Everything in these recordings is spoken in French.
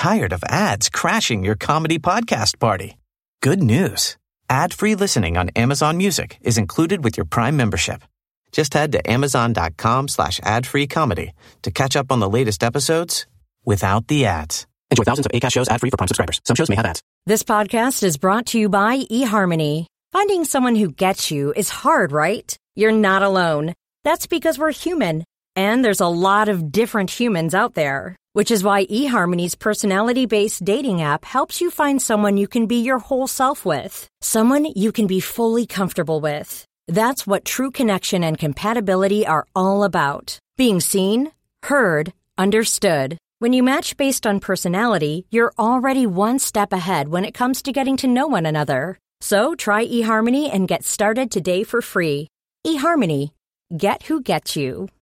tired of ads crashing your comedy podcast party? Good news. Ad-free listening on Amazon Music is included with your Prime membership. Just head to amazon.com slash ad-free comedy to catch up on the latest episodes without the ads. Enjoy thousands of ACAST shows ad-free for Prime subscribers. Some shows may have ads. This podcast is brought to you by eHarmony. Finding someone who gets you is hard, right? You're not alone. That's because we're human. And there's a lot of different humans out there. Which is why eHarmony's personality-based dating app helps you find someone you can be your whole self with. Someone you can be fully comfortable with. That's what true connection and compatibility are all about. Being seen, heard, understood. When you match based on personality, you're already one step ahead when it comes to getting to know one another. So try eHarmony and get started today for free. eHarmony. Get who gets you.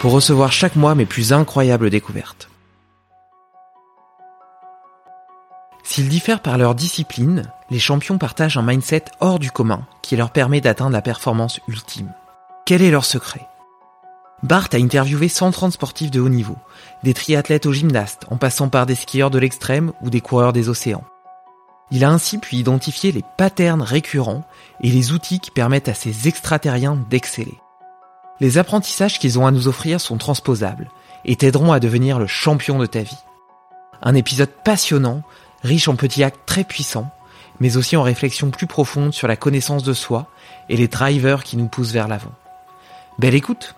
pour recevoir chaque mois mes plus incroyables découvertes. S'ils diffèrent par leur discipline, les champions partagent un mindset hors du commun qui leur permet d'atteindre la performance ultime. Quel est leur secret? Bart a interviewé 130 sportifs de haut niveau, des triathlètes aux gymnastes, en passant par des skieurs de l'extrême ou des coureurs des océans. Il a ainsi pu identifier les patterns récurrents et les outils qui permettent à ces extraterriens d'exceller. Les apprentissages qu'ils ont à nous offrir sont transposables et t'aideront à devenir le champion de ta vie. Un épisode passionnant, riche en petits actes très puissants, mais aussi en réflexions plus profondes sur la connaissance de soi et les drivers qui nous poussent vers l'avant. Belle écoute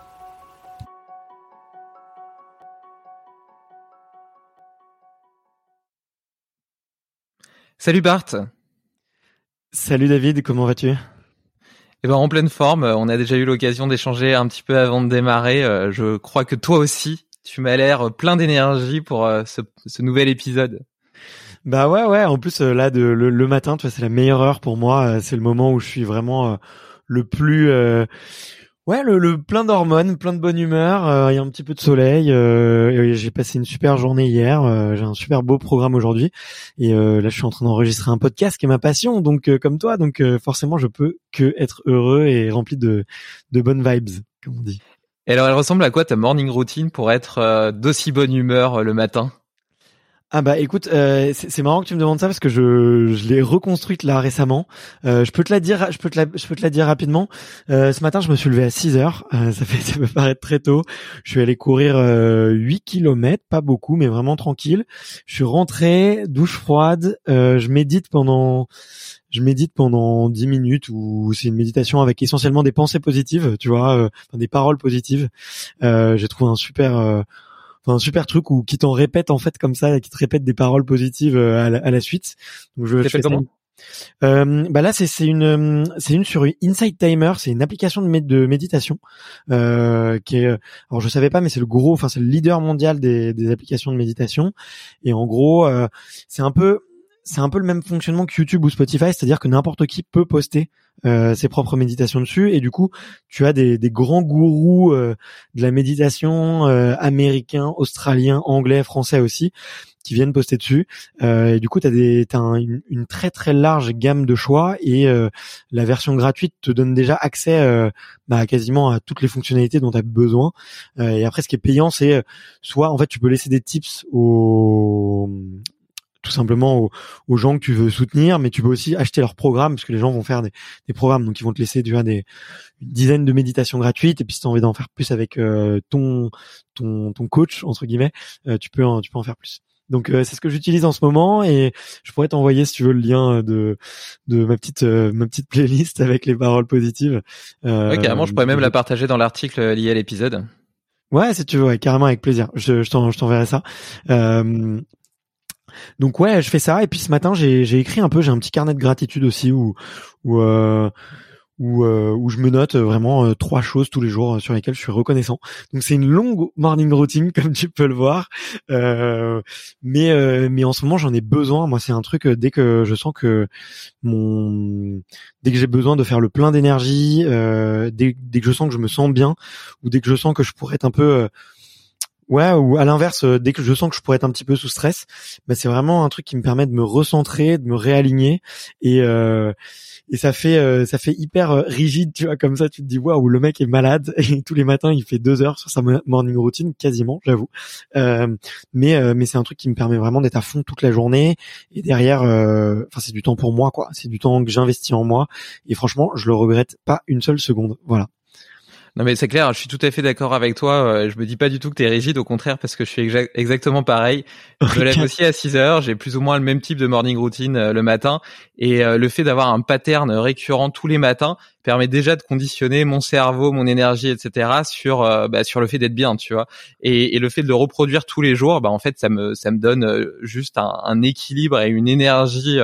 Salut Bart Salut David, comment vas-tu? Eh ben en pleine forme, on a déjà eu l'occasion d'échanger un petit peu avant de démarrer. Euh, je crois que toi aussi, tu m'as l'air plein d'énergie pour euh, ce, ce, nouvel épisode. Bah ouais ouais, en plus euh, là de le, le matin, tu vois, c'est la meilleure heure pour moi, c'est le moment où je suis vraiment le plus Ouais, le, le plein d'hormones, plein de bonne humeur. Euh, il y a un petit peu de soleil. Euh, j'ai passé une super journée hier. Euh, j'ai un super beau programme aujourd'hui. Et là, je suis en train d'enregistrer un podcast qui est ma passion. Donc, comme toi, donc forcément, je peux que être heureux et rempli de de bonnes vibes, comme on dit. Et alors, elle ressemble à quoi ta morning routine pour être d'aussi bonne humeur le matin? Ah bah écoute, euh, c'est marrant que tu me demandes ça parce que je, je l'ai reconstruite là récemment. Euh, je peux te la dire, je peux te je peux te la dire rapidement. Euh, ce matin, je me suis levé à 6 heures. Euh, ça fait, ça peut paraître très tôt. Je suis allé courir 8 kilomètres, pas beaucoup, mais vraiment tranquille. Je suis rentré, douche froide. je médite pendant, je médite pendant 10 minutes ou c'est une méditation avec essentiellement des pensées positives, tu vois, des paroles positives. J'ai trouvé un super un super truc ou qui t'en répète en fait comme ça, qui te répète des paroles positives euh, à la, à la suite. Donc je, fais comment euh, bah là c'est c'est une c'est une sur Insight Timer, c'est une application de, de méditation euh, qui est alors je savais pas mais c'est le gros enfin c'est le leader mondial des, des applications de méditation. Et en gros euh, c'est un peu c'est un peu le même fonctionnement que YouTube ou Spotify, c'est-à-dire que n'importe qui peut poster euh, ses propres méditations dessus, et du coup, tu as des, des grands gourous euh, de la méditation euh, américains, australiens, anglais, français aussi, qui viennent poster dessus. Euh, et du coup, tu as, des, as une, une, très très large gamme de choix, et euh, la version gratuite te donne déjà accès euh, bah, quasiment à toutes les fonctionnalités dont tu as besoin. et après, ce qui est payant, c'est soit en fait, tu peux laisser des tips aux tout simplement aux, gens que tu veux soutenir, mais tu peux aussi acheter leurs programmes parce que les gens vont faire des, des programmes, donc ils vont te laisser déjà des une dizaine de méditations gratuites et puis si tu as envie d'en faire plus avec euh, ton ton ton coach entre guillemets, euh, tu peux en, tu peux en faire plus. Donc c'est ce que j'utilise en ce moment et je pourrais t'envoyer si tu veux le lien de de ma petite ma petite playlist avec les paroles positives. Euh, carrément, je pourrais même la partager dans l'article lié à l'épisode. Ouais, si tu veux, ouais, carrément avec plaisir. Je, je t'enverrai ça. Euh, donc ouais, je fais ça. Et puis ce matin, j'ai écrit un peu. J'ai un petit carnet de gratitude aussi où où euh, où, euh, je me note vraiment euh, trois choses tous les jours euh, sur lesquelles je suis reconnaissant. Donc c'est une longue morning routine comme tu peux le voir, mais mais en ce moment j'en ai besoin. Moi c'est un truc dès que je sens que mon dès que j'ai besoin de faire le plein d'énergie, dès, dès que je sens que je me sens bien ou dès que je sens que je pourrais être un peu Ouais, ou à l'inverse, dès que je sens que je pourrais être un petit peu sous stress, bah c'est vraiment un truc qui me permet de me recentrer, de me réaligner. Et euh, ça fait euh, ça fait hyper euh, rigide tu vois comme ça tu te dis waouh le mec est malade. Et tous les matins il fait deux heures sur sa morning routine quasiment j'avoue. Euh, mais euh, mais c'est un truc qui me permet vraiment d'être à fond toute la journée. Et derrière enfin c'est du temps pour moi quoi. C'est du temps que j'investis en moi. Et franchement je le regrette pas une seule seconde. Voilà non mais c'est clair, je suis tout à fait d'accord avec toi. Euh, je me dis pas du tout que tu es rigide, au contraire, parce que je suis exactement pareil. Je me lève aussi à 6 heures, j'ai plus ou moins le même type de morning routine euh, le matin, et euh, le fait d'avoir un pattern récurrent tous les matins permet déjà de conditionner mon cerveau, mon énergie, etc. sur bah, sur le fait d'être bien, tu vois. Et, et, le fait de le reproduire tous les jours, bah en fait ça me ça me donne juste un, un équilibre et une énergie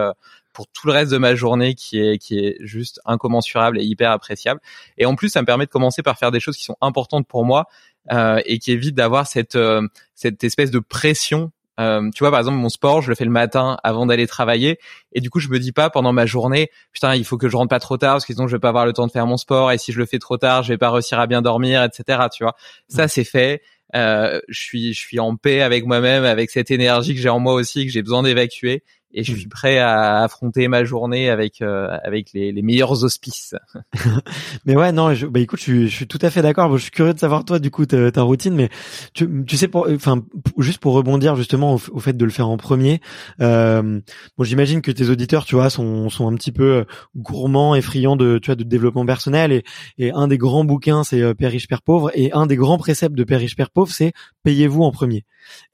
pour tout le reste de ma journée qui est qui est juste incommensurable et hyper appréciable. Et en plus, ça me permet de commencer par faire des choses qui sont importantes pour moi euh, et qui évitent d'avoir cette euh, cette espèce de pression. Euh, tu vois, par exemple, mon sport, je le fais le matin avant d'aller travailler, et du coup, je me dis pas pendant ma journée, putain, il faut que je rentre pas trop tard parce que sinon je vais pas avoir le temps de faire mon sport, et si je le fais trop tard, je vais pas réussir à bien dormir, etc. Tu vois, ça c'est fait. Euh, je suis je suis en paix avec moi-même, avec cette énergie que j'ai en moi aussi, que j'ai besoin d'évacuer et je suis mmh. prêt à affronter ma journée avec euh, avec les, les, meilleurs auspices. mais ouais, non, je, bah écoute, je suis, je suis tout à fait d'accord. Je suis curieux de savoir toi du coup ta, ta routine, mais tu, tu sais pour, enfin, juste pour rebondir justement au, fait de le faire en premier. Euh, bon, j'imagine que tes auditeurs, tu vois, sont sont un petit peu gourmands et friands de tu vois de développement personnel et et un des grands bouquins c'est euh, Père riche Père pauvre et un des grands préceptes de Père riche Père pauvre c'est payez-vous en premier.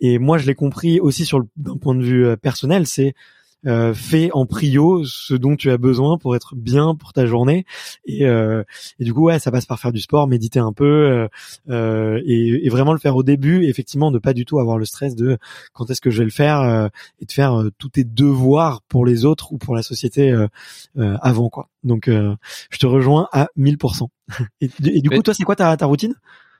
Et moi, je l'ai compris aussi sur d'un point de vue euh, personnel, c'est euh, fais en prio ce dont tu as besoin pour être bien pour ta journée. Et, euh, et du coup ouais ça passe par faire du sport méditer un peu euh, euh et, et, vraiment le faire au début effectivement ne pas du tout avoir le stress de quand est-ce que je vais le faire euh, et de faire tous tes devoirs pour les autres ou pour la société avant quoi. Donc je te rejoins à 1000% et, et du coup toi c'est quoi ta, ta routine?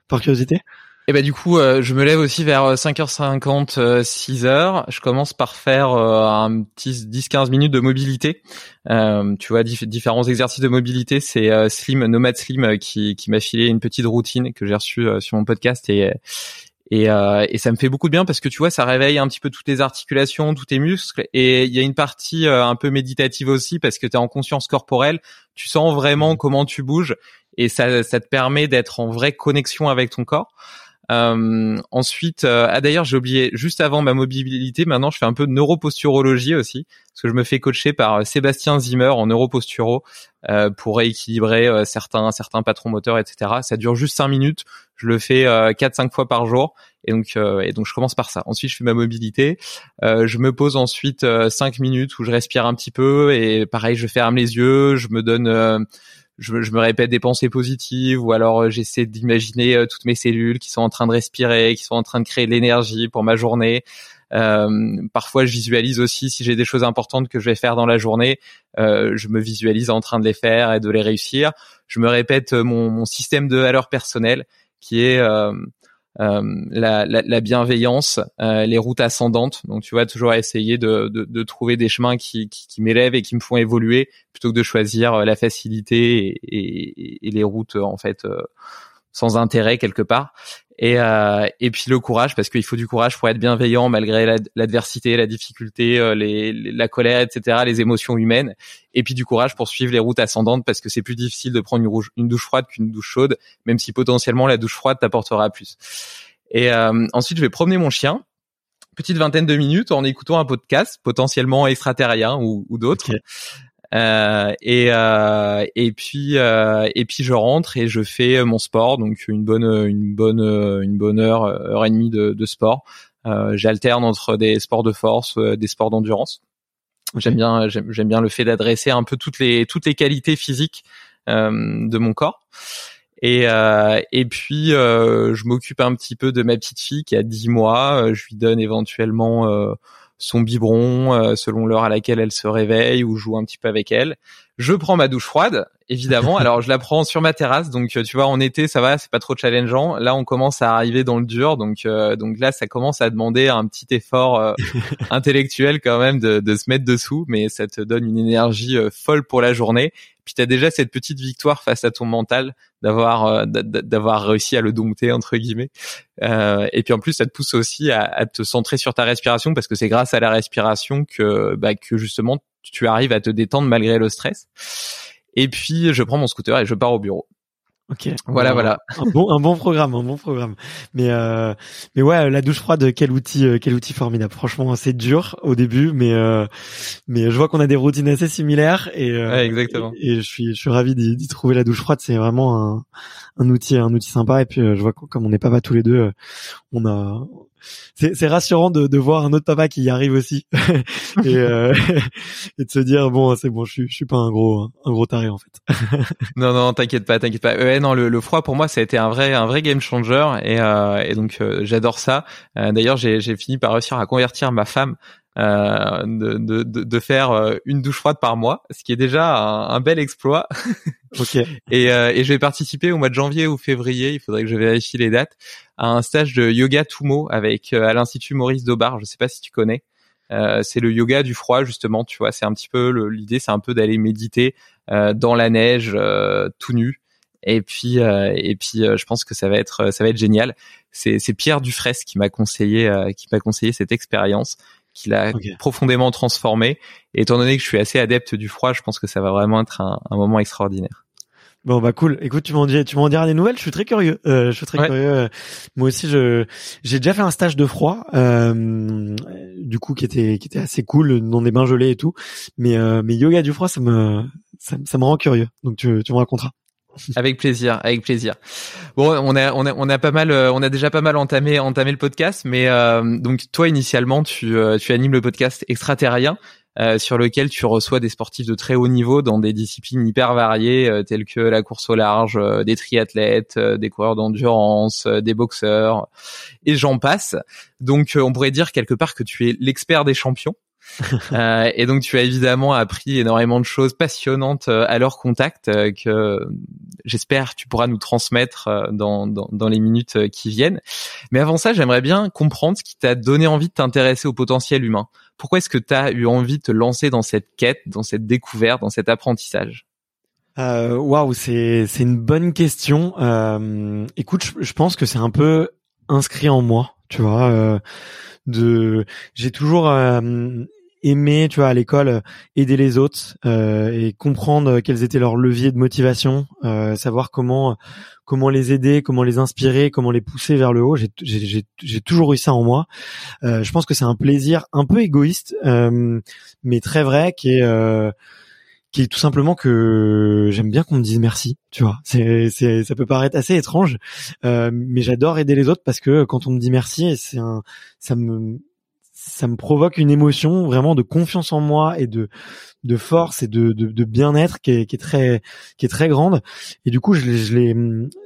Par curiosité? Et bah du coup, euh, je me lève aussi vers 5h50, euh, 6h. Euh, je commence par faire un petit 10-15 minutes de mobilité. tu vois, différents exercices de mobilité. C'est Slim, Nomad Slim, qui, qui m'a filé une petite routine que j'ai reçue sur mon podcast et et, et, ça me fait beaucoup de bien parce que tu vois, ça réveille un petit peu toutes les articulations, tous tes muscles. Et il y a une partie un peu méditative aussi parce que tu es en conscience corporelle. Tu sens vraiment comment tu bouges et ça, ça te permet d'être en vraie connexion avec ton corps. Euh, ensuite, euh, ah d'ailleurs j'ai oublié, juste avant ma mobilité, maintenant je fais un peu de neuroposturologie aussi, parce que je me fais coacher par euh, Sébastien Zimmer en neuroposturo euh, pour rééquilibrer euh, certains certains patrons moteurs, etc. Ça dure juste cinq minutes, je le fais quatre cinq fois par jour, et donc et donc je commence par ça. Ensuite je fais ma mobilité, je me pose ensuite cinq minutes où je respire un petit peu. Et pareil je ferme les yeux, je me donne je, je, me répète des pensées positives ou alors euh, j'essaie d'imaginer euh, toutes mes cellules qui sont en train de respirer, qui sont en train de créer de l'énergie pour ma journée. Euh, parfois, je visualise aussi si j'ai des choses importantes que je vais faire dans la journée, euh, je me visualise en train de les faire et de les réussir. Je me répète mon, mon système de valeurs personnelles qui est euh, euh, la, la, la, bienveillance, euh, les routes ascendantes. Donc tu vois toujours essayer de, de, de trouver des chemins qui, qui, qui m'élèvent et qui me font évoluer plutôt que de choisir euh, la facilité et, et, et les routes en fait sans intérêt quelque part. Et, euh, et puis le courage, parce qu'il faut du courage pour être bienveillant malgré l'adversité, la, difficulté, euh, les, la colère, etc., les émotions humaines. Et puis du courage pour suivre les routes ascendantes, parce que c'est plus difficile de prendre une, une douche froide qu'une douche chaude, même si potentiellement la douche froide t'apportera plus. Et euh, ensuite, je vais promener mon chien petite vingtaine de minutes en écoutant un podcast potentiellement extraterrien ou, ou d'autres. Euh, et euh, et puis euh, et puis je rentre et je fais mon sport donc une bonne une bonne une bonne heure heure et demie de, de sport. J'alterne entre des sports de force, des sports d'endurance. J'aime bien j'aime bien le fait d'adresser un peu toutes les toutes les qualités physiques de mon corps. Et, euh, et puis, euh, je m'occupe un petit peu de ma petite fille qui a 10 mois. Je lui donne éventuellement son biberon euh, selon l'heure à laquelle elle se réveille ou joue un petit peu avec elle. Je prends ma douche froide, évidemment. Alors je la prends sur ma terrasse, donc euh, tu vois en été ça va, c'est pas trop challengeant. Là on commence à arriver dans le dur, donc euh, donc là ça commence à demander un petit effort intellectuel quand même de, de se mettre dessous, mais ça te donne une énergie folle pour la journée. Puis tu as déjà cette petite victoire face à ton mental d'avoir euh, d'avoir réussi à le dompter entre guillemets. Euh, et puis en plus, ça te pousse aussi à, te centrer sur ta respiration parce que c'est grâce à la respiration que bah, que justement tu arrives à te détendre malgré le stress. Et puis je prends mon scooter et je pars au bureau. Ok. Voilà, voilà. Un bon, un bon programme, un bon programme. Mais, euh, mais ouais, la douche froide, quel outil, euh, quel outil formidable. Franchement, c'est dur au début, mais, euh, mais je vois qu'on a des routines assez similaires et, euh, exactement. Et, je suis, je suis ravi d'y trouver la douche froide. C'est vraiment un, un outil, un outil sympa. Et puis, je vois comme on n'est pas tous les deux, on a, c'est rassurant de, de, voir un autre papa qui y arrive aussi et, euh, et de se dire bon c'est bon je suis je suis pas un gros un gros taré en fait. non non t'inquiète pas t'inquiète pas. Euh, non le, le, froid pour moi ça a été un vrai un vrai game changer et, euh, et donc euh, j'adore ça. Euh, d'ailleurs j'ai fini par réussir à convertir ma femme euh, de, de, de, faire euh, une douche froide par mois, ce qui est déjà un, bel exploit. ok. et, euh, et je vais participer au mois de janvier ou février, il faudrait que je vérifie les dates, à un stage de yoga Tumo avec à l'institut Maurice Dobar. Je sais pas si tu connais. Euh, c'est le yoga du froid justement, tu vois. C'est un petit peu l'idée, c'est un peu d'aller méditer euh, dans la neige, tout nu. Et puis, et puis, je pense que ça va être, ça va être génial. C'est, Pierre Dufresne qui m'a conseillé, qui m'a conseillé cette expérience qui l'a profondément transformé. Et étant donné que je suis assez adepte du froid, je pense que ça va vraiment être un, un moment extraordinaire. Bon bah cool. Écoute, tu m'en dis, tu m'en diras des nouvelles. Je suis très curieux. Euh, je suis très curieux. Moi aussi, je j'ai déjà fait un stage de froid, euh, du coup qui était qui était assez cool, dans des bains gelés et tout. Mais euh, mais yoga du froid, ça me ça, ça me rend curieux. Donc tu tu me raconteras. Avec plaisir, avec plaisir. Bon, on a, on a, on a pas mal, euh, on a déjà pas mal entamé, entamé le podcast, mais euh, donc toi initialement, tu, euh, tu animes le podcast Extraterrien, sur lequel tu reçois des sportifs de très haut niveau dans des disciplines hyper variées, telles que la course au large, des triathlètes, des coureurs d'endurance, des boxeurs, et j'en passe. Donc, on pourrait dire quelque part que tu es l'expert des champions. euh, et donc tu as évidemment appris énormément de choses passionnantes euh, à leur contact euh, que j'espère tu pourras nous transmettre euh, dans, dans, les minutes qui viennent. Mais avant ça, j'aimerais bien comprendre ce qui t'a donné envie de t'intéresser au potentiel humain. Pourquoi est-ce que tu as eu envie de te lancer dans cette quête, dans cette découverte, dans cet apprentissage? Waouh, wow, c'est c'est une bonne question. écoute, je, je pense que c'est un peu inscrit en moi, tu vois. de j'ai toujours aimer, tu vois, à l'école, euh, aider les autres euh, et comprendre quels étaient leurs leviers de motivation, euh, savoir comment comment les aider, comment les inspirer, comment les pousser vers le haut. J'ai toujours eu ça en moi. Euh, je pense que c'est un plaisir un peu égoïste, euh, mais très vrai, qui est euh, qui est tout simplement que j'aime bien qu'on me dise merci, tu vois. C'est, ça peut paraître assez étrange, euh, mais j'adore aider les autres parce que quand on me dit merci, c'est un, ça me, ça me provoque une émotion vraiment de confiance en moi et de de force et de, de, de bien-être qui est, qui est très qui est très grande. Et du coup je, je l'ai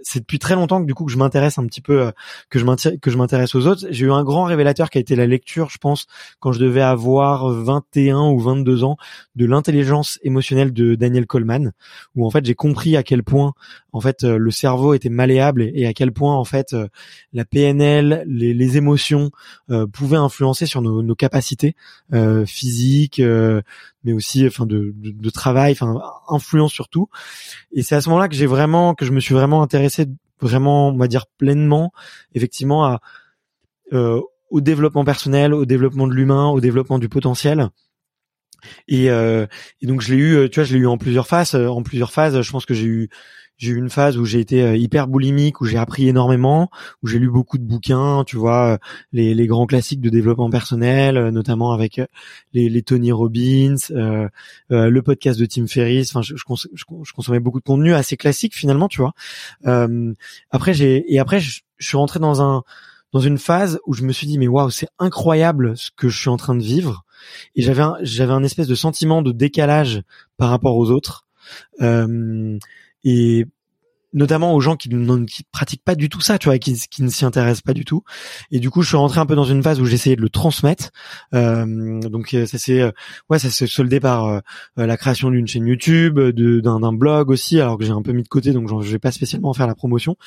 c'est depuis très longtemps que du coup que je m'intéresse un petit peu que je que je m'intéresse aux autres. J'ai eu un grand révélateur qui a été la lecture je pense quand je devais avoir 21 ou 22 ans de l'intelligence émotionnelle de Daniel Coleman où en fait j'ai compris à quel point en fait le cerveau était malléable et, à quel point en fait la PNL les, les émotions euh, pouvaient influencer sur nos, capacités euh, physiques euh, mais aussi enfin de travail, enfin influence surtout. Et c'est à ce moment-là que j'ai vraiment que je me suis vraiment intéressé vraiment on va dire pleinement effectivement à euh, au développement personnel, au développement de l'humain, au développement du potentiel. Et, euh, et donc je l'ai eu, tu vois, je l'ai eu en plusieurs phases. En plusieurs phases, je pense que j'ai eu j'ai eu une phase où j'ai été hyper boulimique, où j'ai appris énormément, où j'ai lu beaucoup de bouquins, tu vois, les, les grands classiques de développement personnel, notamment avec les, Tony Robbins, le podcast de Tim Ferriss. Enfin, je, consommais beaucoup de contenu assez classique finalement, tu vois. après j'ai et après je, suis rentré dans un dans une phase où je me suis dit mais waouh c'est incroyable ce que je suis en train de vivre et j'avais j'avais un espèce de sentiment de décalage par rapport aux autres euh, et notamment aux gens qui ne pratiquent pas du tout ça, tu vois, qui, qui ne s'y intéressent pas du tout. Et du coup, je suis rentré un peu dans une phase où j'essayais de le transmettre. Euh, donc ça s'est ouais, ça s'est soldé par euh, la création d'une chaîne YouTube, d'un, blog aussi, alors que j'ai un peu mis de côté, donc je vais pas spécialement faire la promotion.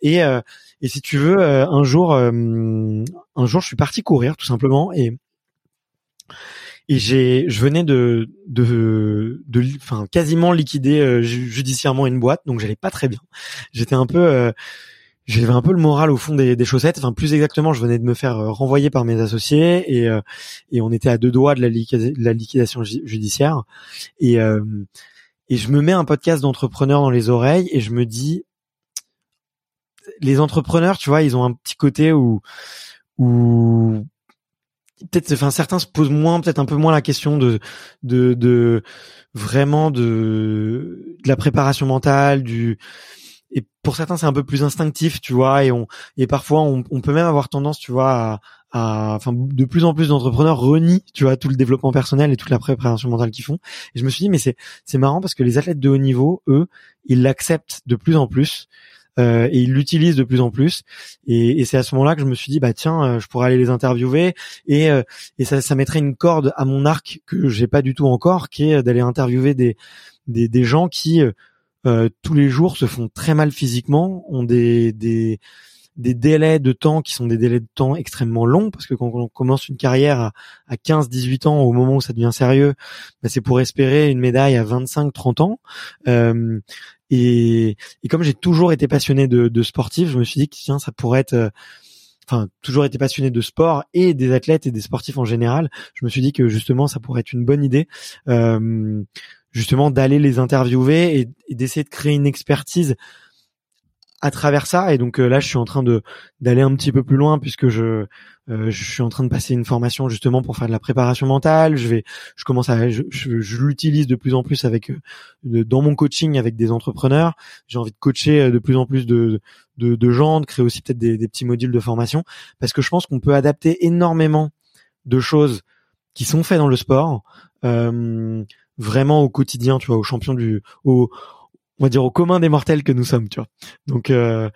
Et euh, et si tu veux, euh, un jour, euh, un jour, je suis parti courir tout simplement et et j'ai, je venais de, de, de, enfin, quasiment liquider euh, judiciairement une boîte, donc j'allais pas très bien. J'étais un peu, j'avais un peu le moral au fond des, des, chaussettes. Enfin, plus exactement, je venais de me faire renvoyer par mes associés et et on était à deux doigts de la, liquidation judiciaire. Et et je me mets un podcast d'entrepreneurs dans les oreilles et je me dis les entrepreneurs, tu vois, ils ont un petit côté où où peut-être enfin certains se posent moins peut-être un peu moins la question de de de vraiment de, de la préparation mentale du et pour certains c'est un peu plus instinctif tu vois et on et parfois on, peut même avoir tendance tu vois à, enfin de plus en plus d'entrepreneurs renient tu vois tout le développement personnel et toute la préparation mentale qu'ils font. Et je me suis dit mais c'est c'est marrant parce que les athlètes de haut niveau eux ils l'acceptent de plus en plus euh, et ils l'utilisent de plus en plus. Et, et c'est à ce moment-là que je me suis dit bah tiens, euh, je pourrais aller les interviewer et euh, et ça, ça mettrait une corde à mon arc que j'ai pas du tout encore, qui est d'aller interviewer des des, des gens qui euh, tous les jours se font très mal physiquement, ont des des des délais de temps qui sont des délais de temps extrêmement longs parce que quand on commence une carrière à, à 15 18 ans au moment où ça devient sérieux bah c'est pour espérer une médaille à 25 30 ans euh, et, et comme j'ai toujours été passionné de, de sportif, je me suis dit que tiens, ça pourrait être euh, enfin toujours été passionné de sport et des athlètes et des sportifs en général, je me suis dit que justement ça pourrait être une bonne idée euh, justement d'aller les interviewer et, et d'essayer de créer une expertise à travers ça. Et donc euh, là je suis en train de d'aller un petit peu plus loin puisque je euh, je suis en train de passer une formation justement pour faire de la préparation mentale. Je vais je commence à je, je, l'utilise de plus en plus avec euh, dans mon coaching avec des entrepreneurs. J'ai envie de coacher de plus en plus de de, de gens de créer aussi peut-être des, des petits modules de formation parce que je pense qu'on peut adapter énormément de choses qui sont faites dans le sport euh, vraiment au quotidien tu vois aux champions du au on va dire au commun des mortels que nous sommes, tu vois. Donc euh,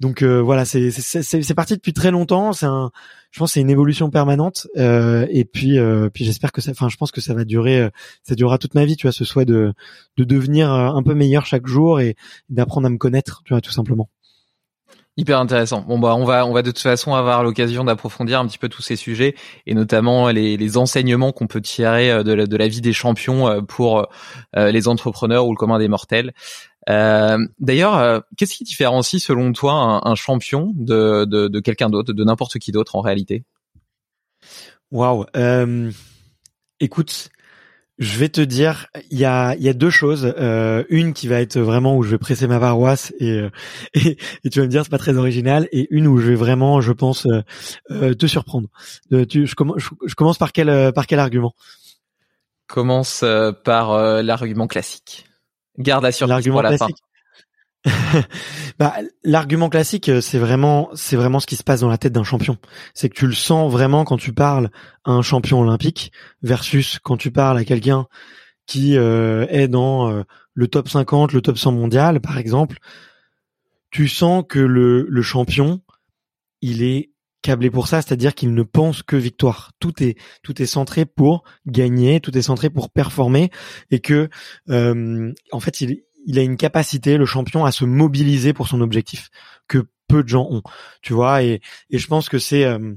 donc euh, voilà, c'est c'est c'est parti depuis très longtemps. C'est un, je pense, c'est une évolution permanente. Euh, et puis euh, puis j'espère que ça, enfin, je pense que ça va durer, ça durera toute ma vie, tu vois, ce souhait de de devenir un peu meilleur chaque jour et d'apprendre à me connaître, tu vois, tout simplement. Hyper intéressant. Bon bah on va on va de toute façon avoir l'occasion d'approfondir un petit peu tous ces sujets et notamment les, les enseignements qu'on peut tirer euh, de la, de la vie des champions euh, pour euh, les entrepreneurs ou le commun des mortels. D'ailleurs, qu'est-ce qui différencie selon toi un, un champion de, de, de quelqu'un d'autre, de n'importe qui d'autre en réalité? Waouh. Écoute, je vais te dire, il y a, y a deux choses. Euh, une qui va être vraiment où je vais presser ma paroisse et, euh, et, et, tu vas me dire c'est pas très original, et une où je vais vraiment, je pense, euh, euh te surprendre. tu, je, commence, je, commence par quel, par quel argument? Commence par l'argument classique. Garde la surprise pour la fin. bah, l'argument classique, euh, c'est vraiment, c'est vraiment ce qui se passe dans la tête d'un champion. C'est que tu le sens vraiment quand tu parles à un champion olympique versus quand tu parles à quelqu'un qui euh, est dans euh, le top 50, le top 100 mondial, par exemple. Tu sens que le, le champion, il est câblé pour ça, c'est-à-dire qu'il ne pense que victoire. Tout est tout est centré pour gagner, tout est centré pour performer, et que en fait il il a une capacité, le champion, à se mobiliser pour son objectif que peu de gens ont, tu vois. Et, et je pense que c'est euh,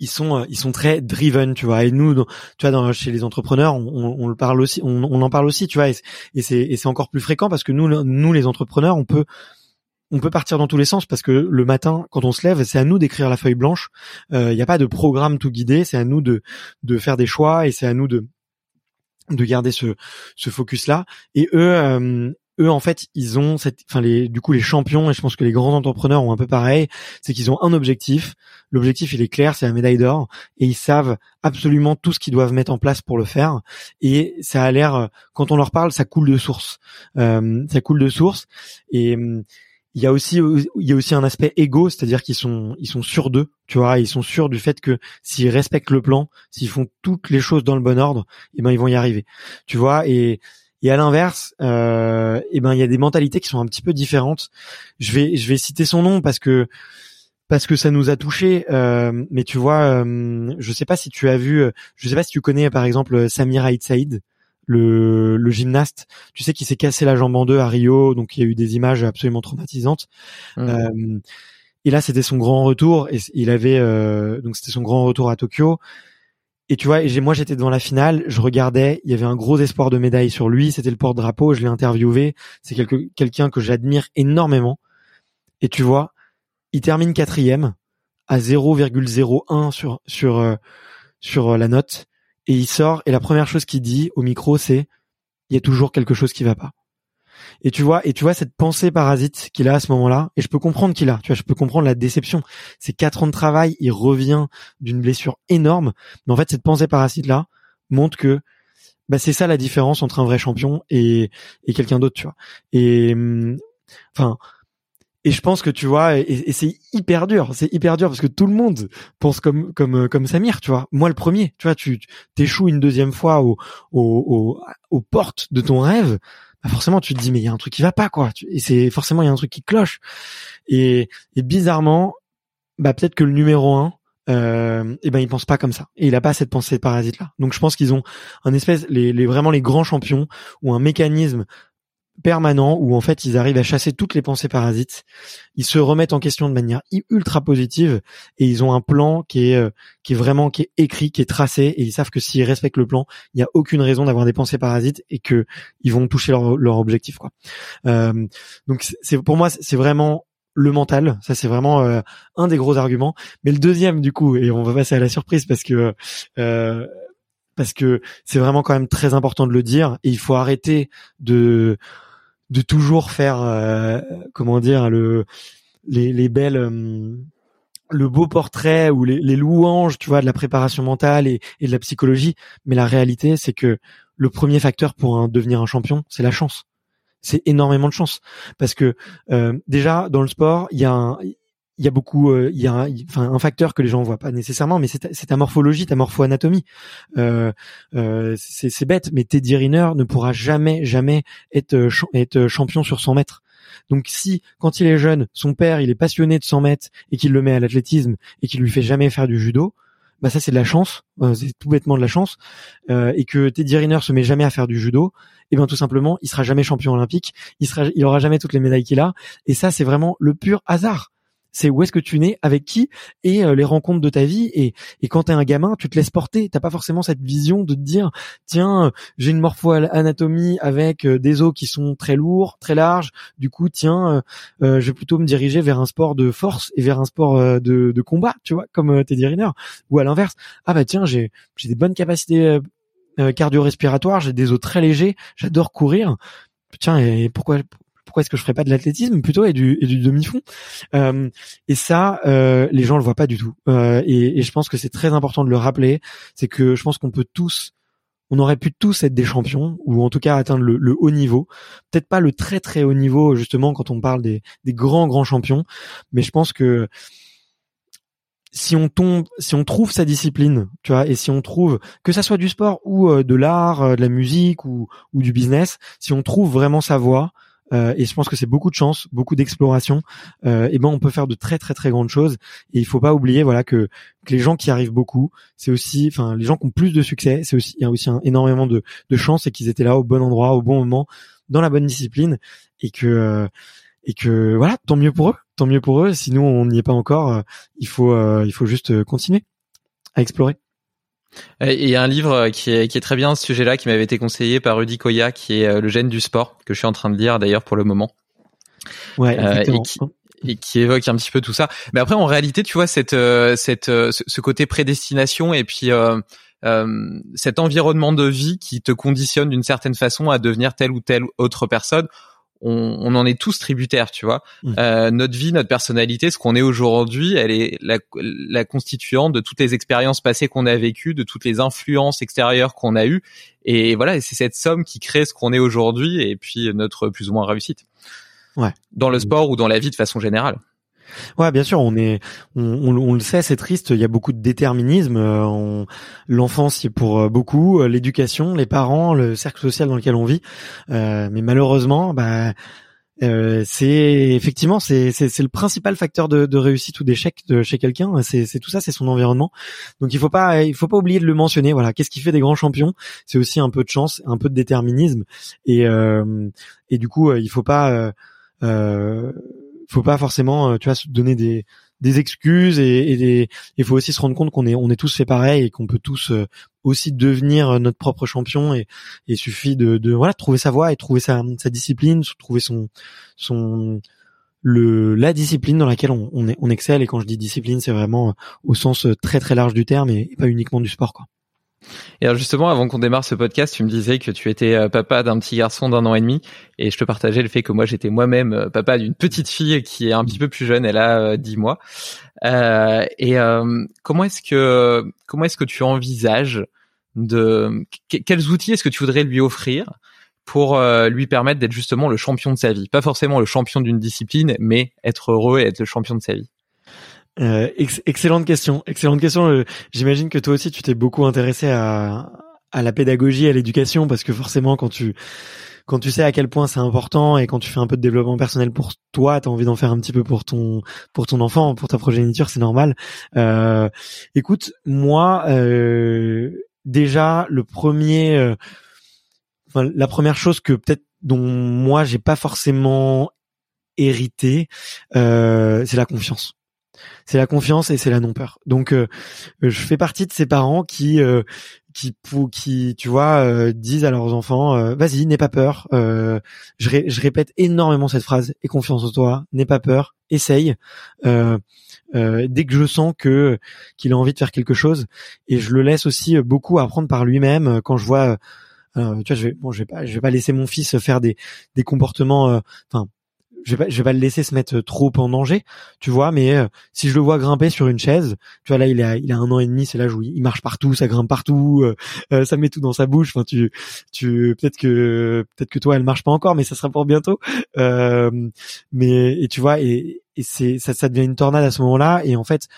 ils sont euh, ils sont très driven, tu vois. Et nous, tu vois, dans, chez les entrepreneurs, on, on, le parle aussi, on, on, en parle aussi, tu vois. Et, c'est et c'est encore plus fréquent parce que nous, nous les entrepreneurs, on peut on peut partir dans tous les sens parce que le matin, quand on se lève, c'est à nous d'écrire la feuille blanche. Il euh, n'y a pas de programme tout guidé, c'est à nous de de faire des choix et c'est à nous de de garder ce, ce focus là et eux euh, eux en fait ils ont cette enfin les du coup les champions et je pense que les grands entrepreneurs ont un peu pareil c'est qu'ils ont un objectif. L'objectif il est clair c'est la médaille d'or et ils savent absolument tout ce qu'ils doivent mettre en place pour le faire. Et ça a l'air quand on leur parle ça coule de source. Euh, ça coule de source. Et il y a aussi il y a aussi un aspect égo c'est-à-dire qu'ils sont ils sont sûrs d'eux tu vois ils sont sûrs du fait que s'ils respectent le plan s'ils font toutes les choses dans le bon ordre et eh ben ils vont y arriver tu vois et et à l'inverse, euh, eh ben il y a des mentalités qui sont un petit peu différentes. Je vais je vais citer son nom parce que parce que ça nous a touché. Euh, mais tu vois, euh, je sais pas si tu as vu, je sais pas si tu connais par exemple Samir Aït Saïd, le, le gymnaste. Tu sais qui s'est cassé la jambe en deux à Rio, donc il y a eu des images absolument traumatisantes. Mmh. Euh, et là, c'était son grand retour. Et il avait euh, donc c'était son grand retour à Tokyo. Et tu vois, moi j'étais devant la finale, je regardais, il y avait un gros espoir de médaille sur lui, c'était le porte-drapeau, je l'ai interviewé, c'est quelqu'un que j'admire énormément. Et tu vois, il termine quatrième à 0,01 sur sur euh, sur euh, la note et il sort et la première chose qu'il dit au micro c'est il y a toujours quelque chose qui va pas. Et tu vois, et tu vois cette pensée parasite qu'il a à ce moment-là, et je peux comprendre qu'il a. Tu vois, je peux comprendre la déception. C'est quatre ans de travail, il revient d'une blessure énorme, mais en fait cette pensée parasite là montre que bah, c'est ça la différence entre un vrai champion et, et quelqu'un d'autre, tu vois. Et hum, enfin. Et je pense que tu vois, et, c'est hyper dur, c'est hyper dur parce que tout le monde pense comme comme comme Samir, tu vois. Moi le premier, tu vois, tu t'échoues une deuxième fois au, au, aux portes de ton rêve. Bah, forcément tu te dis mais il y a un truc qui va pas quoi et c'est forcément il y a un truc qui cloche et, et bizarrement bah peut-être que le numéro un euh, et eh ben il pense pas comme ça et il a pas cette pensée parasite là donc je pense qu'ils ont un espèce les, les vraiment les grands champions ou un mécanisme permanent où en fait ils arrivent à chasser toutes les pensées parasites, ils se remettent en question de manière ultra positive et ils ont un plan qui est euh, qui est vraiment qui est écrit, qui est tracé et ils savent que s'ils respectent le plan, il n'y a aucune raison d'avoir des pensées parasites et que ils vont toucher leur, leur objectif quoi. Euh, donc c'est pour moi c'est vraiment le mental, ça c'est vraiment euh, un des gros arguments. Mais le deuxième du coup, et on va passer à la surprise parce que euh, parce que c'est vraiment quand même très important de le dire et il faut arrêter de de toujours faire euh, comment dire le les, les belles euh, le beau portrait ou les, louanges tu vois de la préparation mentale et, de la psychologie. Mais la réalité c'est que le premier facteur pour devenir un champion c'est la chance. C'est énormément de chance. Parce que euh, déjà dans le sport il y a un, il y a beaucoup, euh, il y a un, enfin, un facteur que les gens voient pas nécessairement, mais c'est ta morphologie, ta morpho-anatomie. Euh, euh, c'est bête, mais Teddy Riner ne pourra jamais, jamais être, euh, être champion sur 100 mètres. Donc si, quand il est jeune, son père, il est passionné de 100 mètres et qu'il le met à l'athlétisme et qu'il lui fait jamais faire du judo, bah ça c'est de la chance, c'est tout bêtement de la chance, et que Teddy Riner se met jamais à faire du judo, et eh bien tout simplement, il sera jamais champion olympique, il sera, il aura jamais toutes les médailles qu'il a, et ça c'est vraiment le pur hasard c'est où est-ce que tu nais, avec qui et euh, les rencontres de ta vie. Et, et quand t'es un gamin, tu te laisses porter. T'as pas forcément cette vision de te dire tiens, j'ai une morpho-anatomie avec euh, des os qui sont très lourds, très larges. Du coup, tiens, euh, je vais plutôt me diriger vers un sport de force et vers un sport de, combat, tu vois, comme Teddy Riner. Ou à l'inverse, ah bah tiens, j'ai des bonnes capacités cardio-respiratoires, j'ai des os très légers, j'adore courir. Tiens, et pourquoi pourquoi est-ce que je ferais pas de l'athlétisme? Plutôt et du, demi-fond euh, Et ça, euh, les gens le voient pas du tout. Euh, et, je pense que c'est très important de le rappeler. C'est que je pense qu'on peut tous, on aurait pu tous être des champions ou en tout cas atteindre le, haut niveau. Peut-être pas le très très haut niveau justement quand on parle des, des grands grands champions, mais je pense que si on tombe, si on trouve sa discipline, tu vois, et si on trouve que ça soit du sport ou euh, de l'art, euh, de la musique ou, ou du business, si on trouve vraiment sa voie, euh, et je pense que c'est beaucoup de chance, beaucoup d'exploration. Euh, et ben on peut faire de très très très grandes choses. Et il faut pas oublier voilà que, que les gens qui arrivent beaucoup, c'est aussi, enfin les gens qui ont plus de succès, c'est aussi il y a aussi un, énormément de, de chance et qu'ils étaient là au bon endroit, au bon moment, dans la bonne discipline et que euh, et que voilà, tant mieux pour eux, tant mieux pour eux. Sinon on n'y est pas encore. Euh, il faut euh, il faut juste continuer à explorer. Et il y a un livre qui est, qui est très bien à ce sujet-là, qui m'avait été conseillé par Rudy Koya, qui est euh, Le gène du sport, que je suis en train de lire d'ailleurs pour le moment. Ouais, euh, et, qui, et, qui, évoque un petit peu tout ça. Mais après, en réalité, tu vois, cette, euh, cette, ce côté prédestination et puis euh, cet environnement de vie qui te conditionne d'une certaine façon à devenir telle ou telle autre personne, on, on, en est tous tributaires, tu vois. Mmh. Euh, notre vie, notre personnalité, ce qu'on est aujourd'hui, elle est la, la, constituante de toutes les expériences passées qu'on a vécues, de toutes les influences extérieures qu'on a eues. Et voilà, c'est cette somme qui crée ce qu'on est aujourd'hui et puis notre plus ou moins réussite. Ouais. Dans le sport ou dans la vie de façon générale. Ouais, bien sûr, on est, on, on, le sait, c'est triste. Il y a beaucoup de déterminisme. Euh, L'enfance, c'est pour euh, beaucoup, euh, l'éducation, les parents, le cercle social dans lequel on vit. Euh, mais malheureusement, bah, euh, c'est effectivement c'est c'est le principal facteur de, de réussite ou d'échec chez quelqu'un. C'est c'est tout ça, c'est son environnement. Donc il faut pas il faut pas oublier de le mentionner. Voilà, qu'est-ce qui fait des grands champions? C'est aussi un peu de chance, un peu de déterminisme et euh, et du coup il faut pas euh, faut pas forcément, euh, tu vois, se donner des excuses et, et des il faut aussi se rendre compte qu'on est on est tous fait pareil et qu'on peut tous euh, aussi devenir euh, notre propre champion et il suffit de, voilà trouver sa voie et trouver sa, discipline trouver son son le la discipline dans laquelle on, excelle. Et quand je dis discipline c'est vraiment au sens très très large du terme et pas uniquement du sport quoi et alors justement, avant qu'on démarre ce podcast, tu me disais que tu étais euh, papa d'un petit garçon d'un an et demi, et je te partageais le fait que moi j'étais moi-même euh, papa d'une petite fille qui est un petit peu plus jeune, elle a 10 euh, mois. Euh, et comment est-ce que comment est-ce que tu envisages de quels outils est-ce que tu voudrais lui offrir pour lui permettre d'être justement le champion de sa vie, pas forcément le champion d'une discipline, mais être heureux et être le champion de sa vie. Euh, excellente question. Excellente question. Euh, j'imagine que toi aussi, tu t'es beaucoup intéressé à, à la pédagogie, à l'éducation, parce que forcément, quand tu quand tu sais à quel point c'est important et quand tu fais un peu de développement personnel pour toi, tu as envie d'en faire un petit peu pour ton pour ton enfant, pour ta progéniture, c'est normal. Euh, écoute, moi, euh, déjà le premier, euh, enfin, la première chose que peut-être dont moi j'ai pas forcément hérité, c'est la confiance c'est la confiance et c'est la non-peur. Donc, euh, je fais partie de ces parents qui euh, qui qui tu vois euh, disent à leurs enfants vas-y n'aie pas peur je, je, répète énormément cette phrase aie confiance en toi n'aie pas peur essaye dès que je sens que qu'il a envie de faire quelque chose et je le laisse aussi beaucoup apprendre par lui-même quand je vois tu vois je vais bon je vais pas je vais pas laisser mon fils faire des des comportements je vais je vais le laisser se mettre trop en danger, tu vois. Mais euh, si je le vois grimper sur une chaise, tu vois là, il a, il a un an et demi, c'est là où il marche partout, ça grimpe partout, euh, euh, ça met tout dans sa bouche. Enfin, tu, tu, peut-être que, peut-être que toi, elle marche pas encore, mais ça sera pour bientôt. mais et tu vois, et, et c'est, ça, ça devient une tornade à ce moment-là. Et en fait,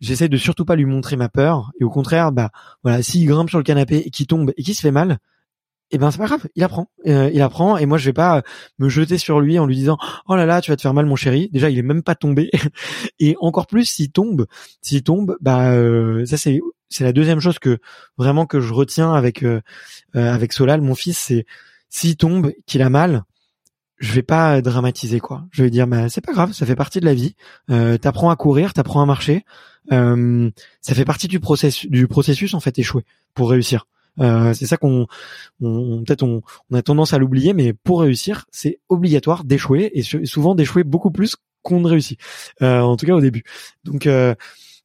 j'essaie de surtout pas lui montrer ma peur. Et au contraire, bah voilà, s'il grimpe sur le canapé et qu'il tombe et qu'il se fait mal, et eh ben c'est pas grave, il apprend, euh, il apprend et moi je vais pas me jeter sur lui en lui disant oh là là tu vas te faire mal mon chéri. Déjà il est même pas tombé et encore plus s'il tombe, s'il tombe, bah euh, ça c'est c'est la deuxième chose que vraiment que je retiens avec euh, avec Solal mon fils c'est s'il tombe qu'il a mal, je vais pas dramatiser quoi. Je vais dire bah c'est pas grave, ça fait partie de la vie. Euh, t'apprends à courir, t'apprends à marcher. ça fait partie du processus du processus en fait échouer pour réussir. Euh, c'est ça qu'on, on, peut-être on, on, a tendance à l'oublier, mais pour réussir, c'est obligatoire d'échouer et souvent d'échouer beaucoup plus qu'on ne réussit. Euh, en tout cas au début. Donc euh,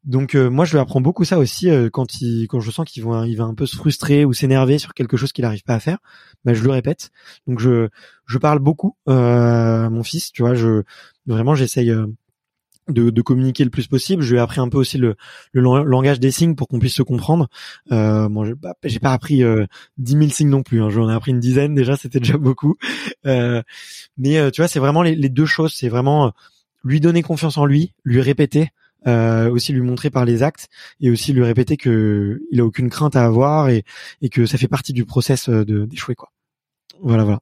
donc moi je lui apprends beaucoup ça aussi quand il quand je sens qu'il va il va un peu se frustrer ou s'énerver sur quelque chose qu'il n'arrive pas à faire, bah, je le répète. Donc je je parle beaucoup à mon fils, tu vois, je vraiment j'essaye de, de, communiquer le plus possible. Je lui ai appris un peu aussi le, le langage des signes pour qu'on puisse se comprendre. Euh, bon, j'ai pas, appris euh, 10 000 signes non plus. Hein. J'en ai appris une dizaine déjà, c'était déjà beaucoup. Euh, mais euh, tu vois, c'est vraiment les, deux choses. C'est vraiment lui donner confiance en lui, lui répéter, euh, aussi lui montrer par les actes et aussi lui répéter que il a aucune crainte à avoir et, et que ça fait partie du process euh, de d'échouer quoi. Voilà, voilà.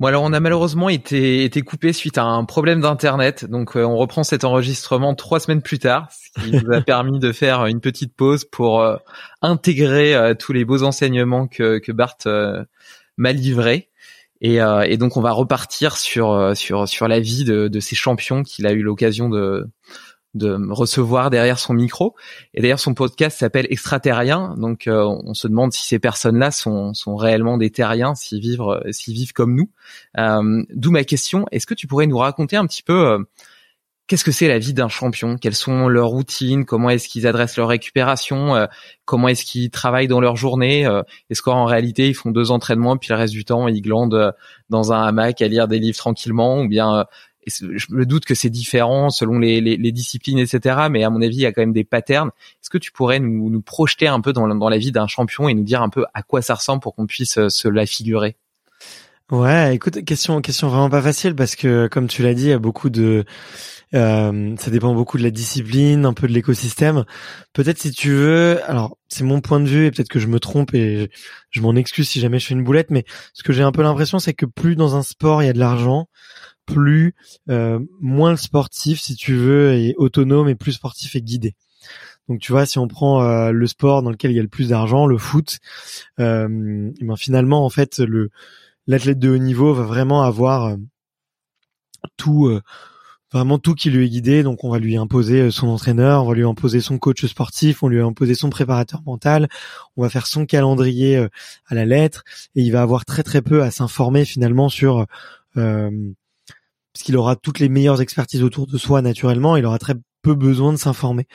Bon alors on a malheureusement été, été coupé suite à un problème d'internet, donc euh, on reprend cet enregistrement trois semaines plus tard, ce qui nous a permis de faire une petite pause pour euh, intégrer euh, tous les beaux enseignements que, que Bart m'a livrés. Et, et, donc on va repartir sur sur sur la vie de, de ces champions qu'il a eu l'occasion de de recevoir derrière son micro. Et d'ailleurs, son podcast s'appelle Extraterrien. Donc, euh, on se demande si ces personnes-là sont, sont réellement des terriens, s'ils vivent, s'ils vivent comme nous. Euh, D'où ma question. Est-ce que tu pourrais nous raconter un petit peu euh, qu'est-ce que c'est la vie d'un champion? Quelles sont leurs routines? Comment est-ce qu'ils adressent leur récupération? Euh, Comment est-ce qu'ils travaillent dans leur journée? Euh, Est-ce qu'en réalité ils font deux entraînements puis le reste du temps ils glandent euh, dans un hamac à lire des livres tranquillement? Ou bien je me doute que c'est différent selon les, les, disciplines, etc. Mais à mon avis, il y a quand même des patterns. Est-ce que tu pourrais nous, nous projeter un peu dans, dans la vie d'un champion et nous dire un peu à quoi ça ressemble pour qu'on puisse se la figurer? Ouais, écoute, question, question vraiment pas facile parce que comme tu l'as dit, il y a beaucoup de, euh, ça dépend beaucoup de la discipline, un peu de l'écosystème. Peut-être si tu veux, alors c'est mon point de vue et peut-être que je me trompe et je, m'en excuse si jamais je fais une boulette, mais ce que j'ai un peu l'impression, c'est que plus dans un sport il y a de l'argent, plus euh, moins sportif, si tu veux, est autonome et plus sportif est guidé. Donc tu vois, si on prend euh, le sport dans lequel il y a le plus d'argent, le foot, euh, ben finalement en fait le l'athlète de haut niveau va vraiment avoir euh, tout euh, vraiment tout qui lui est guidé donc on va lui imposer euh, son entraîneur on va lui imposer son coach sportif on lui imposer son préparateur mental on va faire son calendrier à la lettre et il va avoir très très peu à s'informer finalement sur euh, parce aura toutes les meilleures expertises autour de soi naturellement il aura très peu besoin de s'informer.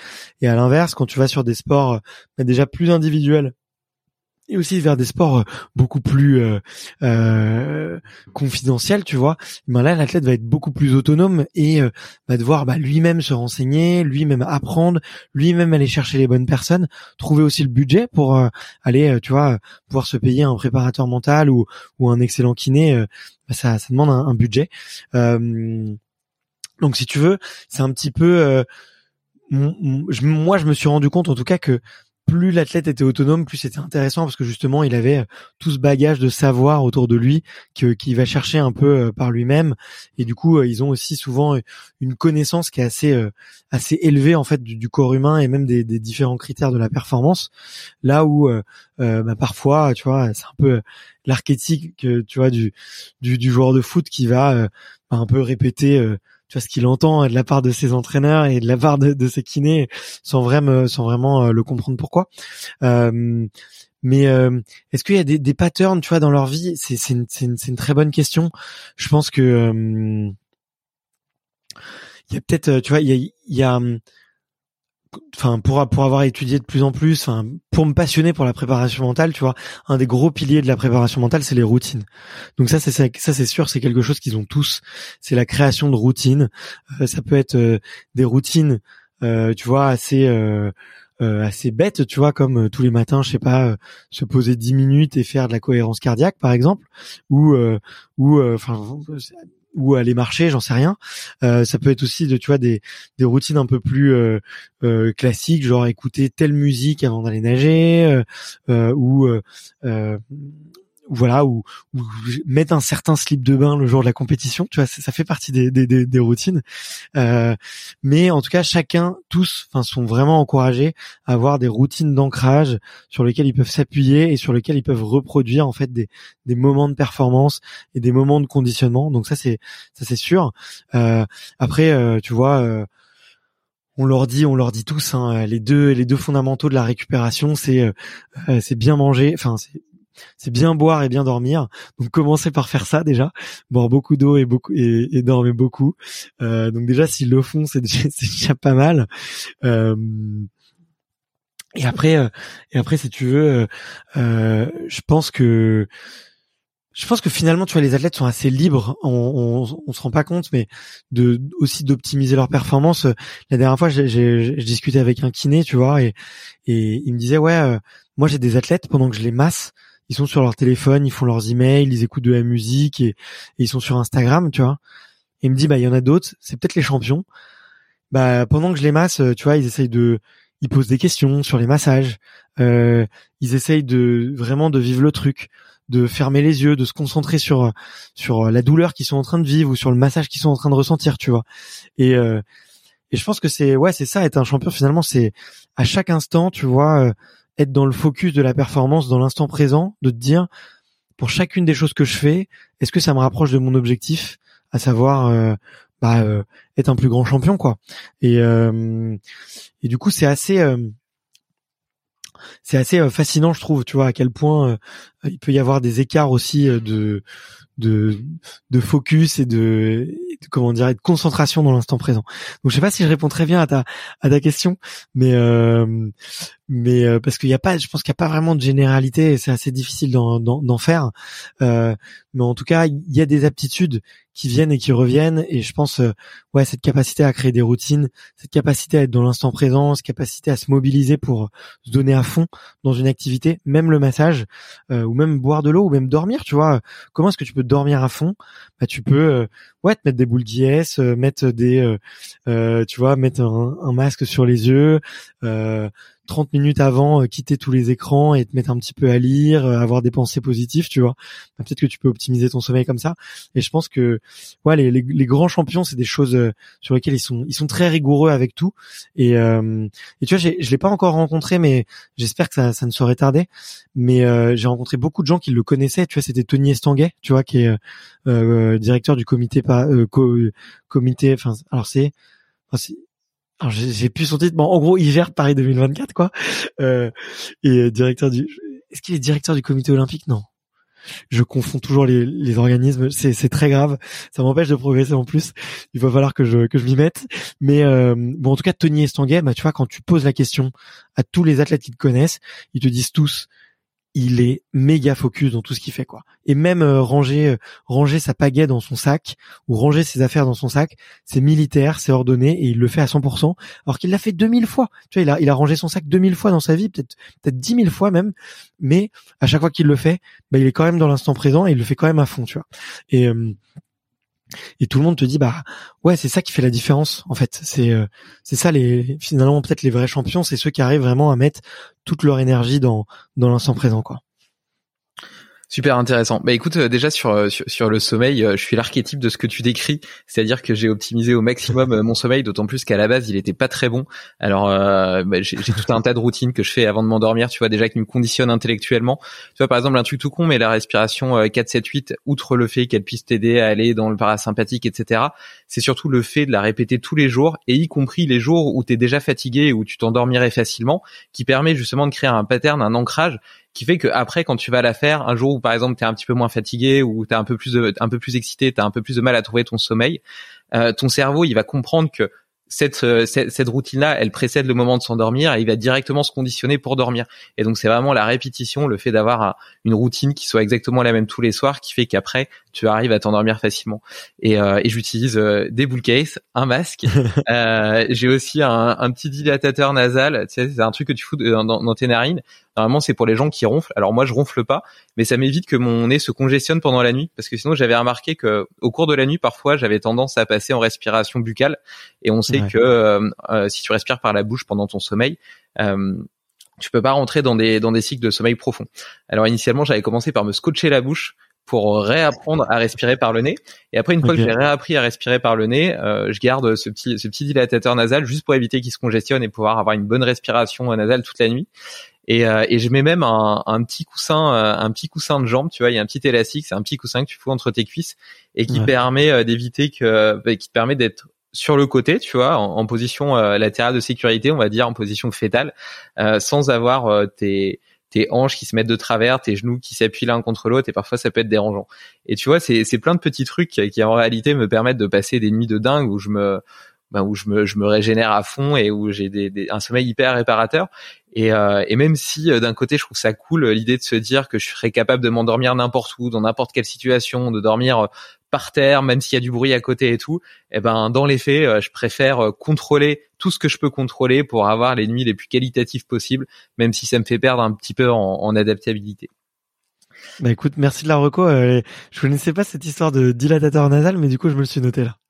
Et à l'inverse quand tu vas sur des sports bah, déjà plus individuels et aussi vers des sports euh, beaucoup plus euh, euh, confidentiels, tu vois. Ben là, l'athlète va être beaucoup plus autonome et euh, va devoir bah, lui-même se renseigner, lui-même apprendre, lui-même aller chercher les bonnes personnes, trouver aussi le budget pour aller, tu vois, pouvoir se payer un préparateur mental ou, ou un excellent kiné. Bah, ça, ça demande un, un budget. donc, si tu veux, c'est un petit peu moi, je me suis rendu compte en tout cas que plus l'athlète était autonome, plus c'était intéressant parce que justement il avait euh, tout ce bagage de savoir autour de lui que qu'il va chercher un peu euh, par lui-même. Et du coup euh, ils ont aussi souvent une connaissance qui est assez assez élevée en fait du, corps humain et même des, différents critères de la performance. Là où bah, parfois tu vois c'est un peu l'archétype tu vois du, du, du joueur de foot qui va bah, un peu répéter tu vois ce qu'il entend de la part de ses entraîneurs et de la part de, ses kinés sans vraiment sans vraiment euh, le comprendre pourquoi. Euh, mais euh, est-ce qu'il y a des, des, patterns tu vois dans leur vie? C'est c'est une, une, une, très bonne question. Je pense que il y a peut-être tu vois il y a, y a enfin pour pour avoir étudié de plus en plus, enfin pour me passionner pour la préparation mentale, tu vois, un des gros piliers de la préparation mentale, c'est les routines. Donc ça c'est ça, c'est sûr, c'est quelque chose qu'ils ont tous. C'est la création de routines. Euh, ça peut être euh, des routines, euh, tu vois, assez assez bêtes, tu vois, comme tous les matins, je sais pas, se poser 10 minutes et faire de la cohérence cardiaque, par exemple, ou ou enfin ou aller marcher, j'en sais rien. Euh, ça peut être aussi de tu vois des des routines un peu plus euh, euh, classiques, genre écouter telle musique avant d'aller nager ou voilà ou, mettre un certain slip de bain le jour de la compétition tu vois ça, fait partie des, des, des, routines. Euh, mais en tout cas chacun tous enfin sont vraiment encouragés à avoir des routines d'ancrage sur lesquelles ils peuvent s'appuyer et sur lesquelles ils peuvent reproduire en fait des, des moments de performance et des moments de conditionnement. Donc ça c'est ça c'est sûr. Euh, après euh, tu vois euh, on leur dit, on leur dit tous, hein, les deux, les deux fondamentaux de la récupération, c'est, euh, c'est bien manger, enfin, c'est c'est bien boire et bien dormir. Donc commencez par faire ça déjà, boire beaucoup d'eau et beaucoup et, dormir beaucoup. Euh, donc déjà s'ils le font, c'est déjà, pas mal. Euh, et après, euh, et après, si tu veux, je pense que je pense que finalement, tu vois, les athlètes sont assez libres. On, on, on se rend pas compte, mais de aussi d'optimiser leur performance. La dernière fois, j'ai discuté avec un kiné, tu vois, et, et il me disait, ouais, moi j'ai des athlètes pendant que je les masse, ils sont sur leur téléphone, ils font leurs emails, ils écoutent de la musique et, ils sont sur Instagram, tu vois. Et il me dit bah il y en a d'autres, c'est peut-être les champions. Bah pendant que je les masse, tu vois, ils essayent de ils posent des questions sur les massages. Euh, ils essayent de vraiment de vivre le truc, de fermer les yeux, de se concentrer sur sur la douleur qu'ils sont en train de vivre ou sur le massage qu'ils sont en train de ressentir, tu vois. Et euh, et je pense que c'est ouais, c'est ça être un champion finalement, c'est à chaque instant, tu vois, euh, être dans le focus de la performance, dans l'instant présent, de te dire pour chacune des choses que je fais, est-ce que ça me rapproche de mon objectif, à savoir euh, bah, euh, être un plus grand champion, quoi. Et, euh, et du coup, c'est assez c'est assez fascinant, je trouve, tu vois, à quel point il peut y avoir des écarts aussi de de de focus et de, comment dire, de concentration dans l'instant présent. Donc je sais pas si je réponds très bien à ta à ta question, mais euh, mais euh, parce qu'il y a pas, je pense qu'il y a pas vraiment de généralité et c'est assez difficile d'en d'en faire. Euh, mais en tout cas, il y a des aptitudes qui viennent et qui reviennent et je pense euh, ouais cette capacité à créer des routines, cette capacité à être dans l'instant présent, cette capacité à se mobiliser pour se donner à fond dans une activité, même le massage euh, ou même boire de l'eau ou même dormir, tu vois. Comment est-ce que tu peux dormir à fond Bah tu peux euh, ouais te mettre des boules d'IS, mettre des tu vois, mettre un, un, masque sur les yeux 30 minutes avant euh, quitter tous les écrans et te mettre un petit peu à lire, euh, avoir des pensées positives, tu vois. Bah, peut-être que tu peux optimiser ton sommeil comme ça. Et je pense que ouais, les, les, grands champions, c'est des choses euh, sur lesquelles ils sont ils sont très rigoureux avec tout. Et, et tu vois, je l'ai pas encore rencontré, mais j'espère que ça, ça ne saurait tarder. Mais j'ai rencontré beaucoup de gens qui le connaissaient. Tu vois, c'était Tony Estanguet, tu vois, qui est directeur du comité pas comité. Enfin, alors c'est alors j'ai plus son titre. Bon, en gros, il gère Paris 2024, quoi. Euh, et directeur du. Est-ce qu'il est directeur du comité olympique? Non. Je confonds toujours les, les organismes. C'est, c'est très grave. Ça m'empêche de progresser en plus. Il va falloir que je que je m'y mette. Mais euh, bon, en tout cas, Tony Estanguet, bah, tu vois, quand tu poses la question à tous les athlètes qui te connaissent, ils te disent tous il est méga focus dans tout ce qu'il fait quoi. Et même euh, ranger euh, ranger sa pagaie dans son sac ou ranger ses affaires dans son sac, c'est militaire, c'est ordonné et il le fait à 100% alors qu'il l'a fait 2000 fois. Tu vois, il a il a rangé son sac 2000 fois dans sa vie, peut-être peut-être 10 000 fois même, mais à chaque fois qu'il le fait, bah, il est quand même dans l'instant présent et il le fait quand même à fond, tu vois. Euh, et tout le monde te dit bah ouais c'est ça qui fait la différence en fait. C'est euh, c'est ça les finalement peut-être les vrais champions c'est ceux qui arrivent vraiment à mettre toute leur énergie dans dans l'instant présent quoi Super intéressant. Bah écoute, euh, déjà sur, euh, sur, sur le sommeil, euh, je suis l'archétype de ce que tu décris, c'est-à-dire que j'ai optimisé au maximum mon sommeil, d'autant plus qu'à la base il était pas très bon. Alors bah, j'ai tout un tas de routines que je fais avant de m'endormir, tu vois déjà qui me conditionnent intellectuellement. Tu vois par exemple un truc tout con, mais la respiration 4-7-8, outre le fait qu'elle puisse t'aider à aller dans le parasympathique, etc. C'est surtout le fait de la répéter tous les jours et y compris les jours où tu es déjà fatigué et où tu t'endormirais facilement, qui permet justement de créer un pattern, un ancrage qui fait que après quand tu vas la faire un jour où par exemple tu es un petit peu moins fatigué ou tu un peu plus un peu plus excité, tu as un peu plus de mal à trouver ton sommeil, euh, ton cerveau, il va comprendre que cette, euh, cette, cette routine-là, elle précède le moment de s'endormir et il va directement se conditionner pour dormir. Et donc c'est vraiment la répétition, le fait d'avoir une routine qui soit exactement la même tous les soirs, qui fait qu'après tu arrives à t'endormir facilement. Et, euh, et j'utilise euh, des bull case, un masque. euh, J'ai aussi un, un, petit dilatateur nasal. Tu sais, c'est un truc que tu fous dans, dans, tes narines. Normalement, c'est pour les gens qui ronflent. Alors moi, je ronfle pas, mais ça m'évite que mon nez se congestionne pendant la nuit, parce que sinon, j'avais remarqué que au cours de la nuit, parfois, j'avais tendance à passer en respiration buccale. Et on sait que euh, euh, si tu respires par la bouche pendant ton sommeil, euh, tu peux pas rentrer dans des dans des cycles de sommeil profond. Alors initialement, j'avais commencé par me scotcher la bouche pour réapprendre à respirer par le nez. Et après, une fois que j'ai réappris à respirer par le nez, euh, je garde ce petit, ce petit dilatateur nasal juste pour éviter qu'il se congestionne et pouvoir avoir une bonne respiration nasale toute la nuit. Et, euh, et je mets même un, un petit coussin, euh, un petit coussin de jambe. Tu vois, il y a un petit élastique, c'est un petit coussin que tu fous entre tes cuisses et qui permet euh, d'éviter que, bah, qui te permet d'être sur le côté, tu vois, en, en position latérale de sécurité, on va dire, en position fétale, sans avoir tes tes hanches qui se mettent de travers, tes genoux qui s'appuient l'un contre l'autre et parfois ça peut être dérangeant. Et tu vois, c'est c'est plein de petits trucs qui, en réalité me permettent de passer des nuits de dingue où je me ben, où je me je me régénère à fond et où j'ai des, des, un sommeil hyper réparateur. Et, euh, et même si euh, d'un côté je trouve ça cool l'idée de se dire que je serais capable de m'endormir n'importe où, dans n'importe quelle situation, de dormir euh, par terre, même s'il y a du bruit à côté et tout, eh ben dans les faits, euh, je préfère euh, contrôler tout ce que je peux contrôler pour avoir les nuits les plus qualitatives possibles, même si ça me fait perdre un petit peu en, adaptabilité. Bah écoute, merci de la reco. Euh, je connaissais pas cette histoire de dilatateur nasal, mais du coup je me le suis noté là.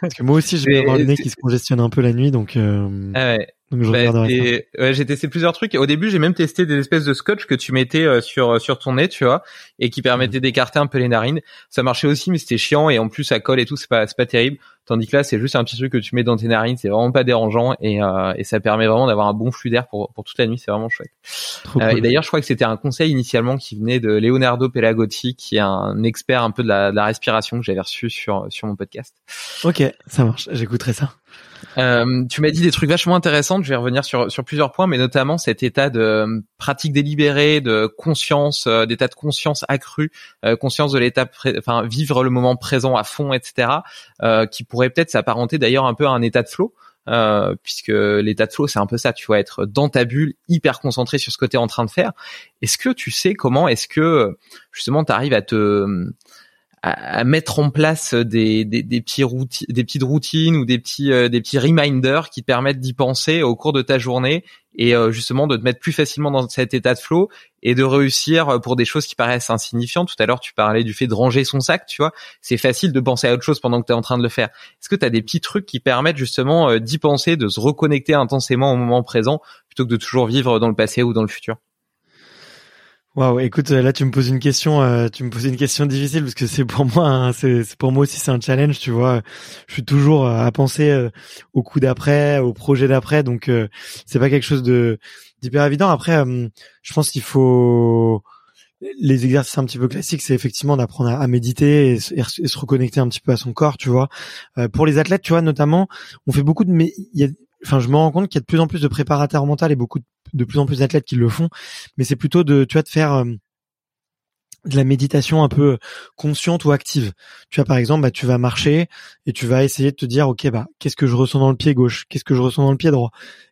Parce que moi aussi je vais avoir le nez qui se congestionne un peu la nuit, donc. Euh... Ah ouais. Bah, j'ai testé plusieurs trucs. Au début, j'ai même testé des espèces de scotch que tu mettais euh, sur sur ton nez, tu vois, et qui permettaient d'écarter un peu les narines. Ça marchait aussi, mais c'était chiant et en plus ça colle et tout, c'est pas c'est pas terrible. Tandis que là, c'est juste un petit truc que tu mets dans tes narines, c'est vraiment pas dérangeant et, euh, et ça permet vraiment d'avoir un bon flux d'air pour, pour toute la nuit, c'est vraiment chouette. Euh, et d'ailleurs, je crois que c'était un conseil initialement qui venait de Leonardo Pelagotti, qui est un expert un peu de la, de la respiration que j'avais reçu sur sur mon podcast. Ok, ça marche, j'écouterai ça. Euh, tu m'as dit des trucs vachement intéressants. Je vais revenir sur sur plusieurs points, mais notamment cet état de euh, pratique délibérée, de conscience, euh, d'état de conscience accru, euh, conscience de l'état, enfin vivre le moment présent à fond, etc. qui pourrait peut-être s'apparenter d'ailleurs un peu à un état de flow. puisque l'état de flow c'est un peu ça, tu vois, être dans ta bulle, hyper concentré sur ce que tu es en train de faire. Est-ce que tu sais comment est-ce que justement tu arrives à te à, mettre en place des, des, des petits des petites routines ou des petits euh, des petits reminders qui te permettent d'y penser au cours de ta journée et euh, justement de te mettre plus facilement dans cet état de flow et de réussir euh, pour des choses qui paraissent insignifiantes. Tout à l'heure, tu parlais du fait de ranger son sac, tu vois. C'est facile de penser à autre chose pendant que tu es en train de le faire. Est-ce que tu as des petits trucs qui permettent justement d'y penser, de se reconnecter intensément au moment présent plutôt que de toujours vivre dans le passé ou dans le futur? Waouh, écoute, là tu me poses une question, euh, tu me poses une question difficile parce que c'est pour moi, c'est pour moi aussi c'est un challenge, tu vois. Je suis toujours euh, à penser euh, au coup d'après, au projet d'après, donc c'est pas quelque chose de d'hyper évident. Après, je pense qu'il faut les exercices un petit peu classiques, c'est effectivement d'apprendre à, méditer et, se reconnecter un petit peu à son corps, tu vois. pour les athlètes, tu vois, notamment, on fait beaucoup de, il y a enfin je me rends compte qu'il y a de plus en plus de préparateurs mentaux et beaucoup de, plus en plus d'athlètes qui le font. Mais c'est plutôt de tu vois de faire euh, de la méditation un peu consciente ou active. Tu vois par exemple, bah tu vas marcher et tu vas essayer de te dire OK bah qu'est-ce que je ressens dans le pied gauche? Qu'est-ce que je ressens dans le pied droit?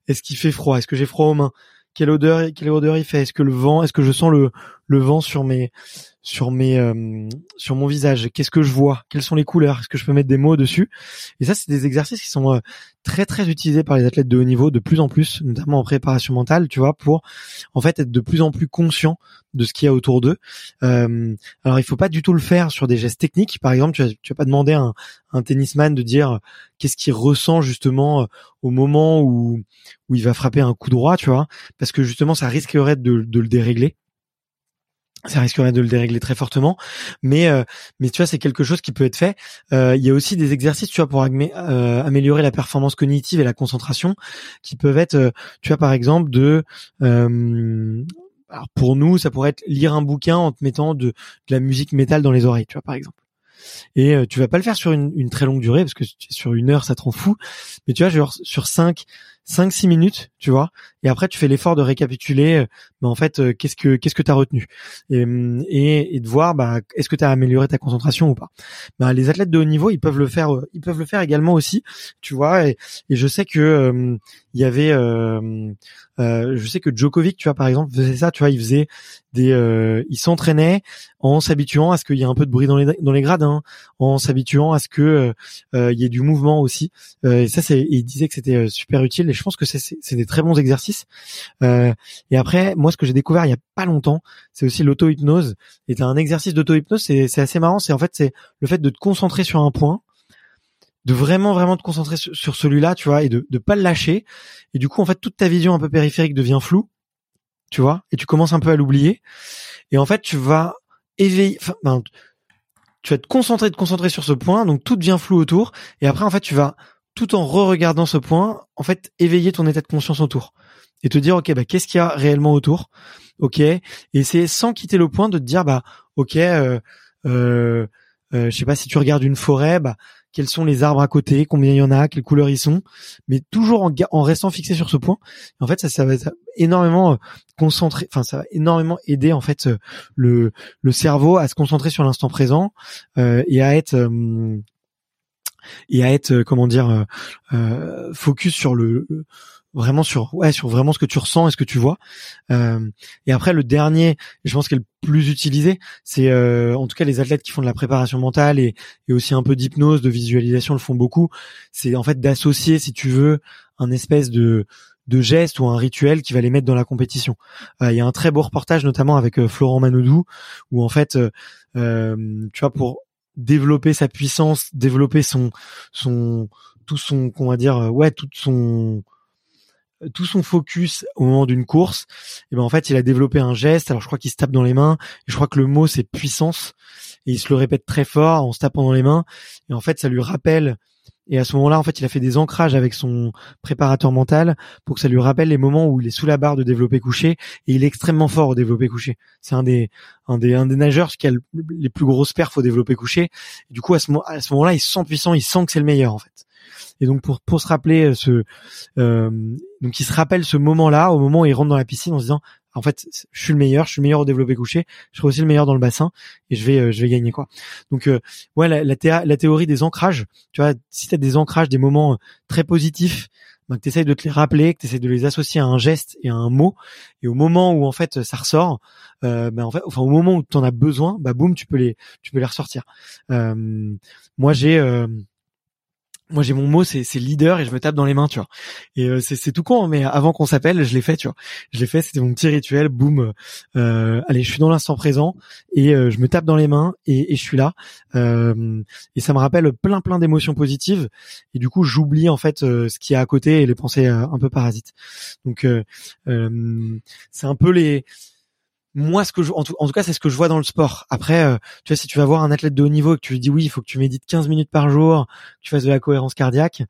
Est-ce qu'il fait froid? Est-ce que j'ai froid aux mains? Quelle odeur quelle odeur il fait? Est-ce que le vent Est-ce que je sens le le vent sur mes sur mes euh, sur mon visage. Qu'est-ce que je vois? Quelles sont les couleurs? Est-ce que je peux mettre des mots dessus? Et ça, c'est des exercices qui sont euh, très très utilisés par les athlètes de haut niveau de plus en plus, notamment en préparation mentale, tu vois, pour en fait être de plus en plus conscient de ce qu'il y a autour d'eux. Euh, alors, il faut pas du tout le faire sur des gestes techniques. Par exemple, tu vas, vas pas demander à un, tennisman de dire qu'est-ce qu'il ressent justement au moment où où il va frapper un coup droit, tu vois, parce que justement, ça risquerait de le dérégler ça risquerait de le dérégler très fortement. Mais euh, mais tu vois c'est quelque chose qui peut être fait. Euh, il y a aussi des exercices tu vois pour euh, améliorer la performance cognitive et la concentration qui peuvent être tu vois par exemple de alors pour nous ça pourrait être lire un bouquin en te mettant de, de la musique métal dans les oreilles tu vois par exemple. Et tu vas pas le faire sur une, une, très longue durée parce que sur une heure ça te rend fou. Mais tu vois genre sur cinq 5-6 minutes, tu vois, et après tu fais l'effort de récapituler, euh, bah, en fait, euh, qu'est-ce que qu'est-ce que tu as retenu et, et, et, de voir bah est-ce que tu as amélioré ta concentration ou pas. Bah, les athlètes de haut niveau, ils peuvent le faire, euh, ils peuvent le faire également aussi, tu vois, et, et je sais que il y avait euh, je sais que Djokovic, tu vois, par exemple, faisait ça, tu vois, il faisait des, euh, il s'entraînait en s'habituant à ce qu'il y ait un peu de bruit dans les dans les gradins, en s'habituant à ce que euh, il y ait du mouvement aussi. et ça, c'est, il disait que c'était super utile. Je pense que c'est des très bons exercices. et après, moi, ce que j'ai découvert il y a pas longtemps, c'est aussi l'auto-hypnose. Et un exercice d'auto-hypnose, c'est assez marrant. C'est en fait c'est le fait de te concentrer sur un point de vraiment vraiment te concentrer sur, celui-là, tu vois, et de de pas le lâcher. Et du coup, en fait, toute ta vision un peu périphérique devient floue, tu vois, et tu commences un peu à l'oublier. Et en fait, tu vas éveiller, enfin, ben, tu vas te concentrer, te concentrer sur ce point, donc tout devient flou autour. Et après, en fait, tu vas tout en re-regardant ce point, en fait, éveiller ton état de conscience autour et te dire, ok, bah qu'est-ce qu'il y a réellement autour, ok, et c'est sans quitter le point de te dire, bah ok. Euh, euh, euh, je sais pas si tu regardes une forêt, bah quels sont les arbres à côté, combien il y en a, quelles couleurs ils sont, mais toujours en, restant fixé sur ce point. En fait, ça, ça va énormément euh, concentrer, enfin ça va énormément aider en fait euh, le le cerveau à se concentrer sur l'instant présent et à être et à être comment dire focus sur le vraiment sur ouais sur vraiment ce que tu ressens et ce que tu vois euh, et après le dernier je pense qu'elle le plus utilisé c'est euh, en tout cas les athlètes qui font de la préparation mentale et, et aussi un peu d'hypnose de visualisation le font beaucoup c'est en fait d'associer si tu veux un espèce de de geste ou un rituel qui va les mettre dans la compétition. Euh, il y a un très beau reportage notamment avec euh, Florent Manoudou où en fait euh, tu vois pour développer sa puissance, développer son son tout son qu'on va dire ouais tout son tout son focus au moment d'une course, et ben en fait il a développé un geste. Alors je crois qu'il se tape dans les mains. Et je crois que le mot c'est puissance. Et il se le répète très fort en se tapant dans les mains. Et en fait ça lui rappelle Et à ce moment-là, en fait, il a fait des ancrages avec son préparateur mental pour que ça lui rappelle les moments où il est sous la barre de développé couché et il est extrêmement fort au développé couché. C'est un des, un des, un des nageurs qui a les plus grosses perfs au développé couché. du coup, à ce, à ce moment-là, il se sent puissant, il sent que c'est le meilleur, en fait. Et donc pour pour se rappeler euh, ce, euh, donc il se rappelle ce moment-là, au moment où il rentre dans la piscine en se disant en fait, je suis le meilleur, je suis le meilleur au développé couché, je serai aussi le meilleur dans le bassin et je vais euh, je vais gagner quoi. Donc euh, ouais, la, théorie des ancrages, tu vois, si tu as des ancrages, des moments euh, très positifs, ben, que tu essayes de te les rappeler, que tu essayes de les associer à un geste et à un mot et au moment où en fait ça ressort, euh, ben en fait enfin au moment où tu en as besoin, bah boum, tu peux les tu peux les ressortir. moi j'ai moi j'ai mon mot c'est leader et je me tape dans les mains tu vois. Et euh, c'est tout con hein, mais avant qu'on s'appelle je l'ai fait tu vois. Je l'ai fait c'était mon petit rituel boum euh, allez je suis dans l'instant présent et euh, je me tape dans les mains et, et je suis là. Euh, et ça me rappelle plein plein d'émotions positives et du coup j'oublie en fait ce qui est à côté et les pensées un peu parasites. Donc c'est un peu les moi ce que je, en tout, cas c'est ce que je vois dans le sport. Après euh, tu vois si tu vas voir un athlète de haut niveau et que tu lui dis oui il faut que tu médites 15 minutes par jour que tu fasses de la cohérence cardiaque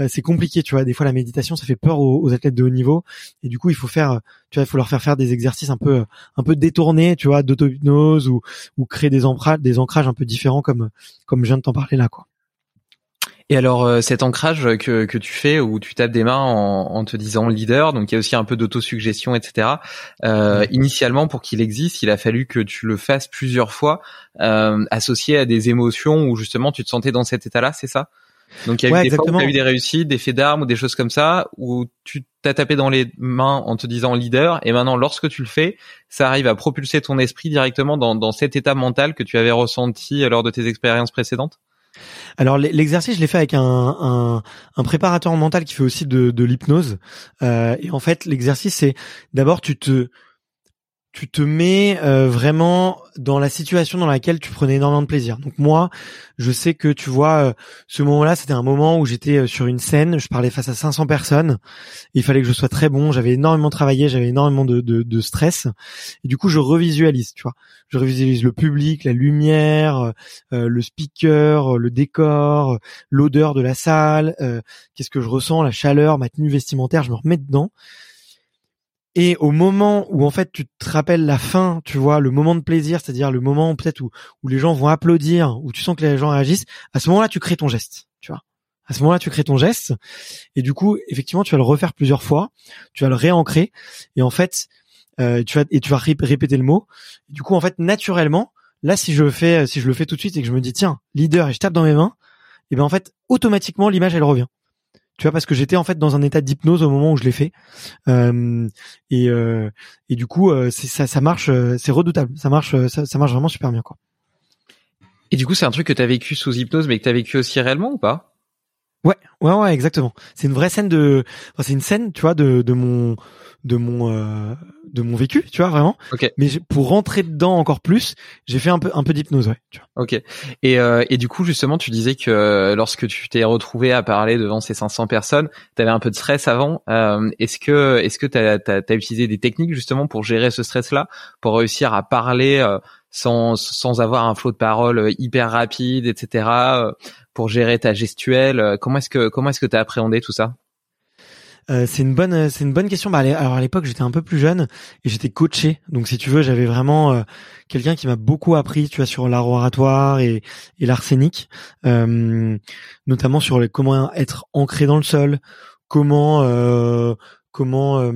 euh, c'est compliqué tu vois. Des fois la méditation ça fait peur aux, athlètes de haut niveau. Et du coup il faut faire tu vois il faut leur faire faire des exercices un peu un peu détournés tu vois d'auto-hypnose ou ou créer des ancrages des ancrages un peu différents comme comme je viens de t'en parler là quoi et alors euh, cet ancrage que, que tu fais où tu tapes des mains en, en te disant leader, donc il y a aussi un peu d'autosuggestion, etc. Euh, initialement, pour qu'il existe, il a fallu que tu le fasses plusieurs fois, euh, associé à des émotions où justement tu te sentais dans cet état-là, c'est ça? Donc il y a eu des fois où tu as eu des réussites, des faits d'armes ou des choses comme ça où tu t'as tapé dans les mains en te disant leader et maintenant lorsque tu le fais, ça arrive à propulser ton esprit directement dans, dans cet état mental que tu avais ressenti lors de tes expériences précédentes? Alors l'exercice, je l'ai fait avec un, un, un, préparateur mental qui fait aussi de, de l'hypnose. Euh, et en fait, l'exercice, c'est d'abord tu te tu te mets euh, vraiment dans la situation dans laquelle tu prenais énormément de plaisir. Donc moi, je sais que tu vois, euh, ce moment-là, c'était un moment où j'étais euh, sur une scène, je parlais face à 500 personnes, il fallait que je sois très bon, j'avais énormément travaillé, j'avais énormément de, de, de, stress, et du coup, je revisualise, tu vois, je revisualise le public, la lumière, le speaker, le décor, l'odeur de la salle, qu'est-ce que je ressens, la chaleur, ma tenue vestimentaire, je me remets dedans. Et au moment où en fait tu te rappelles la fin, tu vois, le moment de plaisir, c'est-à-dire le moment peut-être où, où les gens vont applaudir, où tu sens que les gens réagissent, à ce moment-là tu crées ton geste, tu vois. À ce moment-là tu crées ton geste et du coup effectivement tu vas le refaire plusieurs fois, tu vas le réancrer et en fait euh, tu vas et tu vas répéter le mot. du coup en fait naturellement, là si je fais si je le fais tout de suite et que je me dis tiens leader et je tape dans mes mains, et ben en fait automatiquement l'image elle revient tu vois parce que j'étais en fait dans un état d'hypnose au moment où je l'ai fait. Euh, et euh, et du coup euh, ça ça marche c'est redoutable. Ça marche ça, ça, marche vraiment super bien quoi. Et du coup c'est un truc que tu as vécu sous hypnose mais que tu as vécu aussi réellement ou pas? Ouais ouais ouais exactement c'est une vraie scène de enfin, c'est une scène tu vois de de mon de mon euh, de mon vécu, tu vois vraiment. Ok. Mais pour rentrer dedans encore plus, j'ai fait un peu un peu d'hypnose, ouais. Tu vois. Ok. Et euh, et du coup justement, tu disais que euh, lorsque tu t'es retrouvé à parler devant ces 500 personnes, tu avais un peu de stress avant. Euh, est-ce que est-ce que t'as as, utilisé des techniques justement pour gérer ce stress-là, pour réussir à parler euh, sans sans avoir un flot de parole hyper rapide, etc. pour gérer ta gestuelle. Comment est-ce que comment est-ce que t'as appréhendé tout ça? Euh, c'est une bonne, c'est une bonne question. Bah, alors à l'époque, j'étais un peu plus jeune et j'étais coaché. Donc si tu veux, j'avais vraiment euh, quelqu'un qui m'a beaucoup appris, tu vois, sur l'art oratoire et, et l'arsenic, euh, notamment sur comment être ancré dans le sol, comment, euh, comment,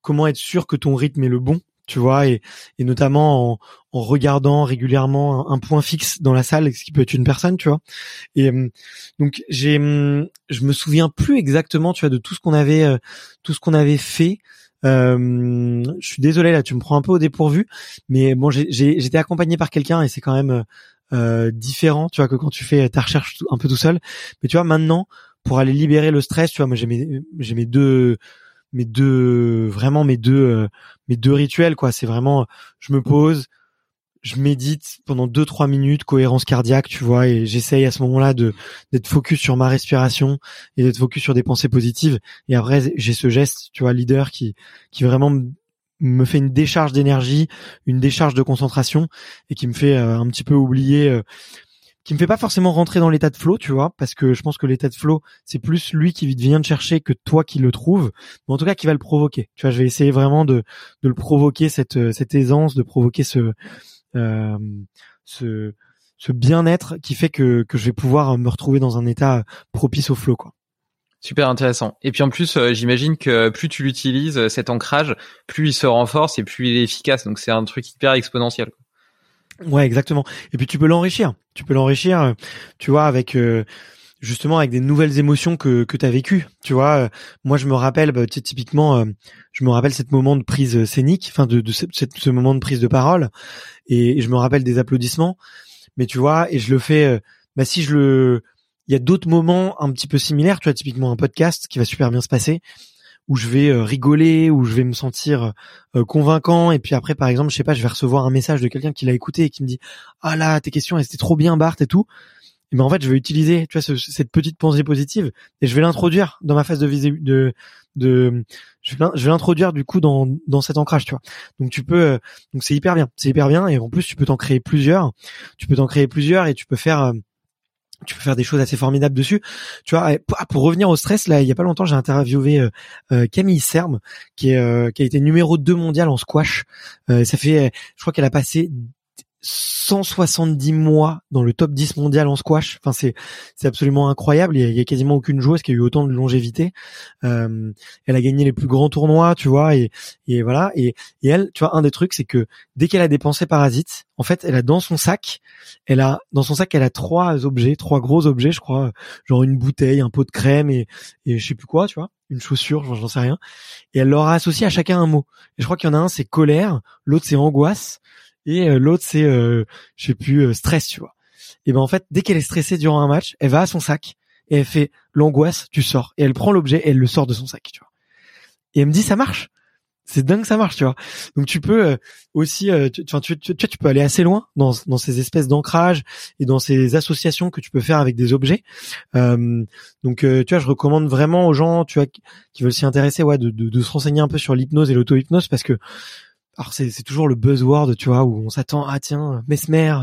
comment être sûr que ton rythme est le bon tu vois, et, et notamment en, en, regardant régulièrement un, point fixe dans la salle, ce qui peut être une personne, tu vois. Et euh, donc j'ai, hum, je me souviens plus exactement, tu vois, de tout ce qu'on avait, euh, tout ce qu'on avait fait. Euh, je suis désolé là, tu me prends un peu au dépourvu, mais bon, j'étais accompagné par quelqu'un et c'est quand même euh, différent, tu vois, que quand tu fais ta recherche un peu tout seul. Mais tu vois, maintenant, pour aller libérer le stress, tu vois, moi j'ai mes, j'ai mes deux mes deux vraiment mes deux euh, mes deux rituels quoi. C'est vraiment je me pose je médite pendant deux trois minutes cohérence cardiaque tu vois et j'essaye à ce moment-là de d'être focus sur ma respiration et d'être focus sur des pensées positives. Et après j'ai ce geste tu vois leader qui qui vraiment me fait une décharge d'énergie une décharge de concentration et qui me fait euh, un petit peu oublier euh, qui me fait pas forcément rentrer dans l'état de flow, tu vois, parce que je pense que l'état de flow, c'est plus lui qui vient de chercher que toi qui le trouve, mais en tout cas qui va le provoquer. Tu vois, je vais essayer vraiment de, le provoquer cette, cette aisance, de provoquer ce, euh, bien-être qui fait que, je vais pouvoir me retrouver dans un état propice au flow, quoi. Super intéressant. Et puis en plus, euh, j'imagine que plus tu l'utilises, euh, cet ancrage, plus il se renforce et plus il est efficace. Donc c'est un truc hyper exponentiel. Ouais, exactement. Et puis tu peux l'enrichir. Tu peux l'enrichir, euh, tu vois, avec justement avec des nouvelles émotions que que tu as vécues. Tu vois, moi je me rappelle bah, typiquement, je me rappelle cette moment de prise scénique, enfin de, de ce, ce, moment de prise de parole, et, je me rappelle des applaudissements. Mais tu vois, et je le fais. bah si je le il y a d'autres moments un petit peu similaires, tu vois, typiquement un podcast qui va super bien se passer, où je vais euh, rigoler, où je vais me sentir euh, convaincant, et puis après, par exemple, je sais pas, je vais recevoir un message de quelqu'un qui l'a écouté et qui me dit ah là, tes questions, étaient trop bien, Bart et tout. Et ben en fait, je vais utiliser, tu vois, cette petite pensée positive et je vais l'introduire dans ma phase de visée de de je vais, l'introduire du coup dans dans cet ancrage, tu vois. Donc tu peux euh, donc c'est hyper bien, c'est hyper bien et en plus tu peux t'en créer plusieurs. Tu peux t'en créer plusieurs et tu peux faire tu peux faire des choses assez formidables dessus. Tu vois, ah, pour revenir au stress, là, il y a pas longtemps, j'ai interviewé euh, euh, Camille Serme, euh, qui a été numéro 2 mondial en squash. ça fait, je crois qu'elle a passé 170 mois dans le top 10 mondial en squash. Enfin, c'est c'est absolument incroyable. Il y, a, quasiment aucune joueuse qui a eu autant de longévité. Euh, elle a gagné les plus grands tournois, tu vois, et et voilà. Et, et elle, tu vois, un des trucs, c'est que dès qu'elle a dépensé Parasite, en fait, elle a dans son sac, elle a dans son sac, elle a trois objets, trois gros objets, je crois, genre une bouteille, un pot de crème et et je sais plus quoi, tu vois, une chaussure, j'en sais rien. Et elle leur a associé à chacun un mot. Et je crois qu'il y en a un, c'est colère, l'autre c'est angoisse et euh, l'autre c'est euh, je sais plus euh, stress tu vois. Et ben en fait dès qu'elle est stressée durant un match elle va à son sac et elle fait l'angoisse tu sors. Et elle prend l'objet et elle le sort de son sac tu vois. Et elle me dit ça marche. C'est dingue ça marche tu vois. Donc tu peux aussi tu, tu, tu, tu, peux aller assez loin dans, dans ces espèces d'ancrage et dans ces associations que tu peux faire avec des objets. Donc tu vois je recommande vraiment aux gens tu vois qui veulent s'y intéresser ouais de, de, de se renseigner un peu sur l'hypnose et l'auto-hypnose parce que alors c'est, c'est toujours le buzzword, tu vois, où on s'attend, ah tiens, Mesmer,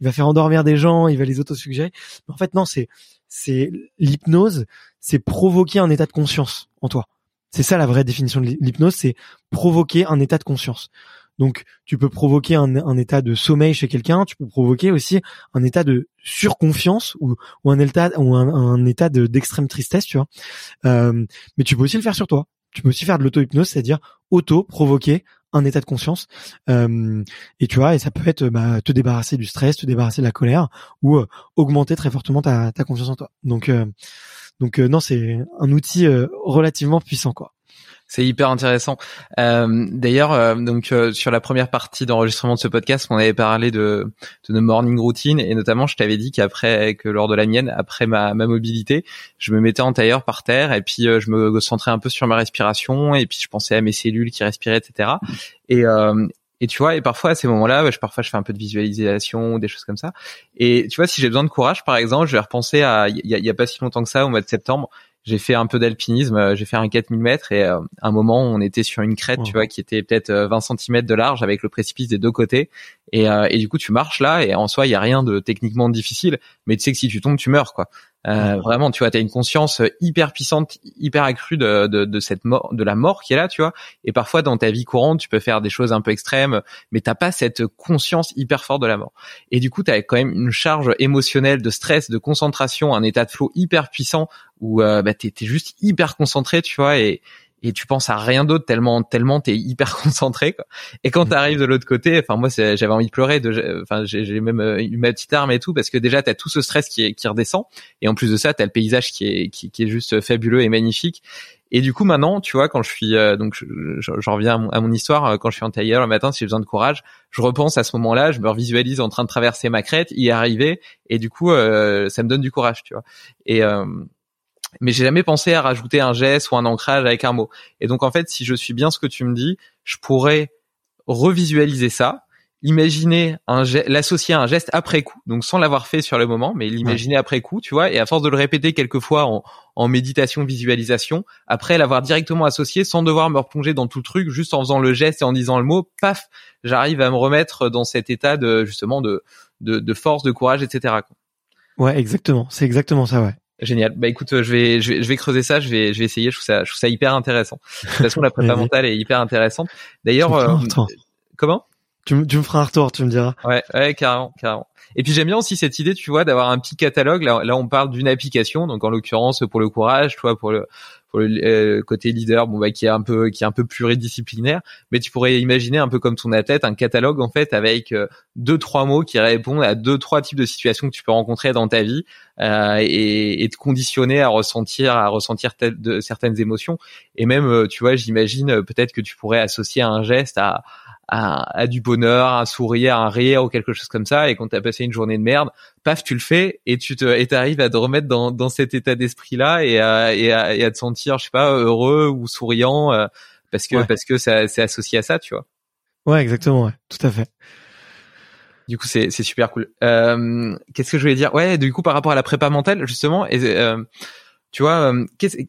il va faire endormir des gens, il va les autosuggérer. Mais en fait, non, c'est, c'est l'hypnose, c'est provoquer un état de conscience en toi. C'est ça la vraie définition de l'hypnose, c'est provoquer un état de conscience. Donc, tu peux provoquer un, un état de sommeil chez quelqu'un, tu peux provoquer aussi un état de surconfiance ou, ou un état ou un, état de, d'extrême tristesse, tu vois. Euh, mais tu peux aussi le faire sur toi. Tu peux aussi faire de l'auto-hypnose, c'est-à-dire auto-provoquer un état de conscience. Euh, et tu vois, et ça peut être bah, te débarrasser du stress, te débarrasser de la colère, ou euh, augmenter très fortement ta, ta confiance en toi. Donc, euh, donc non, c'est un outil relativement puissant, quoi. C'est hyper intéressant. Euh, D'ailleurs, euh, donc euh, sur la première partie d'enregistrement de ce podcast, on avait parlé de, de nos morning routines et notamment, je t'avais dit qu'après, que lors de la mienne, après ma, ma mobilité, je me mettais en tailleur par terre et puis euh, je me centrais un peu sur ma respiration et puis je pensais à mes cellules qui respiraient, etc. Et, et tu vois, et parfois à ces moments-là, je, parfois je fais un peu de visualisation des choses comme ça. Et tu vois, si j'ai besoin de courage, par exemple, je vais repenser à il y a, pas si longtemps que ça, au mois de septembre, j'ai fait un peu d'alpinisme, euh, j'ai fait un 4000 mètres et euh, à un moment on était sur une crête, tu vois, qui était peut-être 20 euh, cm de large avec le précipice des deux côtés. Et, et du coup tu marches là et en soi il y a rien de techniquement difficile, mais tu sais que si tu tombes tu meurs quoi. Euh, vraiment, tu vois, tu as une conscience hyper puissante, hyper accrue de, de, de, cette mort, de la mort qui est là, tu vois. Et parfois, dans ta vie courante, tu peux faire des choses un peu extrêmes, mais t'as pas cette conscience hyper forte de la mort. Et du coup, tu as quand même une charge émotionnelle de stress, de concentration, un état de flow hyper puissant où euh, bah, t'es es juste hyper concentré, tu vois, et, et tu penses à rien d'autre tellement tellement t'es hyper concentré quoi. et quand t'arrives de l'autre côté enfin moi j'avais envie de pleurer enfin j'ai même euh, eu ma petite arme et tout parce que déjà t'as tout ce stress qui est, qui redescend. Et en plus de ça t'as le paysage qui est qui, qui, est juste fabuleux et magnifique. Et du coup maintenant tu vois quand je suis euh, donc je, reviens à mon, histoire euh, quand je suis en tailleur le matin si j'ai besoin de courage je repense à ce moment-là je me visualise en train de traverser ma crête y arriver. Et du coup ça me donne du courage tu vois. Et mais j'ai jamais pensé à rajouter un geste ou un ancrage avec un mot. Et donc en fait, si je suis bien ce que tu me dis, je pourrais revisualiser ça, imaginer un l'associer à un geste après coup, donc sans l'avoir fait sur le moment, mais l'imaginer après coup, tu vois, et à force de le répéter quelques fois en, en méditation, visualisation, après l'avoir directement associé sans devoir me replonger dans tout le truc, juste en faisant le geste et en disant le mot, paf, j'arrive à me remettre dans cet état de justement de de, de force, de courage, etc. Ouais, exactement. C'est exactement ça, ouais. Génial. Bah écoute, je vais, je vais, je vais creuser ça. Je vais, je vais essayer. Je trouve ça, je trouve ça hyper intéressant. De toute façon, la prépa mentale est hyper intéressante. D'ailleurs, euh, comment? Tu, tu me feras un retour, tu me diras. Ouais, ouais, carrément, carrément. Et puis j'aime bien aussi cette idée, tu vois, d'avoir un petit catalogue. Là, là on parle d'une application, donc en l'occurrence pour le courage, tu vois, pour le pour le euh, côté leader, bon bah qui est un peu qui est un peu pluridisciplinaire, mais tu pourrais imaginer un peu comme ton athlète un catalogue en fait avec euh, deux trois mots qui répondent à deux trois types de situations que tu peux rencontrer dans ta vie euh, et, et, te conditionner à ressentir à ressentir de, certaines émotions. Et même euh, tu vois j'imagine peut-être que tu pourrais associer un geste à à, du bonheur, un sourire, un rire ou quelque chose comme ça, et quand t'as passé une journée de merde, paf, tu le fais et tu te et t'arrives à te remettre dans, dans cet état d'esprit là et à, et à, et à te sentir, je sais pas, heureux ou souriant euh, parce que parce que c'est associé à ça, tu vois. Ouais, exactement, ouais, tout à fait. Du coup, c'est c'est super cool. Euh, Qu'est-ce que je voulais dire? Ouais, du coup, par rapport à la prépa mentale, justement, et, euh, tu vois, euh,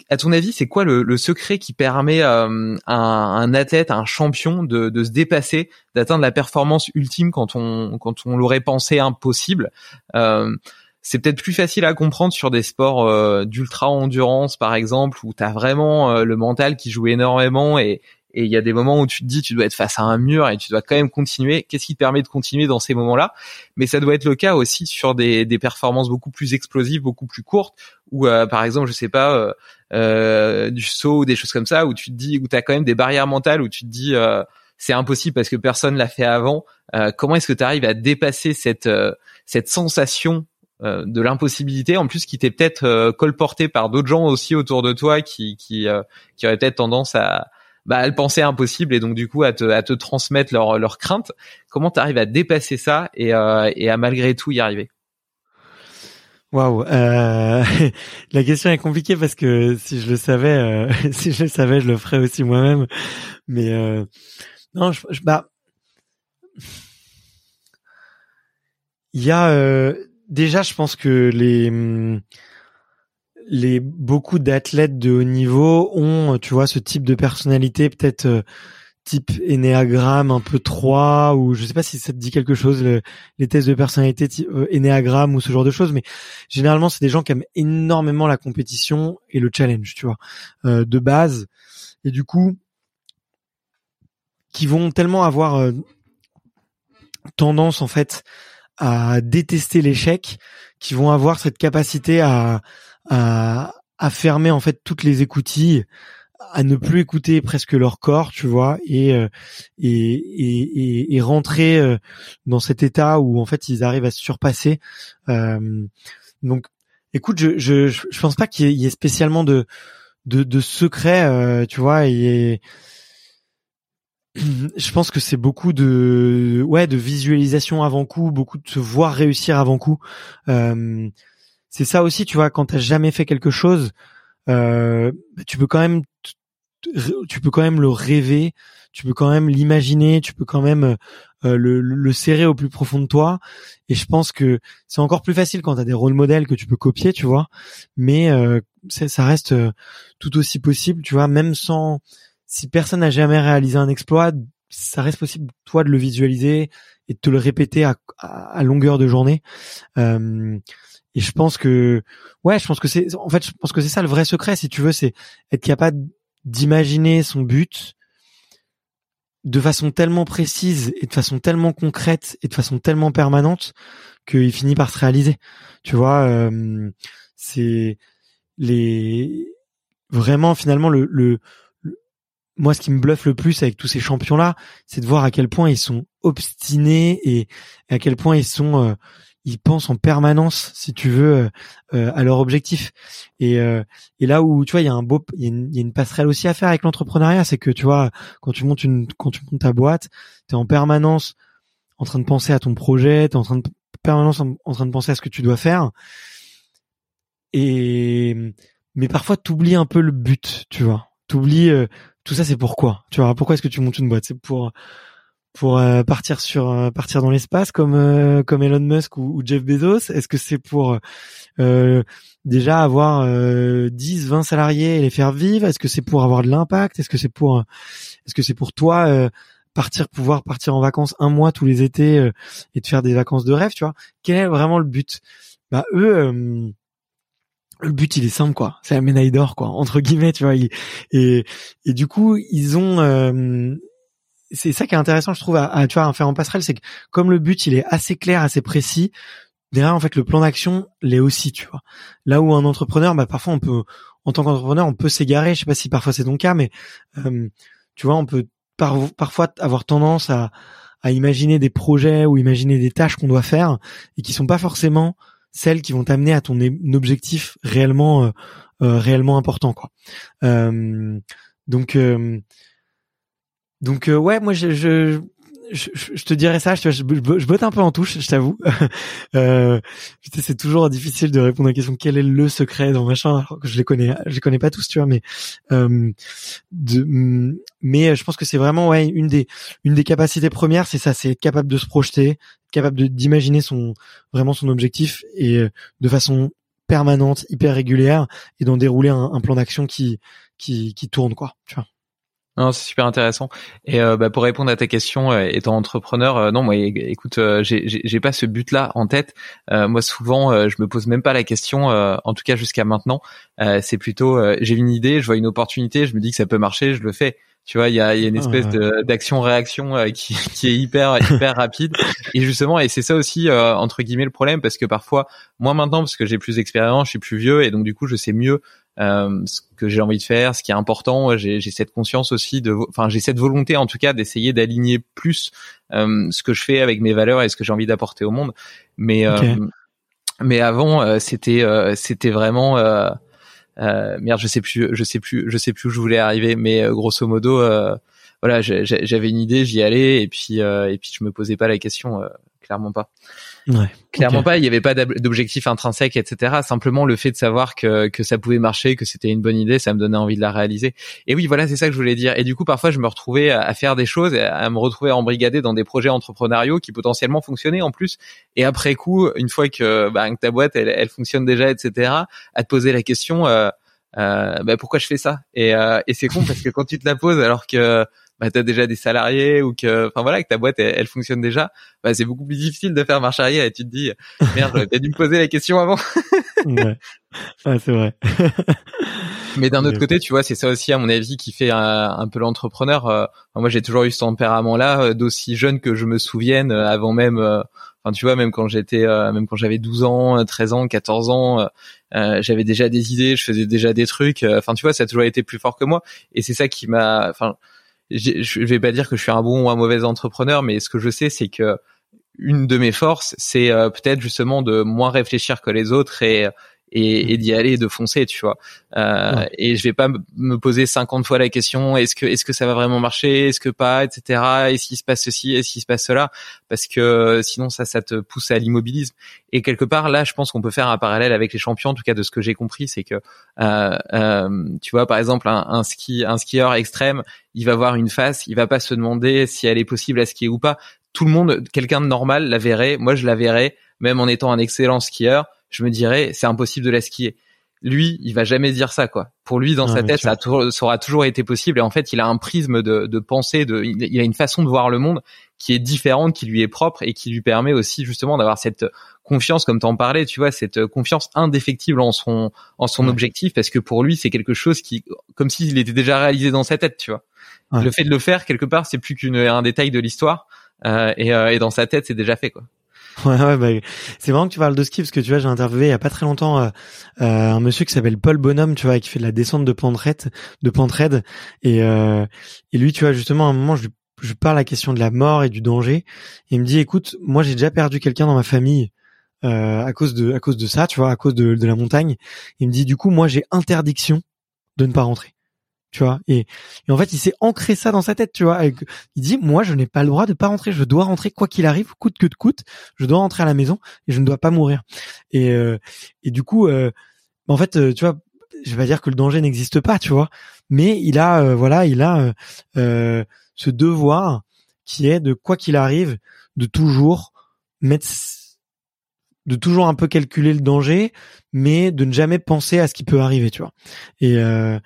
à ton avis, c'est quoi le, secret qui permet euh, à un, athlète, à un champion de, se dépasser, d'atteindre la performance ultime quand on quand on l'aurait pensé impossible? Euh, C'est peut-être plus facile à comprendre sur des sports d'ultra endurance, par exemple, où tu vraiment le mental qui joue énormément et, et il y a des moments où tu te dis tu dois être face à un mur et tu dois quand même continuer. Qu'est-ce qui te permet de continuer dans ces moments-là? Mais ça doit être le cas aussi sur des, des performances beaucoup plus explosives, beaucoup plus courtes, ou euh, par exemple, je sais pas, euh, euh, du saut ou des choses comme ça, où tu te dis, où tu as quand même des barrières mentales, où tu te dis c'est impossible parce que personne l'a fait avant. comment est-ce que tu arrives à dépasser cette cette sensation de l'impossibilité, en plus qui t'est peut-être colporté par d'autres gens aussi autour de toi qui qui, qui auraient peut-être tendance à bah, elles pensaient impossible et donc du coup à te, à transmettre leurs leur craintes. Comment tu à dépasser ça et, euh, et à malgré tout y arriver? Waouh, euh, la question est compliquée parce que si je le savais, euh, si je le savais, je le ferais aussi moi-même. Mais non, je, bah, il y a déjà, je pense que les hum, les beaucoup d'athlètes de haut niveau ont, tu vois, ce type de personnalité, peut-être euh, type énéagramme un peu 3 ou je sais pas si ça te dit quelque chose les tests de personnalité euh, ou ce genre de choses mais généralement c'est des gens qui aiment énormément la compétition et le challenge tu vois euh, de base. Et du coup qui vont tellement avoir euh, tendance en fait à détester l'échec qui vont avoir cette capacité à à, à fermer en fait toutes les écoutilles à ne plus écouter presque leur corps, tu vois, et euh, et, et, et, rentrer euh, dans cet état où en fait ils arrivent à se surpasser. Euh, donc, écoute, je, je je pense pas qu'il y, ait spécialement de de, de secret, tu vois, et je pense que c'est beaucoup de ouais de visualisation avant coup, beaucoup de se voir réussir avant coup. C'est ça aussi, tu vois, quand t'as jamais fait quelque chose, euh, bah, tu peux quand même, tu peux quand même le rêver, tu peux quand même l'imaginer, tu peux quand même euh, le, le, serrer au plus profond de toi. Et je pense que c'est encore plus facile quand t'as des rôles modèles que tu peux copier, tu vois. Mais euh, ça reste euh, tout aussi possible, tu vois, même sans, si personne n'a jamais réalisé un exploit, ça reste possible toi de le visualiser et de te le répéter à, à longueur de journée. Euh, et je pense que, ouais, je pense que c'est, en fait, je pense que c'est ça le vrai secret, si tu veux, c'est être capable d'imaginer son but de façon tellement précise et de façon tellement concrète et de façon tellement permanente qu'il finit par se réaliser. Tu vois, euh, c'est les vraiment finalement le, le, moi ce qui me bluffe le plus avec tous ces champions là, c'est de voir à quel point ils sont obstinés et à quel point ils sont euh, ils pensent en permanence, si tu veux, euh, euh, à leur objectif. Et, euh, et là où tu vois, il y a un beau, il y, a une passerelle aussi à faire avec l'entrepreneuriat, c'est que tu vois, quand tu montes une, quand tu montes ta boîte, tu es en permanence en train de penser à ton projet, tu es en train de permanence en, train de penser à ce que tu dois faire. Et mais parfois tu oublies un peu le but, tu vois. Tu oublies tout ça c'est pourquoi. Tu vois, pourquoi est-ce que tu montes une boîte? C'est pour pour euh, partir sur euh, partir dans l'espace comme euh, comme Elon Musk ou, Jeff Bezos? Est-ce que c'est pour déjà avoir 10 20 salariés et les faire vivre? Est-ce que c'est pour avoir de l'impact? Est-ce que c'est pour est-ce que c'est pour toi partir pouvoir partir en vacances un mois tous les étés et de faire des vacances de rêve, tu vois? Quel est vraiment le but? Bah eux le but il est simple quoi. C'est la médaille d'or quoi entre guillemets tu vois et et du coup ils ont euh, c'est ça qui est intéressant je trouve à, tu vois faire en passerelle c'est que comme le but il est assez clair assez précis derrière en fait le plan d'action l'est aussi tu vois là où un entrepreneur bah parfois on peut en tant qu'entrepreneur on peut s'égarer je sais pas si parfois c'est ton cas mais euh, tu vois on peut parfois avoir tendance à à imaginer des projets ou imaginer des tâches qu'on doit faire et qui sont pas forcément celles qui vont t'amener à ton objectif réellement euh, euh, réellement important quoi. Euh, donc donc ouais moi je, je je, je, te dirais ça, je, je, botte un peu en touche, je t'avoue. euh, c'est toujours difficile de répondre à la question quel est le secret dans machin, alors que je les connais, je les connais pas tous, tu vois, mais euh, de, mais je pense que c'est vraiment ouais une des une des capacités premières, c'est ça, c'est capable de se projeter, capable d'imaginer son vraiment son objectif et euh, de façon permanente, hyper régulière, et d'en dérouler un, un plan d'action qui qui qui tourne quoi, tu vois. Non, c'est super intéressant. Et euh, bah, pour répondre à ta question, euh, étant entrepreneur, euh, non, moi, écoute, j'ai pas ce but-là en tête. moi, souvent, je me pose même pas la question. en tout cas, jusqu'à maintenant, c'est plutôt, j'ai une idée, je vois une opportunité, je me dis que ça peut marcher, je le fais. Tu vois, il y a, y a, une espèce d'action-réaction qui, qui est hyper hyper rapide. Et justement, et c'est ça aussi entre guillemets le problème, parce que parfois, moi maintenant, parce que j'ai plus d'expérience, je suis plus vieux, et donc du coup, je sais mieux euh, ce que j'ai envie de faire, ce qui est important. J'ai cette conscience aussi de, enfin j'ai cette volonté en tout cas d'essayer d'aligner plus euh, ce que je fais avec mes valeurs et ce que j'ai envie d'apporter au monde. Mais euh, mais avant c'était c'était vraiment merde je sais plus je sais plus je sais plus où je voulais arriver mais grosso modo voilà j'avais une idée j'y allais et puis et puis je me posais pas la question clairement pas. Ouais, Clairement pas, il n'y avait pas d'objectif intrinsèque, etc. Simplement le fait de savoir que, que ça pouvait marcher, que c'était une bonne idée, ça me donnait envie de la réaliser. Et oui, voilà, c'est ça que je voulais dire. Et du coup, parfois, je me retrouvais à faire des choses, à me retrouver embrigadé dans des projets entrepreneuriaux qui potentiellement fonctionnaient en plus. Et après coup, une fois que, bah, que ta boîte, elle, elle, fonctionne déjà, etc., à te poser la question, euh, euh, bah, pourquoi je fais ça? Et, euh, et c'est con parce que quand tu te la poses alors que bah, tu as déjà des salariés ou que enfin voilà que ta boîte elle, fonctionne déjà bah, c'est beaucoup plus difficile de faire marche arrière et tu te dis merde j'aurais dû me poser la question avant. Ouais, c'est vrai. Mais d'un autre côté tu vois c'est ça aussi à mon avis qui fait un, peu l'entrepreneur euh, moi j'ai toujours eu ce tempérament là euh, d'aussi jeune que je me souvienne euh, avant même enfin tu vois même quand j'étais même quand j'avais 12 ans 13 ans 14 ans j'avais déjà des idées je faisais déjà des trucs enfin tu vois ça a toujours été plus fort que moi. Et c'est ça qui m'a enfin je vais pas dire que je suis un bon ou un mauvais entrepreneur, mais ce que je sais, c'est que une de mes forces, c'est euh, peut-être justement de moins réfléchir que les autres et et, et d'y aller et de foncer, tu vois. Euh, Et je vais pas me poser 50 fois la question est-ce que est-ce que ça va vraiment marcher, est-ce que pas, etc. Est-ce qu'il se passe ceci, est-ce qu'il se passe cela, parce que sinon ça ça te pousse à l'immobilisme. Et quelque part là, je pense qu'on peut faire un parallèle avec les champions, en tout cas de ce que j'ai compris, c'est que euh, euh, tu vois par exemple un, un ski un skieur extrême, il va voir une face, il va pas se demander si elle est possible à skier ou pas. Tout le monde, quelqu'un de normal la verrait. Moi, je la verrais, même en étant un excellent skieur je me dirais c'est impossible de la skier. Lui, il va jamais dire ça quoi. Pour lui, dans sa tête, ça, aura toujours été possible. Et en fait, il a un prisme de, de pensée, de, il a une façon de voir le monde qui est différente, qui lui est propre et qui lui permet aussi justement d'avoir cette confiance, comme tu en parlais, tu vois, cette confiance indéfectible en son en son objectif, parce que pour lui, c'est quelque chose qui, comme s'il était déjà réalisé dans sa tête, tu vois. Le fait de le faire quelque part, c'est plus qu'un détail de l'histoire, euh, et, euh, et dans sa tête, c'est déjà fait quoi. Ouais, ouais, bah, c'est vraiment que tu parles de ski parce que tu vois, j'ai interviewé il y a pas très longtemps euh, euh, un monsieur qui s'appelle Paul Bonhomme, tu vois, qui fait de la descente de pentraide, de pentraide, et euh, et lui, tu vois, justement, à un moment, je je parle la question de la mort et du danger, et il me dit, écoute, moi, j'ai déjà perdu quelqu'un dans ma famille euh, à cause de à cause de ça, tu vois, à cause de de la montagne. Il me dit, du coup, moi, j'ai interdiction de ne pas rentrer tu vois. Et, et, en fait, il s'est ancré ça dans sa tête, tu vois. il dit, moi, je n'ai pas le droit de pas rentrer. Je dois rentrer quoi qu'il arrive, coûte que de coûte. Je dois rentrer à la maison et je ne dois pas mourir. Et, euh, et du coup, euh, en fait, euh, tu vois, je vais pas dire que le danger n'existe pas, tu vois. Mais il a, voilà, il a ce devoir qui est de quoi qu'il arrive, de toujours mettre de toujours un peu calculer le danger, mais de ne jamais penser à ce qui peut arriver, tu vois. Et, euh,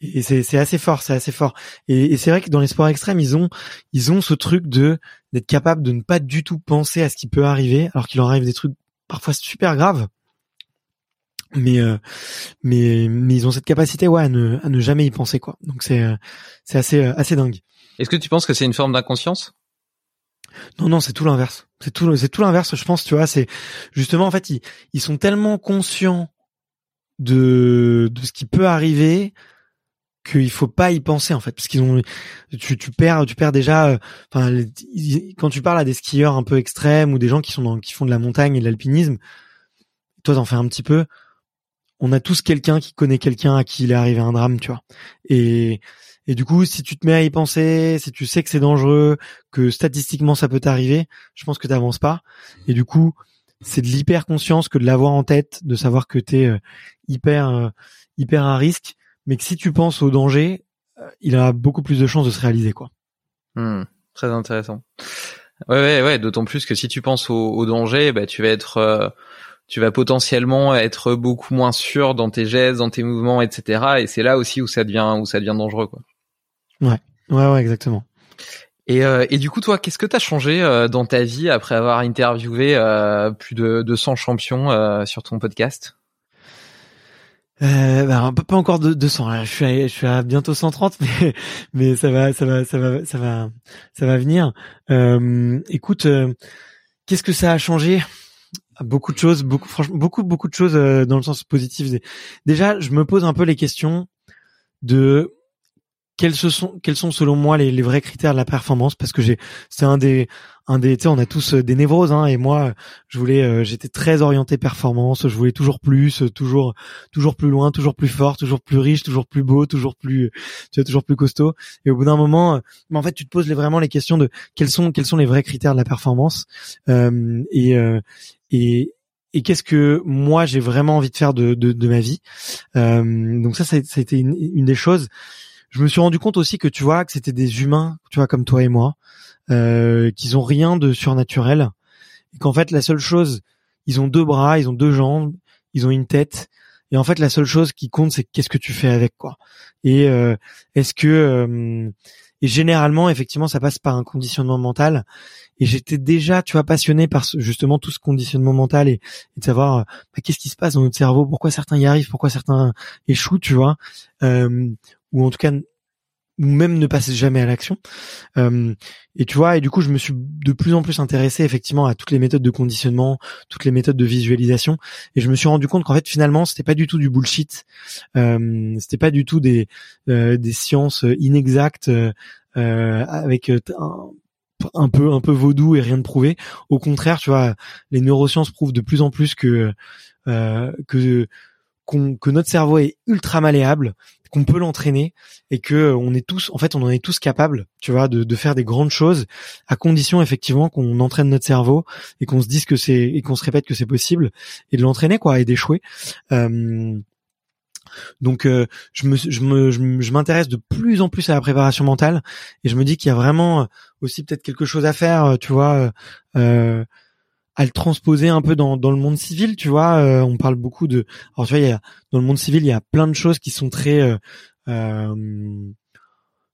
et c'est assez fort, c'est assez fort. Et, c'est vrai que dans les sports extrêmes, ils ont ils ont ce truc de d'être capable de ne pas du tout penser à ce qui peut arriver, alors qu'il en arrive des trucs parfois super graves. mais euh, mais mais ils ont cette capacité ouais à ne, à ne jamais y penser quoi donc c'est c'est assez euh, assez dingue est-ce que tu penses que c'est une forme d'inconscience? Non non c'est tout l'inverse c'est tout c'est tout l'inverse je pense tu vois c'est justement en fait ils ils sont tellement conscients de de ce qui peut arriver qu'il faut pas y penser en fait parce qu'ils ont tu, tu perds tu perds déjà enfin quand tu parles à des skieurs un peu extrêmes ou des gens qui sont dans, qui font de la montagne et de l'alpinisme toi t'en fais un petit peu on a tous quelqu'un qui connaît quelqu'un à qui il est arrivé un drame, tu vois. Et et du coup, si tu te mets à y penser, si tu sais que c'est dangereux, que statistiquement ça peut t'arriver, je pense que t'avances pas. Et du coup, c'est de l'hyper conscience que de l'avoir en tête, de savoir que t'es es euh, hyper euh, hyper à risque, mais que si tu penses au danger, euh, il a beaucoup plus de chances de se réaliser, quoi. Hmm, très intéressant. Ouais, ouais, ouais. D'autant plus que si tu penses au, danger, bah, tu vas être tu vas potentiellement être beaucoup moins sûr dans tes gestes, dans tes mouvements, etc. Et c'est là aussi où ça devient où ça devient dangereux, quoi. Ouais, ouais, ouais, exactement. Et, euh, et du coup, toi, qu'est-ce que tu as changé euh, dans ta vie après avoir interviewé euh, plus de 200 champions sur ton podcast? Euh, bah, pas encore de 200. Je suis à, je suis à bientôt 130, mais mais ça va, ça va, ça va, ça va, ça va venir. écoute, qu'est-ce que ça a changé? Beaucoup de choses, beaucoup, franchement, beaucoup, beaucoup de choses euh, dans le sens positif. Déjà, je me pose un peu les questions de quels sont quels sont selon moi les, les vrais critères de la performance? Parce que j'ai c'est un des un des tu sais on a tous euh, des névroses hein, et moi je voulais euh, j'étais très orienté performance je voulais toujours plus toujours toujours plus loin toujours plus fort toujours plus riche toujours plus beau toujours plus tu vois toujours plus costaud. Et au bout d'un moment mais en fait tu te poses vraiment les questions de quels sont quels sont les vrais critères de la performance. Euh, et et et qu'est-ce que moi j'ai vraiment envie de faire de, de, de ma vie. Donc ça ça, a été une, une des choses je me suis rendu compte aussi que tu vois que c'était des humains, tu vois comme toi et moi, euh, qu'ils ont rien de surnaturel, et qu'en fait la seule chose, ils ont deux bras, ils ont deux jambes, ils ont une tête, et en fait la seule chose qui compte c'est qu'est-ce que tu fais avec quoi. Et euh, est-ce que euh, et généralement effectivement ça passe par un conditionnement mental. Et j'étais déjà, tu vois, passionné par justement tout ce conditionnement mental et, de savoir euh, bah, qu'est-ce qui se passe dans notre cerveau, pourquoi certains y arrivent, pourquoi certains échouent, tu vois? Euh, ou en tout cas ou même ne passer jamais à l'action. Euh, et tu vois, et du coup, je me suis de plus en plus intéressé effectivement à toutes les méthodes de conditionnement, toutes les méthodes de visualisation, et je me suis rendu compte qu'en fait, finalement, c'était pas du tout du bullshit, euh, c'était pas du tout des euh, des sciences inexactes euh, avec un, un peu un peu vaudou et rien de prouvé. Au contraire, tu vois, les neurosciences prouvent de plus en plus que que que notre cerveau est ultra malléable, qu'on peut l'entraîner et que euh, on est tous, en fait, on en est tous capables, tu vois, de, de faire des grandes choses à condition effectivement qu'on entraîne notre cerveau et qu'on se dise que c'est et qu'on se répète que c'est possible et de l'entraîner quoi et d'échouer. Euh, donc euh, je me je me je m'intéresse de plus en plus à la préparation mentale et je me dis qu'il y a vraiment aussi peut-être quelque chose à faire, tu vois. Euh, à le transposer un peu dans, dans le monde civil, tu vois. Euh, on parle beaucoup de, alors tu vois, dans le monde civil, il y a plein de choses qui sont très, euh, euh,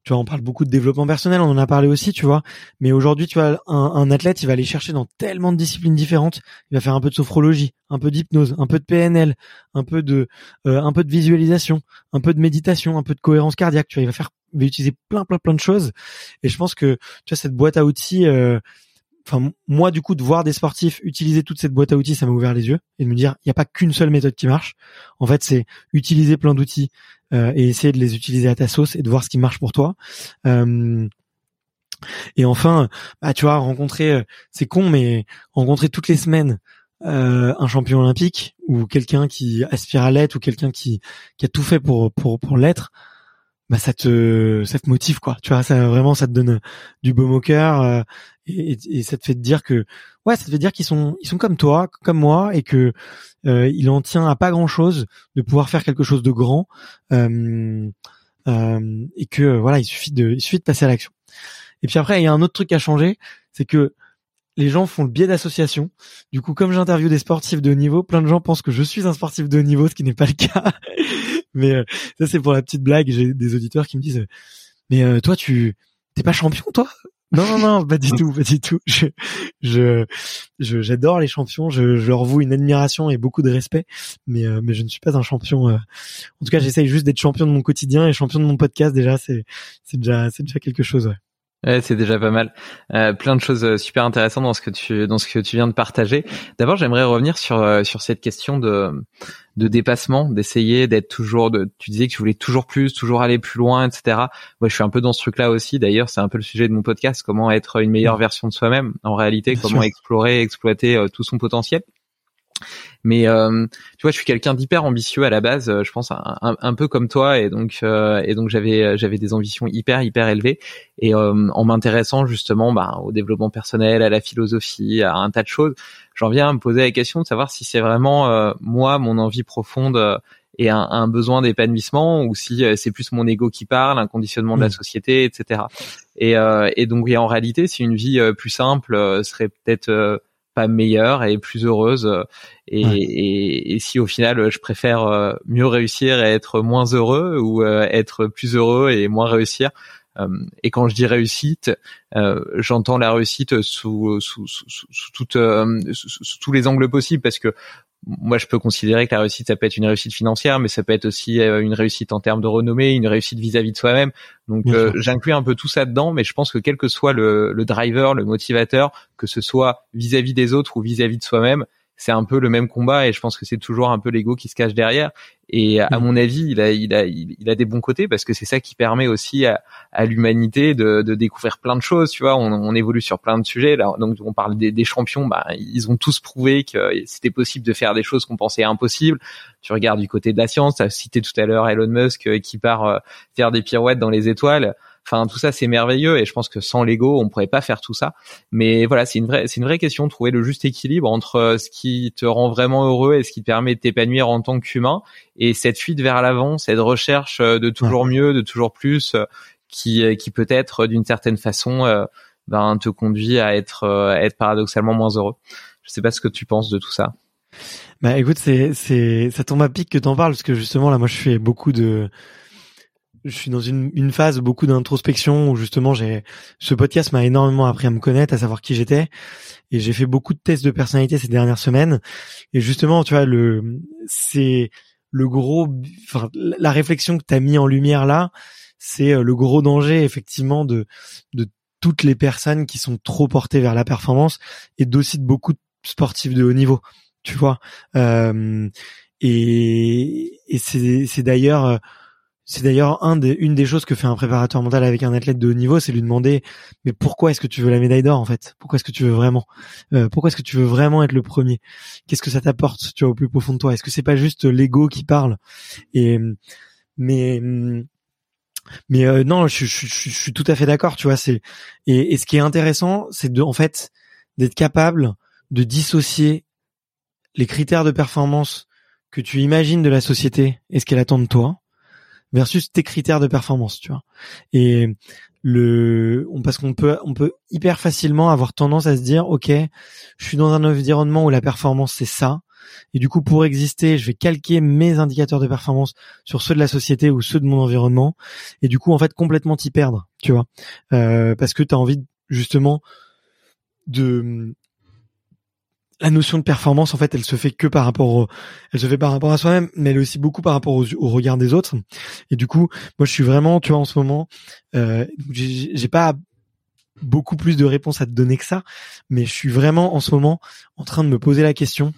tu vois, on parle beaucoup de développement personnel, on en a parlé aussi, tu vois. Mais aujourd'hui, tu vois, un, un, athlète, il va aller chercher dans tellement de disciplines différentes. Il va faire un peu de sophrologie, un peu d'hypnose, un peu de PNL, un peu de, un peu de visualisation, un peu de méditation, un peu de cohérence cardiaque. Tu vois, il va faire, il va utiliser plein, plein, plein de choses. Et je pense que, tu vois, cette boîte à outils, enfin moi du coup de voir des sportifs utiliser toute cette boîte à outils ça m'a ouvert les yeux et de me dire il n'y a pas qu'une seule méthode qui marche. En fait c'est utiliser plein d'outils euh, et essayer de les utiliser à ta sauce et de voir ce qui marche pour toi. Euh, et enfin bah tu vois rencontrer euh, c'est con mais rencontrer toutes les semaines un champion olympique ou quelqu'un qui aspire à l'être ou quelqu'un qui qui a tout fait pour pour pour l'être bah ça te ça te motive quoi. Tu vois ça vraiment ça te donne du baume au cœur euh, et, et, ça te fait te dire que ouais ça te fait dire qu'ils sont ils sont comme toi comme moi et que euh, il en tient à pas grand chose de pouvoir faire quelque chose de grand euh, euh, et que voilà il suffit de il suffit de passer à l'action. Et puis après il y a un autre truc à changer c'est que les gens font le biais d'association. Du coup, comme j'interviewe des sportifs de haut niveau, plein de gens pensent que je suis un sportif de haut niveau, ce qui n'est pas le cas. mais euh, ça, c'est pour la petite blague. J'ai des auditeurs qui me disent, mais euh, toi, tu t'es pas champion toi? Non, non, non, pas du tout, pas du tout. Je, je, j'adore les champions. Je, je leur voue une admiration et beaucoup de respect, mais, euh, mais je ne suis pas un champion. Euh. En tout cas, j'essaye juste d'être champion de mon quotidien et champion de mon podcast. Déjà, c'est, c'est déjà, c'est déjà quelque chose. Ouais. Ouais, c'est déjà pas mal. Euh, plein de choses euh, super intéressantes dans ce que tu dans ce que tu viens de partager. D'abord, j'aimerais revenir sur euh, sur cette question de de dépassement, d'essayer d'être toujours. De, tu disais que tu voulais toujours plus, toujours aller plus loin, etc. Moi, je suis un peu dans ce truc-là aussi. D'ailleurs, c'est un peu le sujet de mon podcast comment être une meilleure version de soi-même. En réalité, comment explorer, exploiter tout son potentiel. Mais euh, tu vois, je suis quelqu'un d'hyper ambitieux à la base, euh, je pense un, un, peu comme toi, et donc euh, et donc j'avais j'avais des ambitions hyper hyper élevées. Et en m'intéressant justement bah, au développement personnel, à la philosophie, à un tas de choses, j'en viens à me poser la question de savoir si c'est vraiment moi mon envie profonde et un, un besoin d'épanouissement ou si c'est plus mon ego qui parle, un conditionnement de la mmh. société, etc. Et, et donc oui, en réalité, si une vie plus simple serait peut-être pas meilleure et plus heureuse. Et, et, si au final je préfère euh, mieux réussir et être moins heureux ou euh, être plus heureux et moins réussir. Euh, et quand je dis réussite, j'entends la réussite sous, sous, sous, sous, toute, sous tous les angles possibles parce que moi, je peux considérer que la réussite, ça peut être une réussite financière, mais ça peut être aussi euh, une réussite en termes de renommée, une réussite vis-à-vis de soi-même. Donc, euh, j'inclus un peu tout ça dedans, mais je pense que quel que soit le, le driver, le motivateur, que ce soit vis-à-vis des autres ou vis-à-vis de soi-même, c'est un peu le même combat et je pense que c'est toujours un peu l'ego qui se cache derrière. Et à mm. mon avis, il a, il a, il a des bons côtés parce que c'est ça qui permet aussi à, à l'humanité de, de, découvrir plein de choses. Tu vois, on, on, évolue sur plein de sujets. Là, donc, on parle des, des champions. Bah, ils ont tous prouvé que c'était possible de faire des choses qu'on pensait impossibles. Tu regardes du côté de la science. Tu as cité tout à l'heure Elon Musk euh, qui part euh, faire des pirouettes dans les étoiles. Enfin, tout ça, c'est merveilleux et je pense que sans l'ego, on pourrait pas faire tout ça. Mais voilà, c'est une vraie, c'est une vraie question, trouver le juste équilibre entre euh, ce qui te rend vraiment heureux et ce qui te permet de t'épanouir en tant qu'humain et cette fuite vers l'avant, cette recherche euh, de toujours mieux, de toujours plus, euh, qui, qui peut-être d'une certaine façon ben, te conduit à être, à être paradoxalement moins heureux. Je sais pas ce que tu penses de tout ça. Bah écoute, c'est c'est ça tombe à pic que t'en parles parce que justement là, moi, je fais beaucoup de je suis dans une, une phase beaucoup d'introspection où justement j'ai ce podcast m'a énormément appris à me connaître, à savoir qui j'étais et j'ai fait beaucoup de tests de personnalité ces dernières semaines et justement tu vois le c'est le gros enfin la réflexion que tu as mis en lumière là, c'est euh, le gros danger effectivement de de toutes les personnes qui sont trop portées vers la performance et d'aussi de beaucoup de sportifs de haut niveau, tu vois. Euh, et et c'est c'est d'ailleurs euh, c'est d'ailleurs une des choses que fait un préparateur mental avec un athlète de haut niveau, c'est lui demander mais pourquoi est-ce que tu veux la médaille d'or en fait? Pourquoi est-ce que tu veux vraiment euh, Pourquoi est-ce que tu veux vraiment être le premier? Qu'est-ce que ça t'apporte tu vois au plus profond de toi? Est-ce que c'est pas juste l'ego qui parle? Et mais mais euh, non, je, suis tout à fait d'accord, tu vois. C'est et, et, ce qui est intéressant, c'est de en fait d'être capable de dissocier les critères de performance que tu imagines de la société et ce qu'elle attend de toi versus tes critères de performance, tu vois. Et le, on, parce qu'on peut, on peut hyper facilement avoir tendance à se dire, ok, je suis dans un environnement où la performance c'est ça, et du coup pour exister, je vais calquer mes indicateurs de performance sur ceux de la société ou ceux de mon environnement, et du coup en fait complètement t'y perdre, tu vois, euh, parce que tu as envie justement de la notion de performance en fait elle se fait que par rapport au, elle se fait par rapport à soi-même mais elle est aussi beaucoup par rapport au, regard des autres. Et du coup moi je suis vraiment tu vois en ce moment euh, j'ai pas beaucoup plus de réponses à te donner que ça mais je suis vraiment en ce moment en train de me poser la question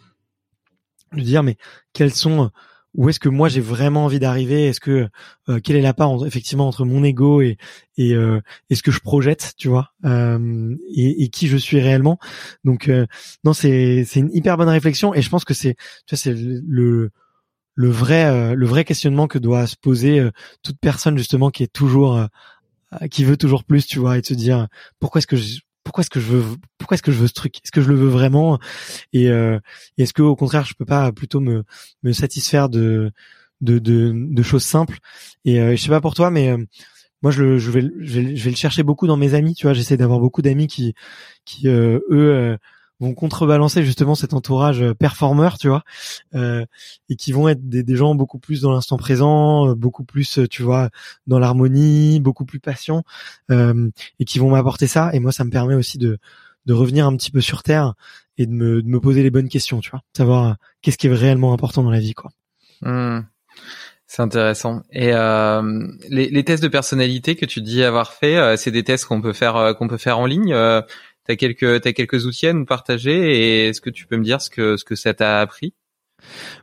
de dire mais quels sont où est-ce que moi j'ai vraiment envie d'arriver? Est-ce que euh, quelle est la part effectivement entre mon ego et et, euh, ce que je projette, tu vois, euh, et, et, qui je suis réellement? Donc euh, non, c'est c'est une hyper bonne réflexion et je pense que c'est tu vois c'est le le vrai le vrai questionnement que doit se poser toute personne justement qui est toujours qui veut toujours plus, tu vois, et de se dire pourquoi est-ce que je, pourquoi est-ce que je veux pourquoi est-ce que je veux ce truc? Est-ce que je le veux vraiment? Et, euh, est-ce que au contraire je peux pas plutôt me me satisfaire de de de, de choses simples? Et euh, je sais pas pour toi mais euh, moi je, je, vais, je vais je vais le chercher beaucoup dans mes amis tu vois. J'essaie d'avoir beaucoup d'amis qui qui euh, eux vont contrebalancer justement cet entourage euh, performeur, tu vois, euh, et qui vont être des, des gens beaucoup plus dans l'instant présent, beaucoup plus, tu vois, dans l'harmonie, beaucoup plus patients, et qui vont m'apporter ça. Et moi, ça me permet aussi de de revenir un petit peu sur terre et de me, de me poser les bonnes questions, tu vois, savoir qu'est-ce qui est réellement important dans la vie, quoi. Mmh. C'est intéressant. Et euh, les, les, tests de personnalité que tu dis avoir fait, euh, c'est des tests qu'on peut faire euh, qu'on peut faire en ligne. Euh, t'as quelques t'as quelques outils à nous partager et est-ce que tu peux me dire ce que ce que ça t'a appris?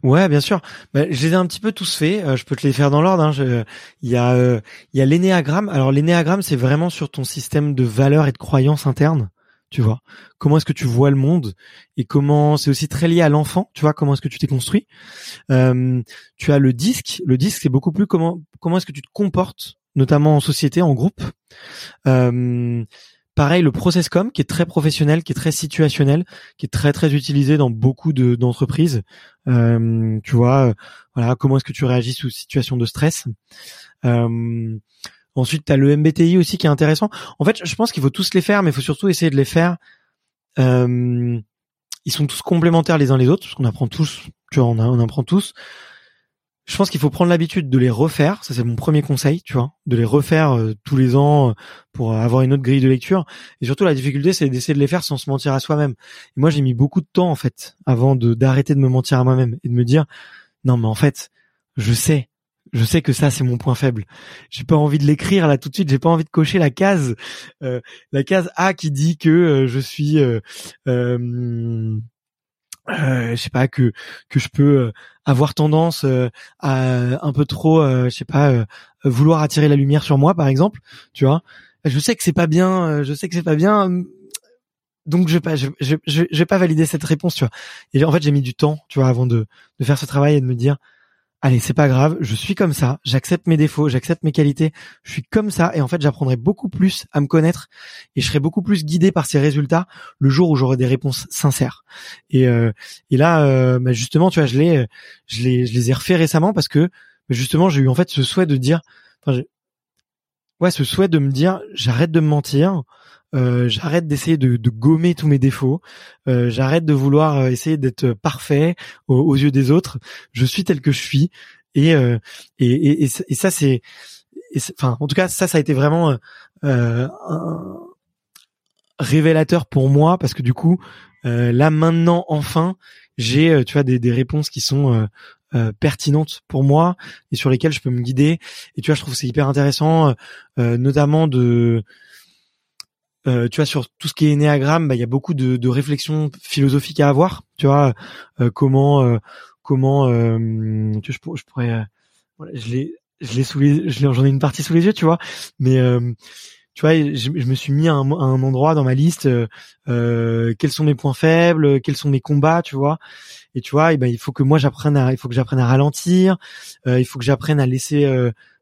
Ouais, bien sûr. Bah, je les ai un petit peu tous faits. je peux te les faire dans l'ordre. Hein. Il y a il y a l'énéagramme. Alors l'énéagramme, c'est vraiment sur ton système de valeurs et de croyances internes tu vois comment est-ce que tu vois le monde et comment c'est aussi très lié à l'enfant tu vois comment est-ce que tu t'es construit euh, tu as le disque le disque c'est beaucoup plus comment comment est-ce que tu te comportes notamment en société en groupe euh, pareil le processcom qui est très professionnel qui est très situationnel qui est très très utilisé dans beaucoup de d'entreprises euh, tu vois voilà comment est-ce que tu réagis sous situation de stress Ensuite, tu as le MBTI aussi qui est intéressant. En fait, je pense qu'il faut tous les faire, mais il faut surtout essayer de les faire. Euh, ils sont tous complémentaires les uns les autres, parce qu'on apprend tous, tu vois, on apprend tous. Je pense qu'il faut prendre l'habitude de les refaire. Ça, c'est mon premier conseil, tu vois, de les refaire euh, tous les ans euh, pour avoir une autre grille de lecture. Et surtout, la difficulté, c'est d'essayer de les faire sans se mentir à soi-même. Et moi, j'ai mis beaucoup de temps, en fait, avant de d'arrêter de me mentir à moi-même et de me dire, non, mais en fait, je sais, je sais que ça c'est mon point faible. J'ai pas envie de l'écrire là tout de suite. J'ai pas envie de cocher la case, euh, la case A qui dit que euh, je suis, euh, euh, je sais pas que que je peux avoir tendance à un peu trop, je sais pas, vouloir attirer la lumière sur moi par exemple. Tu vois, je sais que c'est pas bien. je sais que c'est pas bien. Donc je vais pas, je, je, je, je vais pas valider cette réponse, tu vois. Et en fait j'ai mis du temps, tu vois, avant de de faire ce travail et de me dire allez, c'est pas grave, je suis comme ça, j'accepte mes défauts, j'accepte mes qualités, je suis comme ça et en fait, j'apprendrai beaucoup plus à me connaître et je serai beaucoup plus guidé par ces résultats le jour où j'aurai des réponses sincères. Et, euh, et là, euh, bah, justement, tu vois, je les, je les, je les ai refaits récemment parce que bah, justement, j'ai eu en fait ce souhait de dire, enfin, ouais, ce souhait de me dire, j'arrête de me mentir, euh, j'arrête d'essayer de, de, gommer tous mes défauts, euh, j'arrête de vouloir euh, essayer d'être parfait aux, yeux des autres. Je suis tel que je suis. Et et, et, et, ça c'est, enfin en tout cas ça ça a été vraiment un révélateur pour moi parce que du coup là maintenant enfin j'ai tu vois des, des réponses qui sont pertinentes pour moi et sur lesquelles je peux me guider. Et tu vois je trouve c'est hyper intéressant notamment de euh, tu vois sur tout ce qui est énéagramme, bah il y a beaucoup de, réflexions philosophiques à avoir. Tu vois euh, comment euh, comment tu je, je, pourrais je l'ai je l'ai j'en ai une partie sous les yeux, tu vois. Mais tu vois, je, me suis mis à un, endroit dans ma liste quels sont mes points faibles, quels sont mes combats, tu vois. Et tu vois, et ben il faut que moi j'apprenne à il faut que j'apprenne à ralentir, il faut que j'apprenne à laisser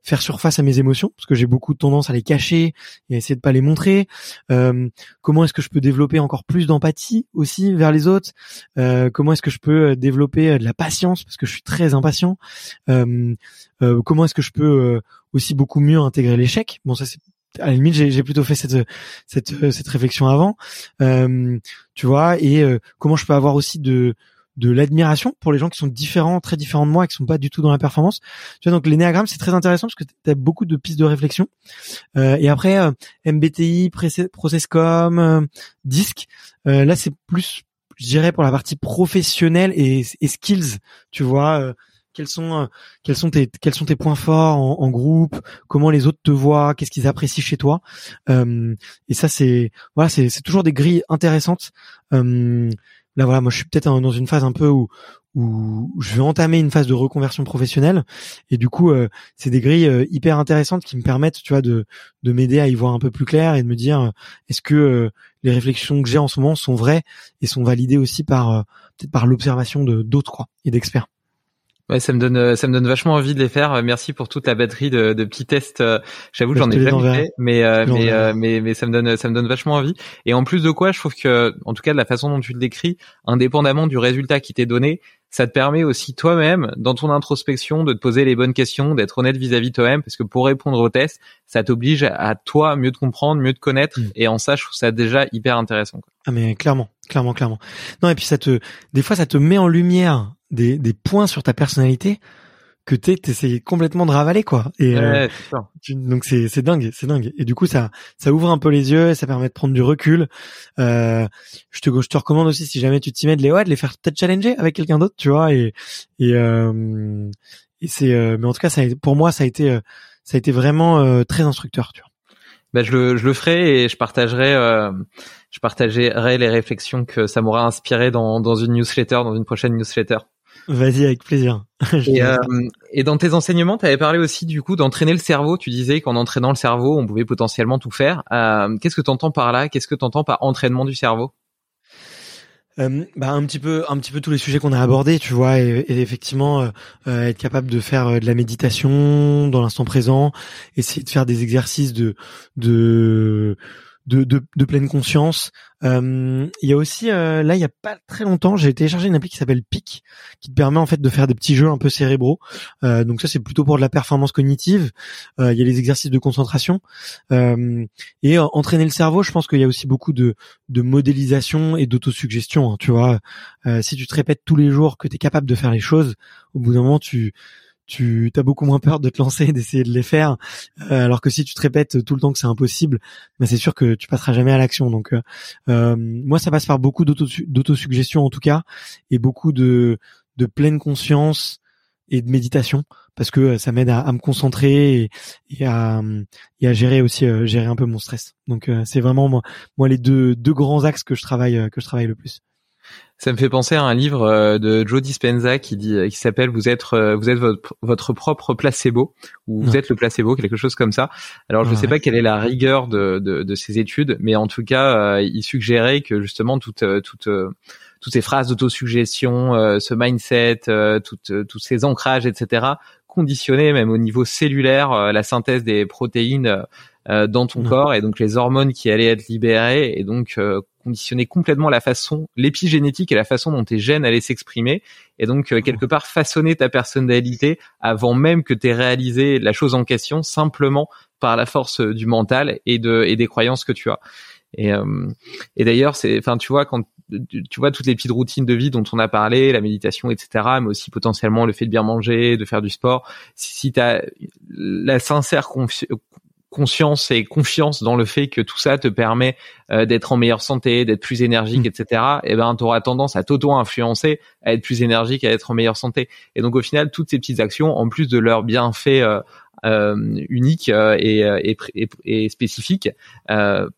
faire surface à mes émotions parce que j'ai beaucoup de tendance à les cacher et à essayer de pas les montrer. Euh, comment est-ce que je peux développer encore plus d'empathie aussi vers les autres? Euh, Comment est-ce que je peux euh, développer de la patience parce que je suis très impatient? Comment est-ce que je peux aussi beaucoup mieux intégrer l'échec? Bon, ça c'est à la limite j'ai plutôt fait cette cette cette réflexion avant, tu vois, et comment je peux avoir aussi de de l'admiration pour les gens qui sont différents, très différents de moi, et qui sont pas du tout dans la performance. Tu vois, donc l'énéagramme c'est très intéressant parce que tu as beaucoup de pistes de réflexion. Euh, et après euh, MBTI, Processcom, euh, Disc, euh, là c'est plus, je dirais pour la partie professionnelle et, et skills. Tu vois. Euh, quels sont quels sont tes quels sont tes points forts en, en groupe comment les autres te voient qu'est-ce qu'ils apprécient chez toi et ça c'est voilà c'est toujours des grilles intéressantes là voilà, moi je suis peut-être dans une phase un peu où où je vais entamer une phase de reconversion professionnelle et du coup euh, c'est des grilles euh, hyper intéressantes qui me permettent tu vois de de m'aider à y voir un peu plus clair et de me dire euh, est-ce que les réflexions que j'ai en ce moment sont vraies et sont validées aussi par peut-être par l'observation de d'autres et d'experts. Ouais, ça me donne, euh, ça me donne vachement envie de les faire. Euh, merci pour toute la batterie de, de petits tests. Euh, j'avoue, j'en ai jamais fait, mais mais, mais mais ça me donne, ça me donne vachement envie. Et en plus de quoi, je trouve que, en tout cas, de la façon dont tu le décris, indépendamment du résultat qui t'est donné, ça te permet aussi toi-même, dans ton introspection, de te poser les bonnes questions, d'être honnête vis-à-vis de toi-même, parce que pour répondre au test, ça t'oblige à toi mieux te comprendre, mieux te connaître, mm. et en ça, je trouve ça déjà hyper intéressant. Quoi. Ah mais clairement, clairement, clairement. Non et puis ça te, des fois, ça te met en lumière des, des points sur ta personnalité que t'es t'essayes complètement de ravaler quoi. Et euh, donc c'est c'est dingue c'est dingue. Et du coup ça ça ouvre un peu les yeux et ça permet de prendre du recul. Euh, je te je te recommande aussi si jamais tu t'y mets de les ouais, de les faire peut-être challenger avec quelqu'un d'autre tu vois. Et et euh, et c'est euh, mais en tout cas ça pour moi ça a été euh, ça a été vraiment très instructeur tu vois. Bah, je le je le ferai et je partagerai je partagerai les réflexions que ça m'aura inspiré dans dans une newsletter dans une prochaine newsletter Vas-y, avec plaisir. Euh, et, dans tes enseignements, tu avais parlé aussi du coup d'entraîner le cerveau. Tu disais qu'en entraînant le cerveau, on pouvait potentiellement tout faire. Euh, qu'est-ce que tu entends par là? Qu'est-ce que tu entends par entraînement du cerveau? Euh, bah un petit peu un petit peu tous les sujets qu'on a abordés tu vois et, effectivement être capable de faire de la méditation dans l'instant présent essayer de faire des exercices de de de, de, de pleine conscience. Euh, il y a aussi euh, là il y a pas très longtemps j'ai téléchargé une appli qui s'appelle PIC qui te permet en fait de faire des petits jeux un peu cérébraux. Euh, donc ça c'est plutôt pour de la performance cognitive. Il y a les exercices de concentration et entraîner le cerveau. Je pense qu'il y a aussi beaucoup de, de modélisation et d'autosuggestion. Hein, tu vois, si tu te répètes tous les jours que tu es capable de faire les choses, au bout d'un moment tu tu as beaucoup moins peur de te lancer, d'essayer de les faire, euh, alors que si tu te répètes tout le temps que c'est impossible, ben c'est sûr que tu passeras jamais à l'action. Donc euh, euh moi, ça passe par beaucoup d'autosuggestion en tout cas, et beaucoup de, de pleine conscience et de méditation, parce que euh, ça m'aide à, me concentrer et, à, et à gérer aussi gérer un peu mon stress. Donc c'est vraiment moi, moi les deux, deux grands axes que je travaille que je travaille le plus. Ça me fait penser à un livre euh, de Joe Dispenza qui dit, qui s'appelle "Vous êtes, euh, vous êtes votre, votre propre placebo" ou "Vous êtes le placebo", quelque chose comme ça. Alors je ne sais pas quelle est la rigueur de, de, de, ces études, mais en tout cas, euh, il suggérait que justement toutes, toutes, toutes ces phrases d'autosuggestion, ce mindset, toutes, tous ces ancrages, etc., conditionnaient même au niveau cellulaire la synthèse des protéines dans ton corps et donc les hormones qui allaient être libérées et donc conditionner complètement la façon, l'épigénétique et la façon dont tes gènes allaient s'exprimer, et donc euh, quelque part façonner ta personnalité avant même que tu aies réalisé la chose en question, simplement par la force euh, du mental et de et des croyances que tu as. Et, euh, et d'ailleurs, c'est, enfin, tu vois, quand tu vois toutes les petites routines de vie dont on a parlé, la méditation, etc., mais aussi potentiellement le fait de bien manger, de faire du sport. Si, si tu as la sincère conscience et confiance dans le fait que tout ça te permet euh, d'être en meilleure santé, d'être plus énergique, mm. etc. Et eh ben, tu auras tendance à t'auto-influencer, à être plus énergique, à être en meilleure santé. Et donc au final, toutes ces petites actions, en plus de leurs bienfaits euh, euh, uniques et, et, et, spécifiques,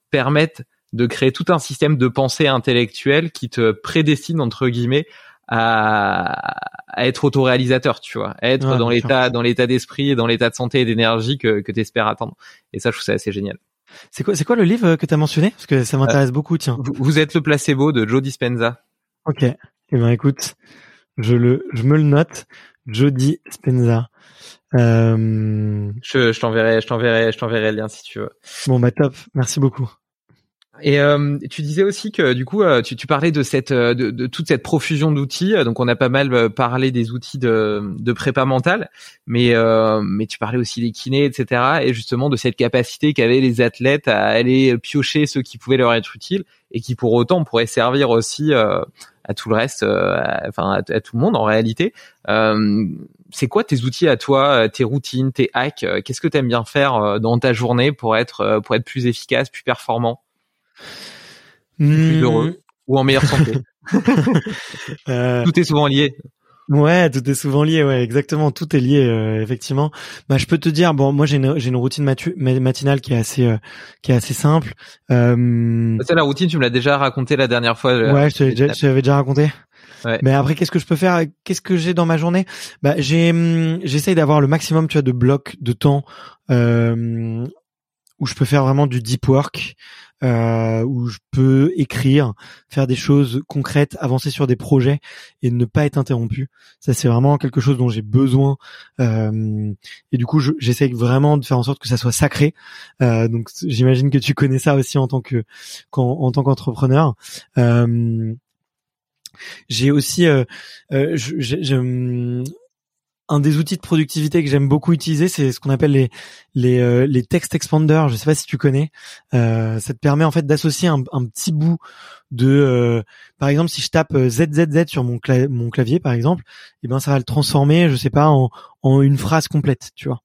permettent de créer tout un système de pensée intellectuelle qui te prédestine entre guillemets à, à être autoréalisateur, tu vois, à être dans l'état dans l'état d'esprit et dans l'état de santé et d'énergie que que espères attendre. Et ça, je trouve ça assez génial. C'est quoi c'est quoi le livre que tu as mentionné? Parce que ça m'intéresse euh, beaucoup, tiens. Vous, êtes le placebo de Joe Dispenza. OK. Eh ben écoute, je le je me le note, Jody Dispenza. Euh... Je, je t'enverrai, je t'enverrai, je t'enverrai le lien si tu veux. Bon bah top, merci beaucoup. Et euh, tu disais aussi que du coup, euh, tu, tu, parlais de cette, euh, de, de, toute cette profusion d'outils. Donc, on a pas mal parlé des outils de, de prépa mentale, mais mais tu parlais aussi des kinés, etc. Et justement de cette capacité qu'avaient les athlètes à aller piocher ceux qui pouvaient leur être utiles et qui pour autant pourraient servir aussi à tout le reste, enfin à, à, tout le monde en réalité. c'est quoi tes outils à toi, tes routines, tes hacks Qu'est-ce que tu aimes bien faire dans ta journée pour être pour être plus efficace, plus performant? Plus heureux hmm. ou en meilleure santé. euh... Tout est souvent lié. Ouais, tout est souvent lié, ouais, exactement, tout est lié, euh, effectivement. Bah, je peux te dire, bon, moi j'ai une, j'ai une routine matinale qui est assez, euh, qui est assez simple. Euh... C'est la routine, tu me l'as déjà raconté la dernière fois. Ouais, je t'avais déjà raconté. Ouais. Mais après, qu'est-ce que je peux faire Qu'est-ce que j'ai dans ma journée? Bah, j'ai, hum, j'essaye d'avoir le maximum, tu vois, de blocs de temps euh, où je peux faire vraiment du deep work euh, où je peux écrire, faire des choses concrètes, avancer sur des projets et ne pas être interrompu. Ça, c'est vraiment quelque chose dont j'ai besoin. Euh, et du coup, j'essaie vraiment de faire en sorte que ça soit sacré. Euh, donc, j'imagine que tu connais ça aussi en tant que en, tant qu'entrepreneur. Euh, J'ai aussi, euh, euh, je, je, je, un des outils de productivité que j'aime beaucoup utiliser, c'est ce qu'on appelle les les, euh, text expanders. Je sais pas si tu connais. Euh, ça te permet en fait d'associer un, petit bout de, euh, par exemple, si je tape ZZZ sur mon, clavier, par exemple, et eh ben ça va le transformer, je sais pas, en, en une phrase complète, tu vois.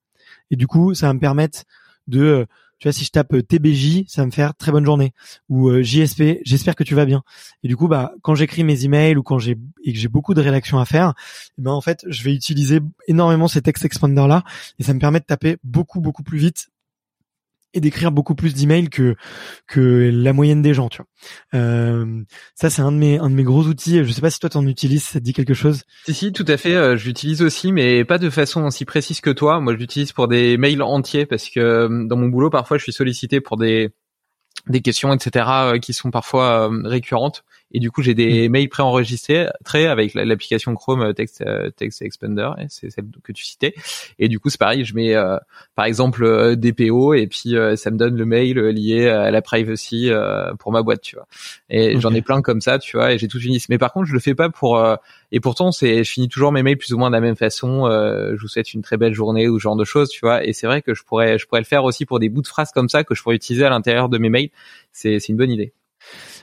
Et du coup, ça va me permettre de tu vois, si je tape euh, TBJ, ça me faire très bonne journée. Ou euh, JSP, j'espère que tu vas bien. Et du coup, bah, quand j'écris mes emails ou quand j'ai et que j'ai beaucoup de rédactions à faire, eh ben en fait, je vais utiliser énormément ces text expander là et ça me permet de taper beaucoup beaucoup plus vite et d'écrire beaucoup plus d'emails que que la moyenne des gens, tu vois. Euh, ça c'est un de mes un de mes gros outils. Je sais pas si toi t'en utilises, ça te dit quelque chose? Si si, tout à fait. Euh, je l'utilise aussi, mais pas de façon aussi précise que toi. Moi, je l'utilise pour des mails entiers parce que euh, dans mon boulot, parfois, je suis sollicité pour des des questions, etc., euh, qui sont parfois récurrentes. Et du coup, j'ai des mm. mails préenregistrés très avec l'application Chrome euh, Text, euh, Text Expander, c'est celle que tu citais. Et du coup, c'est pareil, je mets euh, par exemple des PO et puis ça me donne le mail lié à la privacy pour ma boîte, tu vois. Et j'en ai plein comme ça, tu vois, et j'ai une liste. Mais par contre, je le fais pas pour et pourtant, c'est je finis toujours mes mails plus ou moins de la même façon. je vous souhaite une très belle journée ou ce genre de choses, tu vois. Et c'est vrai que je pourrais je pourrais le faire aussi pour des bouts de phrases comme ça que je pourrais utiliser à l'intérieur de mes mails. C'est c'est une bonne idée.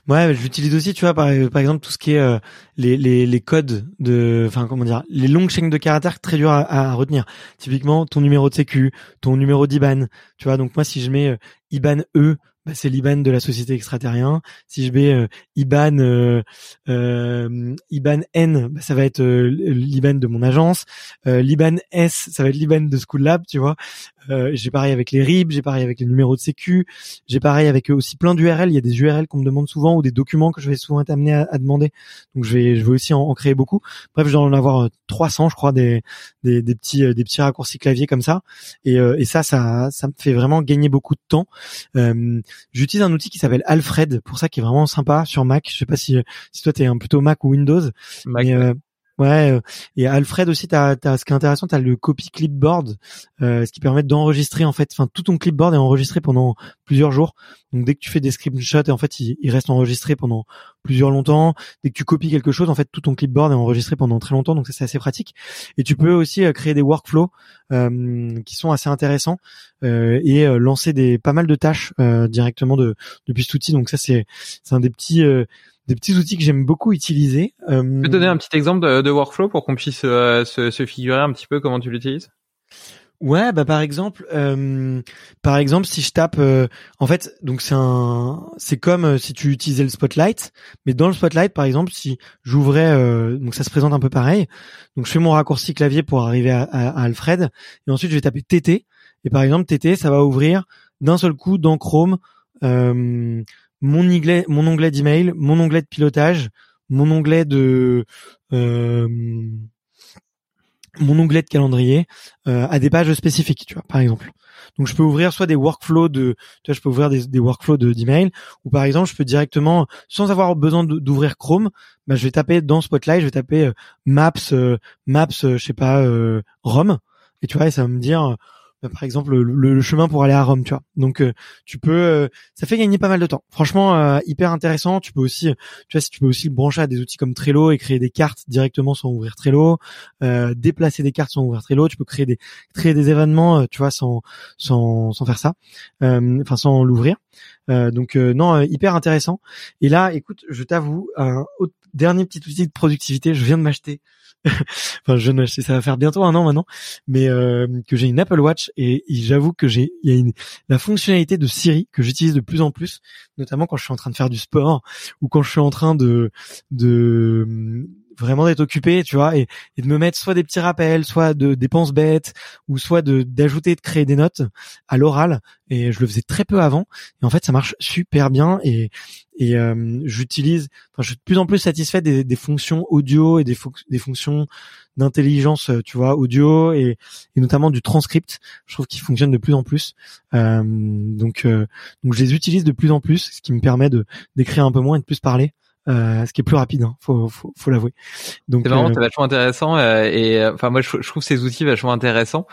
Ouais, j'utilise aussi, tu vois, par, exemple, tout ce qui est euh, les, les, les codes de, enfin, comment dire, les longues chaînes de caractères très dures à, à, retenir. Typiquement, ton numéro de sécu, ton numéro d'IBAN, tu vois. Donc moi, si je mets euh, IBAN E, bah, c'est l'IBAN de la société extraterrien. Si je mets euh, IBAN euh, euh, IBAN N, bah, ça va être l'IBAN de mon agence. L'IBAN S, ça va être l'IBAN de School Lab, tu vois. J'ai pareil avec les RIB, j'ai pareil avec les numéros de sécu, j'ai pareil avec aussi plein d'URL. Il y a des URL qu'on me demande souvent ou des documents que je vais souvent être amené à, demander. Donc je vais, je vais aussi en, créer beaucoup. Bref, je dois en avoir 300, je crois, des, des, des petits, des petits raccourcis clavier comme ça. Et, et ça, ça, ça me fait vraiment gagner beaucoup de temps. J'utilise un outil qui s'appelle Alfred, pour ça qui est vraiment sympa sur Mac. Je sais pas si si toi t'es un plutôt Mac ou Windows. Mac, euh, Ouais, euh, et Alfred aussi, t'as, as, ce qui est intéressant, t'as le copy clipboard, euh, ce qui permet d'enregistrer en fait, enfin tout ton clipboard est enregistré pendant plusieurs jours. Donc dès que tu fais des screenshots, en fait, il, il, reste enregistré pendant plusieurs longtemps. Dès que tu copies quelque chose, en fait, tout ton clipboard est enregistré pendant très longtemps, donc ça c'est assez pratique. Et tu peux aussi euh, créer des workflows euh, qui sont assez intéressants euh, et lancer des pas mal de tâches directement de depuis cet outil. Donc ça c'est c'est un des petits des petits outils que j'aime beaucoup utiliser. Euh... Tu peux donner un petit exemple de, de workflow pour qu'on puisse euh, se, se, figurer un petit peu comment tu l'utilises? Ouais, bah par exemple, euh, par exemple, si je tape, euh, en fait, donc c'est un, c'est comme euh, si tu utilisais le Spotlight, mais dans le Spotlight, par exemple, si j'ouvrais, donc ça se présente un peu pareil. Donc je fais mon raccourci clavier pour arriver à, Alfred, et ensuite je vais taper TT, et par exemple TT, ça va ouvrir d'un seul coup dans Chrome mon onglet, mon onglet d'email, mon onglet de pilotage, mon onglet de euh, mon onglet de calendrier euh, à des pages spécifiques, tu vois, par exemple. Donc je peux ouvrir soit des workflows de, tu vois, je peux ouvrir des, workflows de d'email, ou par exemple je peux directement, sans avoir besoin d'ouvrir Chrome, bah, je vais taper dans Spotlight, je vais taper euh, Maps, euh, Maps, je sais pas, Rome, et tu vois, et ça va me dire euh, par exemple le, chemin pour aller à Rome tu vois. Donc euh, tu peux euh, ça fait gagner pas mal de temps. Franchement hyper intéressant. Tu peux aussi tu vois si tu peux aussi brancher à des outils comme Trello et créer des cartes directement sans ouvrir Trello déplacer des cartes sans ouvrir Trello. Tu peux créer des créer des événements tu vois sans sans sans faire ça enfin sans l'ouvrir donc non hyper intéressant. Et là écoute je t'avoue un dernier petit outil de productivité je viens de m'acheter. Enfin je ne sais ça va faire bientôt un an maintenant. Mais euh, que j'ai une Apple Watch et, j'avoue que j'ai y a la fonctionnalité de Siri que j'utilise de plus en plus notamment quand je suis en train de faire du sport ou quand je suis en train de vraiment d'être occupé, tu vois, et, et, de me mettre soit des petits rappels, soit de dépenses bêtes, ou soit de d'ajouter, de créer des notes à l'oral. Et je le faisais très peu avant. Et en fait, ça marche super bien. Et, et euh, j'utilise, enfin, je suis de plus en plus satisfait des, des fonctions audio et des, des fonctions d'intelligence, tu vois, audio et, et, notamment du transcript. Je trouve qu'ils fonctionnent de plus en plus. Euh, donc, euh, donc je les utilise de plus en plus, ce qui me permet de d'écrire un peu moins et de plus parler. Euh, ce qui est plus rapide, hein, faut, faut, faut l'avouer. Donc c'est vraiment, euh, vachement intéressant euh, et euh, enfin moi je, je, trouve ces outils vachement intéressants,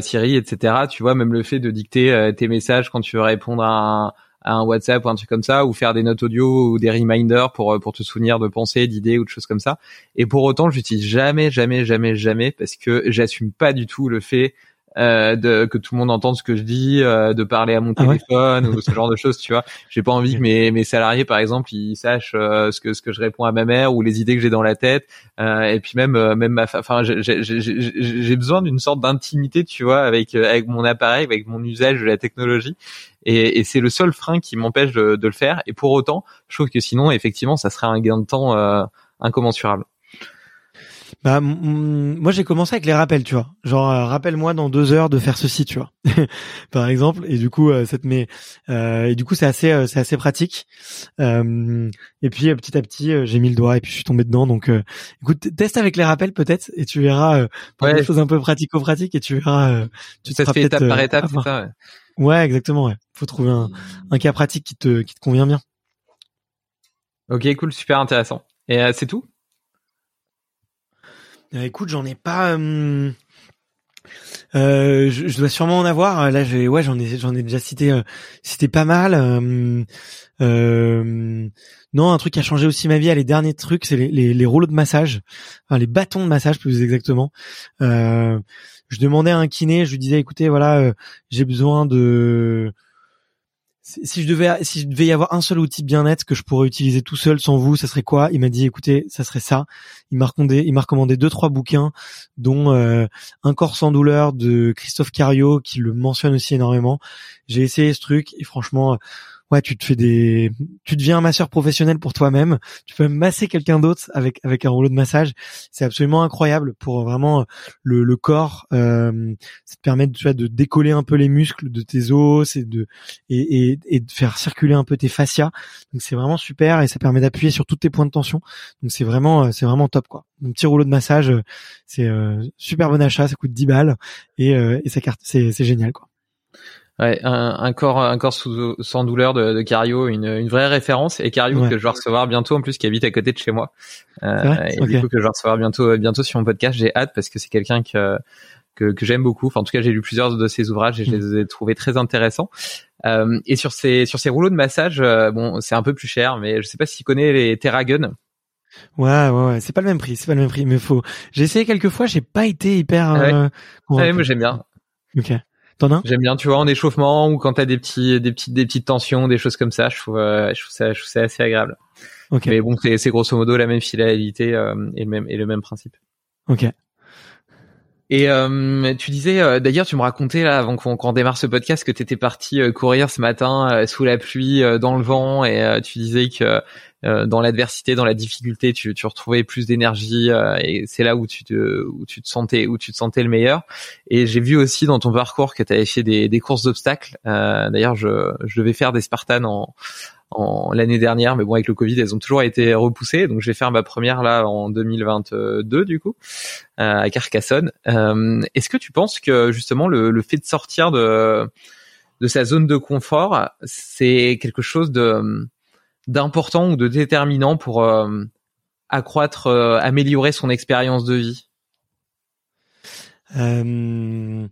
Siri, etc. Tu vois même le fait de dicter tes messages quand tu veux répondre à un, à un WhatsApp ou un truc comme ça, ou faire des notes audio ou des reminders pour pour te souvenir de pensées, d'idées ou de choses comme ça. Et pour autant, j'utilise jamais, jamais, jamais, jamais parce que j'assume pas du tout le fait euh, de que tout le monde entende ce que je dis, euh, de parler à mon ah téléphone ou ce genre de choses, tu vois. J'ai pas envie que mes mes salariés, par exemple, ils sachent euh, ce que ce que je réponds à ma mère ou les idées que j'ai dans la tête. et puis même même ma, enfin, j'ai besoin d'une sorte d'intimité, tu vois, avec avec mon appareil, avec mon usage de la technologie. Et, et c'est le seul frein qui m'empêche de, de, le faire. Et pour autant, je trouve que sinon, effectivement, ça serait un gain de temps incommensurable. Bah, moi j'ai commencé avec les rappels, tu vois. Genre euh, rappelle-moi dans deux heures de faire ceci, tu vois. Par exemple. Et du coup, euh, ça te met. Euh, et du coup, c'est assez, c'est assez pratique. et puis petit à petit, j'ai mis le doigt et puis je suis tombé dedans. Donc, écoute, teste avec les rappels peut-être et tu verras ouais. des choses un peu pratico-pratiques et tu verras. tu ça se fait étape par étape, c'est ça. Ouais. ouais, exactement. Ouais. Faut trouver un, un cas pratique qui te qui te convient bien. Ok, cool, super intéressant. Et c'est tout? euh, écoute, j'en ai pas. Euh, euh, je, dois sûrement en avoir. Là, j'ai, ouais, j'en ai, j'en ai déjà cité, cité pas mal. non, un truc qui a changé aussi ma vie. Les derniers trucs, c'est les, les, les, rouleaux de massage, enfin les bâtons de massage plus exactement. je demandais à un kiné, je lui disais, écoutez, voilà, j'ai besoin de si je devais si je devais y avoir un seul outil bien-être que je pourrais utiliser tout seul sans vous, ça serait quoi? Il m'a dit écoutez, ça serait ça. Il m'a recommandé deux trois bouquins dont euh, Un corps sans douleur de Christophe Cario qui le mentionne aussi énormément. J'ai essayé ce truc et franchement ouais, tu te fais des, tu deviens un masseur professionnel pour toi-même. Tu peux masser quelqu'un d'autre avec avec un rouleau de massage. C'est absolument incroyable pour vraiment le, le corps. Euh, ça te permet tu vois, de décoller un peu les muscles de tes os et de et, et, de faire circuler un peu tes fascias. Donc c'est vraiment super et ça permet d'appuyer sur tous tes points de tension. Donc c'est vraiment c'est vraiment top quoi. Un petit rouleau de massage, c'est euh, super bon achat, ça coûte 10 balles et, euh, et ça carte, c'est c'est génial quoi. Ouais, un, un, corps, un corps sous, sans douleur de, de Cario, une, une vraie référence. Et Cario que je vais recevoir bientôt, en plus, qui habite à côté de chez moi. Euh, et du coup que je vais recevoir bientôt, bientôt sur mon podcast. J'ai hâte parce que c'est quelqu'un que que, que j'aime beaucoup. Enfin, en tout cas, j'ai lu plusieurs de ses ouvrages et je les ai trouvés très intéressants. Euh, et sur ces sur ces rouleaux de massage, euh, bon, c'est un peu plus cher, mais je sais pas s'il connaît les TerraGun. Ouais, ouais, ouais. c'est pas le même prix, c'est pas le même prix, mais faut. J'ai essayé quelques fois, j'ai pas été hyper. Ah ouais. Euh, ah moi j'aime bien. Ok. T'en as J'aime bien, tu vois, en échauffement ou quand t'as des petits, des petites, des petites tensions, des choses comme ça. Je trouve, euh, je trouve ça, je trouve ça assez agréable. Ok. Mais bon, c'est, c'est grosso modo la même finalité euh, et le même et le même principe. Ok. Et euh, tu disais, euh, d'ailleurs, tu me racontais là avant qu'on, démarre ce podcast que tu étais parti courir ce matin sous la pluie, dans le vent, et tu disais que euh, dans l'adversité, dans la difficulté, tu, tu retrouvais plus d'énergie euh, et c'est là où tu te où tu te sentais où tu te sentais le meilleur. Et j'ai vu aussi dans ton parcours que tu avais fait des, des courses d'obstacles. Euh, d'ailleurs, je, je devais faire des Spartans en en l'année dernière, mais bon avec le Covid, elles ont toujours été repoussées. Donc je vais faire ma première là en 2022 du coup à Carcassonne. Est-ce que tu penses que justement le, le fait de sortir de de sa zone de confort, c'est quelque chose de d'important ou de déterminant pour euh, accroître, euh, améliorer son expérience de vie? Euh,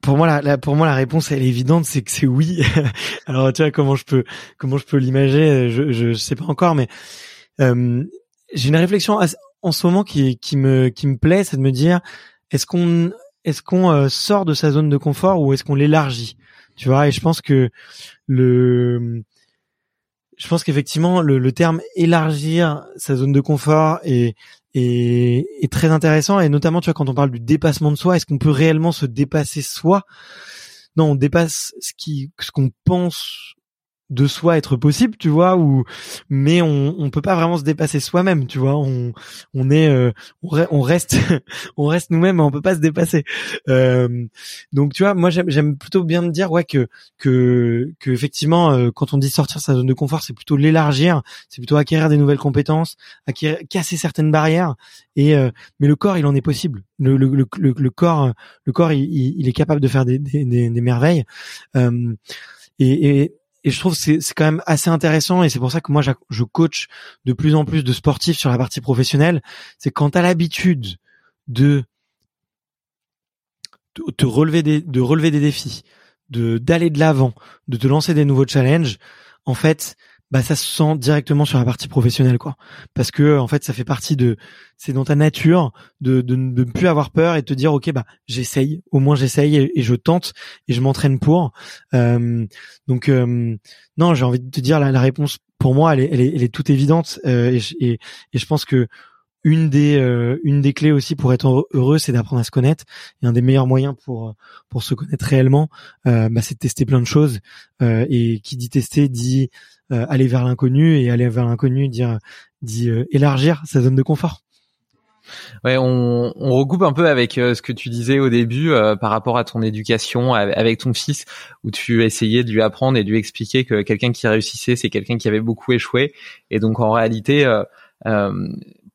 Pour moi, la, pour moi, la réponse elle est évidente, c'est que c'est oui. Alors, tu vois comment je peux comment je peux l'imager, je, je, sais pas encore, mais j'ai une réflexion en ce moment qui qui me qui me plaît, c'est de me dire est-ce qu'on est-ce qu'on sort de sa zone de confort ou est-ce qu'on l'élargit? Tu vois, et je pense que le je pense qu'effectivement le, le, terme élargir sa zone de confort est, est, est très intéressant. Et notamment tu vois quand on parle du dépassement de soi, est-ce qu'on peut réellement se dépasser soi? Non, on dépasse ce qui ce qu'on pense de soi être possible, tu vois, ou mais on on peut pas vraiment se dépasser soi-même, tu vois. On on est euh, on, reste on reste nous-mêmes, on peut pas se dépasser. Euh, donc tu vois, moi j'aime plutôt bien me dire ouais que que que effectivement euh, quand on dit sortir sa zone de confort, c'est plutôt l'élargir, c'est plutôt acquérir des nouvelles compétences, acquérir, casser certaines barrières. Et mais le corps, il en est possible. Le le le, le, corps le corps il, il, est capable de faire des des, des, merveilles. et, et et je trouve c'est c'est quand même assez intéressant et c'est pour ça que moi je coach de plus en plus de sportifs sur la partie professionnelle. C'est quand tu as l'habitude de te relever des de relever des défis, de d'aller de l'avant, de te lancer des nouveaux challenges, en fait, bah ça se sent directement sur la partie professionnelle quoi parce que en fait ça fait partie de c'est dans ta nature de, de, ne plus avoir peur et de te dire ok bah j'essaye au moins j'essaye et, je tente et je m'entraîne pour euh, donc euh, non j'ai envie de te dire la, la réponse pour moi elle est elle est, elle est toute évidente euh, et, et, et, je pense que une des euh, une des clés aussi pour être heureux, c'est d'apprendre à se connaître. Et un des meilleurs moyens pour pour se connaître réellement, euh, bah, c'est de tester plein de choses. Euh, et qui dit tester dit aller vers l'inconnu et aller vers l'inconnu dire dit élargir sa zone de confort. Ouais, on, on recoupe un peu avec ce que tu disais au début par rapport à ton éducation avec ton fils, où tu essayais de lui apprendre et de lui expliquer que quelqu'un qui réussissait, c'est quelqu'un qui avait beaucoup échoué. Et donc en réalité, euh,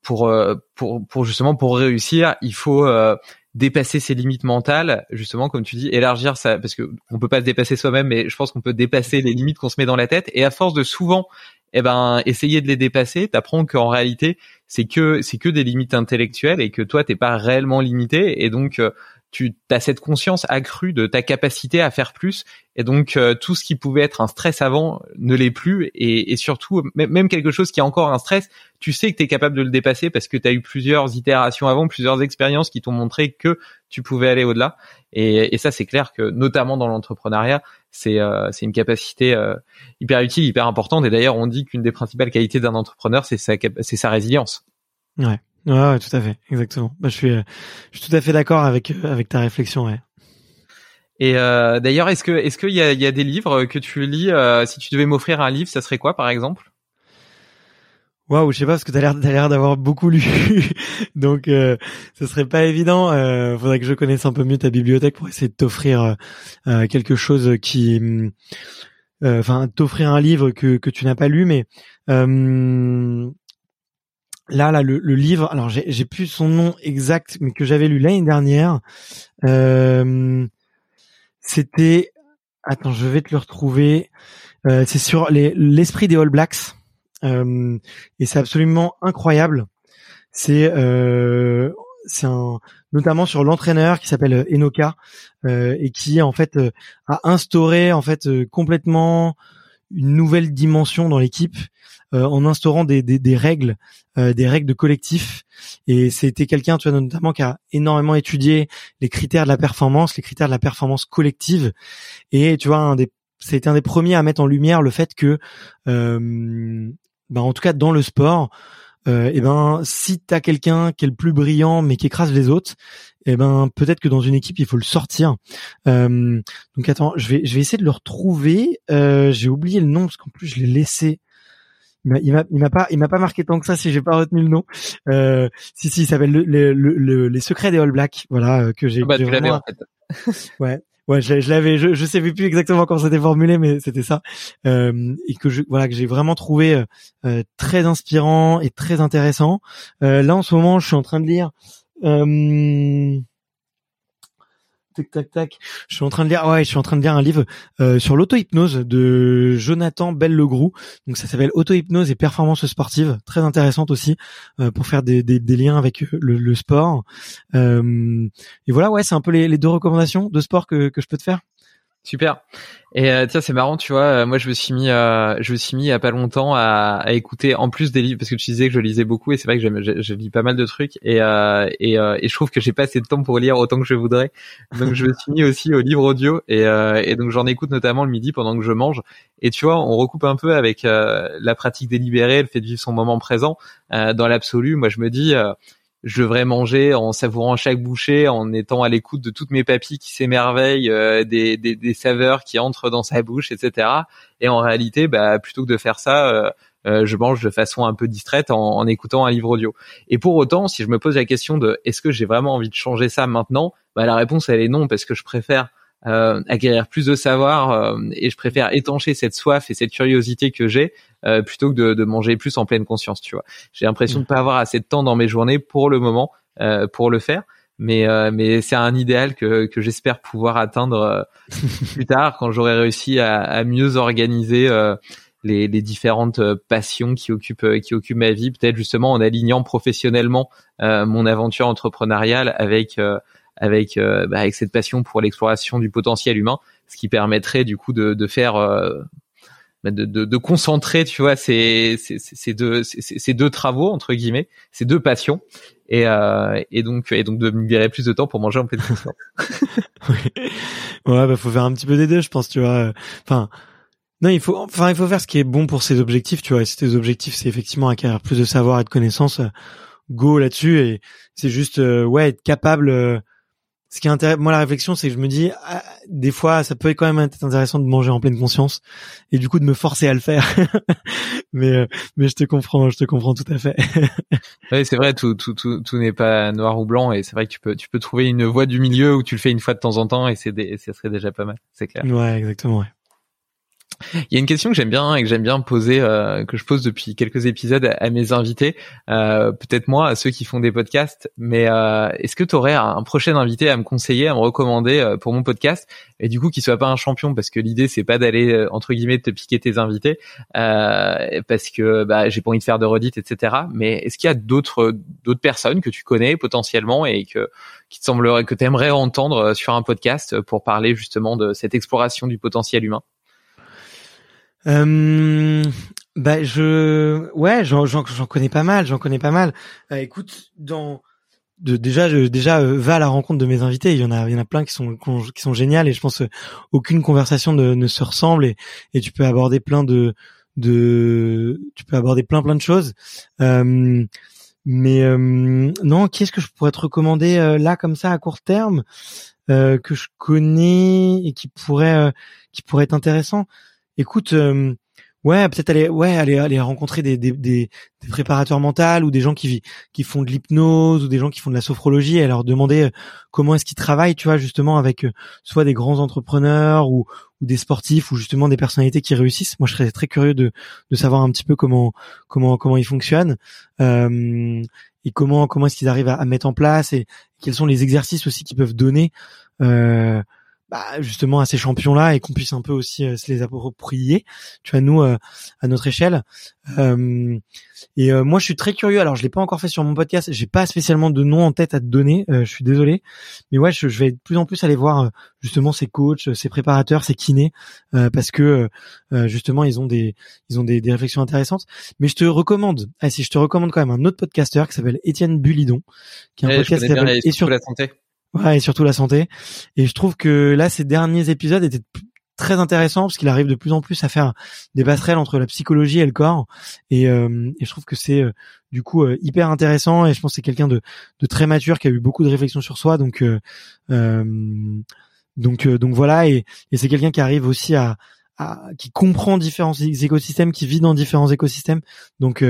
pour euh, pour pour justement pour réussir, il faut euh, dépasser ses limites mentales, justement comme tu dis, élargir ça parce que on peut pas se dépasser soi-même, mais je pense qu'on peut dépasser les limites qu'on se met dans la tête. Et à force de souvent, eh ben, essayer de les dépasser, t'apprends qu'en réalité, c'est que c'est que des limites intellectuelles et que toi t'es pas réellement limité. Et donc euh, tu as cette conscience accrue de ta capacité à faire plus et donc euh, tout ce qui pouvait être un stress avant ne l'est plus et, et, surtout même quelque chose qui est encore un stress, tu sais que tu es capable de le dépasser parce que tu as eu plusieurs itérations avant, plusieurs expériences qui t'ont montré que tu pouvais aller au-delà et, et, ça c'est clair que notamment dans l'entrepreneuriat, c'est euh, une capacité euh, hyper utile, hyper importante et d'ailleurs on dit qu'une des principales qualités d'un entrepreneur c'est sa c'est sa résilience. Ouais. Ouais, tout à fait, exactement. Bah, je suis, euh, je suis tout à fait d'accord avec euh, avec ta réflexion. Ouais. Et euh, d'ailleurs, est-ce que est-ce qu'il y a, y a des livres que tu lis euh, Si tu devais m'offrir un livre, ça serait quoi, par exemple? Waouh, je sais pas parce que t'as l'air t'as l'air d'avoir beaucoup lu, donc euh, ce serait pas évident. Euh, faudrait que je connaisse un peu mieux ta bibliothèque pour essayer de t'offrir euh, quelque chose qui, enfin, t'offrir un livre que que tu n'as pas lu, mais là, là, le, livre, alors j'ai plus son nom exact, mais que j'avais lu l'année dernière. Euh, c'était, attends, je vais te le retrouver. Euh, c'est sur l'esprit des All Blacks, euh, et c'est absolument incroyable. C'est c'est un notamment sur l'entraîneur qui s'appelle Enoka et qui en fait a instauré en fait complètement une nouvelle dimension dans l'équipe euh, en instaurant des, des, des règles, euh, des règles de collectif. Et c'était quelqu'un, tu vois, notamment qui a énormément étudié les critères de la performance, les critères de la performance collective. Et tu vois, un des, c'était un des premiers à mettre en lumière le fait que, euh, bah, en tout cas dans le sport, euh, et ben si t'as quelqu'un qui est le plus brillant mais qui écrase les autres, et ben peut-être que dans une équipe il faut le sortir. Euh, donc attends, je vais je vais essayer de le retrouver. Euh, j'ai oublié le nom parce qu'en plus je l'ai laissé. Il m'a il m'a pas il m'a pas marqué tant que ça si j'ai pas retenu le nom. Euh, si si, il s'appelle le, le, le, les secrets des All Blacks. Voilà euh, que j'ai. Ah bah, tu vraiment... en fait. ouais. Ouais, je, l'avais, je, je sais plus exactement comment c'était formulé, mais c'était ça, euh, et que je, voilà, que j'ai vraiment trouvé euh, euh très inspirant et très intéressant. Euh, là, en ce moment, je suis en train de lire. Euh, tac tac tac. Je suis en train de lire ouais, je suis en train de lire un livre euh, sur l'auto-hypnose de Jonathan Bell-Legroux. Donc ça s'appelle Auto-hypnose et performance sportive, très intéressante aussi euh, pour faire des, des, des, liens avec le, le sport. Euh, et voilà, ouais, c'est un peu les, les, deux recommandations de sport que, que je peux te faire. Super. Et euh, tiens, c'est marrant, tu vois. Euh, moi, je me suis mis, euh, je me suis mis il y a pas longtemps à, écouter en plus des livres parce que tu disais que je lisais beaucoup et c'est vrai que je, lis pas mal de trucs et euh, et, euh, et, je trouve que j'ai pas assez de temps pour lire autant que je voudrais. Donc, je me suis mis aussi au livre audio et, et donc j'en écoute notamment le midi pendant que je mange. Et tu vois, on recoupe un peu avec la pratique délibérée, le fait de vivre son moment présent. dans l'absolu, moi, je me dis je devrais manger en savourant chaque bouchée, en étant à l'écoute de toutes mes papilles qui s'émerveillent, euh, des, des, des, saveurs qui entrent dans sa bouche, etc. Et en réalité, bah, plutôt que de faire ça, euh, euh, je mange de façon un peu distraite en, en, écoutant un livre audio. Et pour autant, si je me pose la question de est-ce que j'ai vraiment envie de changer ça maintenant, bah, la réponse elle est non parce que je préfère euh, acquérir plus de savoir euh, et je préfère étancher cette soif et cette curiosité que j'ai euh, plutôt que de, de, manger plus en pleine conscience tu vois. J'ai l'impression de pas avoir assez de temps dans mes journées pour le moment pour le faire mais mais c'est un idéal que que j'espère pouvoir atteindre plus tard quand j'aurai réussi à, à, mieux organiser les, les, différentes passions qui occupent qui occupent ma vie peut-être justement en alignant professionnellement mon aventure entrepreneuriale avec avec bah, avec cette passion pour l'exploration du potentiel humain, ce qui permettrait du coup de, de faire bah, de, de, de, concentrer, tu vois, ces, ces, ces deux, ces, deux travaux entre guillemets, ces deux passions, et, euh, et donc et donc de me libérer plus de temps pour manger en pleine conscience. Ouais, bah faut faire un petit peu des deux, je pense, tu vois. Enfin, non, il faut, enfin, il faut faire ce qui est bon pour ses objectifs, tu vois. Et si tes objectifs, c'est effectivement acquérir plus de savoir et de connaissances, go là-dessus. Et c'est juste, euh, ouais, être capable. Euh, ce qui est intéressant, moi, la réflexion, c'est que je me dis, ah, des fois, ça peut quand même être intéressant de manger en pleine conscience et du coup de me forcer à le faire. mais, euh, mais je te comprends, je te comprends tout à fait. oui, c'est vrai, tout, tout, tout, tout n'est pas noir ou blanc et c'est vrai que tu peux, tu peux trouver une voie du milieu où tu le fais une fois de temps en temps et c'est, ça serait déjà pas mal, c'est clair. Ouais, exactement. Ouais. Il y a une question que j'aime bien et que j'aime bien poser, euh, que je pose depuis quelques épisodes à, mes invités, euh, peut-être moi à ceux qui font des podcasts, mais euh, est-ce que tu aurais un prochain invité à me conseiller, à me recommander euh, pour mon podcast, et du coup qui soit pas un champion, parce que l'idée c'est pas d'aller entre guillemets te piquer tes invités, parce que bah, j'ai pas envie de faire de redite, etc. Mais est-ce qu'il y a d'autres d'autres personnes que tu connais potentiellement et qui te semblerait que tu aimerais entendre sur un podcast pour parler justement de cette exploration du potentiel humain? Euh, bah je ouais j'en j'en connais pas mal j'en connais pas mal. Euh, écoute dans de, déjà je, déjà euh, va à la rencontre de mes invités. Il y en a il y en a plein qui sont qui sont géniales et je pense aucune conversation ne, ne se ressemble et et tu peux aborder plein de de tu peux aborder plein plein de choses. Euh, mais euh, non qu'est-ce que je pourrais te recommander euh, là comme ça à court terme que je connais et qui pourrait qui pourrait être intéressant? Écoute, euh, ouais, peut-être aller, ouais, aller, aller rencontrer des, des, des, préparateurs mentaux ou des gens qui qui font de l'hypnose ou des gens qui font de la sophrologie et leur demander euh, comment est-ce qu'ils travaillent, tu vois, justement avec euh, soit des grands entrepreneurs ou, ou des sportifs ou justement des personnalités qui réussissent. Moi, je serais très curieux de, de savoir un petit peu comment comment comment ils fonctionnent. et comment comment est-ce qu'ils arrivent à, mettre en place et quels sont les exercices aussi qu'ils peuvent donner euh, bah, justement à ces champions là et qu'on puisse un peu aussi euh, se les approprier tu vois nous euh, à notre échelle. Euh, et moi je suis très curieux. Alors je l'ai pas encore fait sur mon podcast. J'ai pas spécialement de nom en tête à te donner. Je suis désolé. Mais ouais je, vais de plus en plus aller voir justement ces coachs ces préparateurs ces kinés parce que justement ils ont des ils ont des, des, réflexions intéressantes. Mais je te recommande ah, si je te recommande quand même un autre podcasteur qui s'appelle Étienne Bulidon qui est un podcast qui s'appelle et sur la santé Ouais, et surtout la santé. Et je trouve que là, ces derniers épisodes étaient très intéressants parce qu'il arrive de plus en plus à faire des passerelles entre la psychologie et le corps. Et, euh, et je trouve que c'est euh, du coup euh, hyper intéressant. Et je pense que c'est quelqu'un de, de, très mature qui a eu beaucoup de réflexions sur soi. Donc donc donc voilà. Et, et c'est quelqu'un qui arrive aussi à, à, qui comprend différents écosystèmes, qui vit dans différents écosystèmes. Donc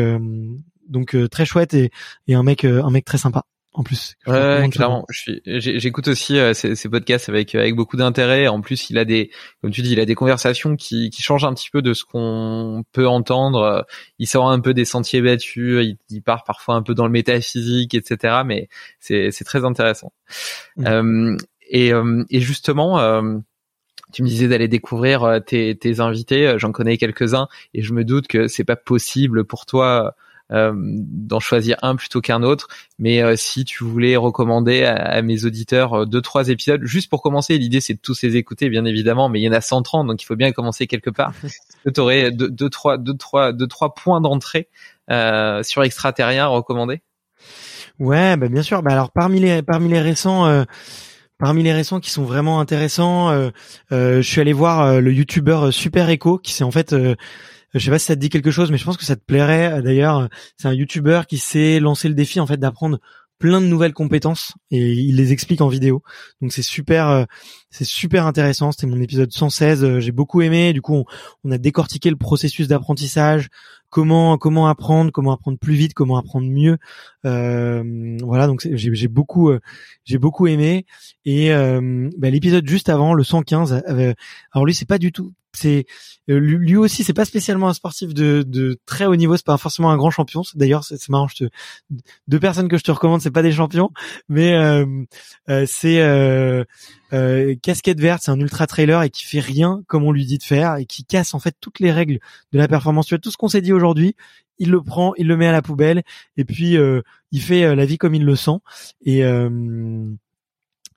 donc très chouette et, et un mec un mec très sympa en plus. Ouais, clairement. j'écoute aussi euh, ces, podcasts avec avec beaucoup d'intérêt. En plus, il a des, comme tu dis, il a des conversations qui qui changent un petit peu de ce qu'on peut entendre. Il sort un peu des sentiers battus. Il, part parfois un peu dans le métaphysique, etc. Mais c'est c'est très intéressant. Mmh. Euh, et euh, et justement. tu me disais d'aller découvrir tes, tes invités, j'en connais quelques-uns et je me doute que c'est pas possible pour toi euh, d'en choisir un plutôt qu'un autre. Mais euh, si tu voulais recommander à, mes auditeurs euh, deux trois épisodes, juste pour commencer, l'idée c'est de tous les écouter bien évidemment, mais il y en a 130 donc il faut bien commencer quelque part. tu aurais deux, deux, trois deux trois deux trois points d'entrée euh, sur extraterrien à recommander? Ouais, bah bien sûr. Bah alors parmi les parmi les récents. Parmi les récents qui sont vraiment intéressants, je suis allé voir le youtubeur Super Echo qui c'est en fait je sais pas si ça te dit quelque chose, mais je pense que ça te plairait. D'ailleurs, c'est un YouTuber qui s'est lancé le défi en fait d'apprendre plein de nouvelles compétences et il les explique en vidéo. Donc c'est super, euh, c'est super intéressant. C'était mon épisode 116. Euh, j'ai beaucoup aimé. Du coup, on, a décortiqué le processus d'apprentissage, comment comment apprendre, comment apprendre plus vite, comment apprendre mieux. Euh, voilà, donc j'ai beaucoup j'ai beaucoup aimé. Et euh, bah, l'épisode juste avant, le 115, alors lui c'est pas du tout c'est euh, lui aussi c'est pas spécialement un sportif de, de très haut niveau c'est pas forcément un grand champion. D'ailleurs c'est marrant je te, deux personnes que je te recommande c'est pas des champions mais euh, euh, c'est casquette verte c'est un ultra trailer et qui fait rien comme on lui dit de faire et qui casse en fait toutes les règles de la performance. Tu vois, tout ce qu'on s'est dit aujourd'hui il le prend il le met à la poubelle et puis il fait la vie comme il le sent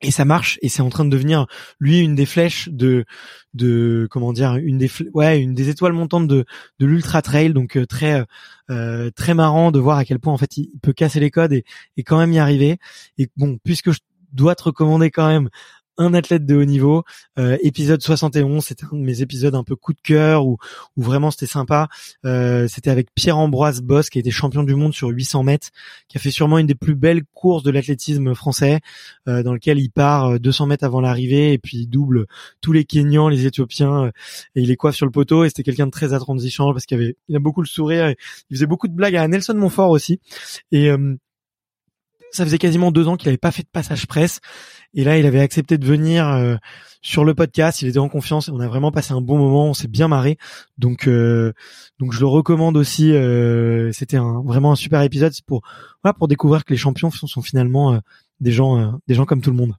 et ça marche et c'est en train de devenir lui une des flèches de de comment dire une des ouais une des étoiles montantes de de l'ultra trail. Donc euh, très euh, très marrant de voir à quel point en fait il peut casser les codes et, et quand même y arriver. Et bon puisque je dois te recommander quand même un athlète de haut niveau. Euh, épisode 71, c'était un de mes épisodes un peu coup de cœur où, où vraiment c'était sympa. Euh, c'était avec Pierre-Ambroise Boss qui a été champion du monde sur 800 mètres, qui a fait sûrement une des plus belles courses de l'athlétisme français, euh, dans lequel il part 200 mètres avant l'arrivée et puis il double tous les Kenyans, les Éthiopiens et il les coiffe sur le poteau. Et c'était quelqu'un de très attransigeant parce qu'il avait, il a beaucoup le sourire. Et il faisait beaucoup de blagues à Nelson Montfort aussi. Et ça faisait quasiment deux ans qu'il n'avait pas fait de passage presse. Et là, il avait accepté de venir euh, sur le podcast. Il était en confiance. On a vraiment passé un bon moment. On s'est bien marré. Donc, euh, donc je le recommande aussi. Euh, c'était un, vraiment un super épisode. Pour, pour découvrir que les champions sont, sont finalement des gens, des gens comme tout le monde.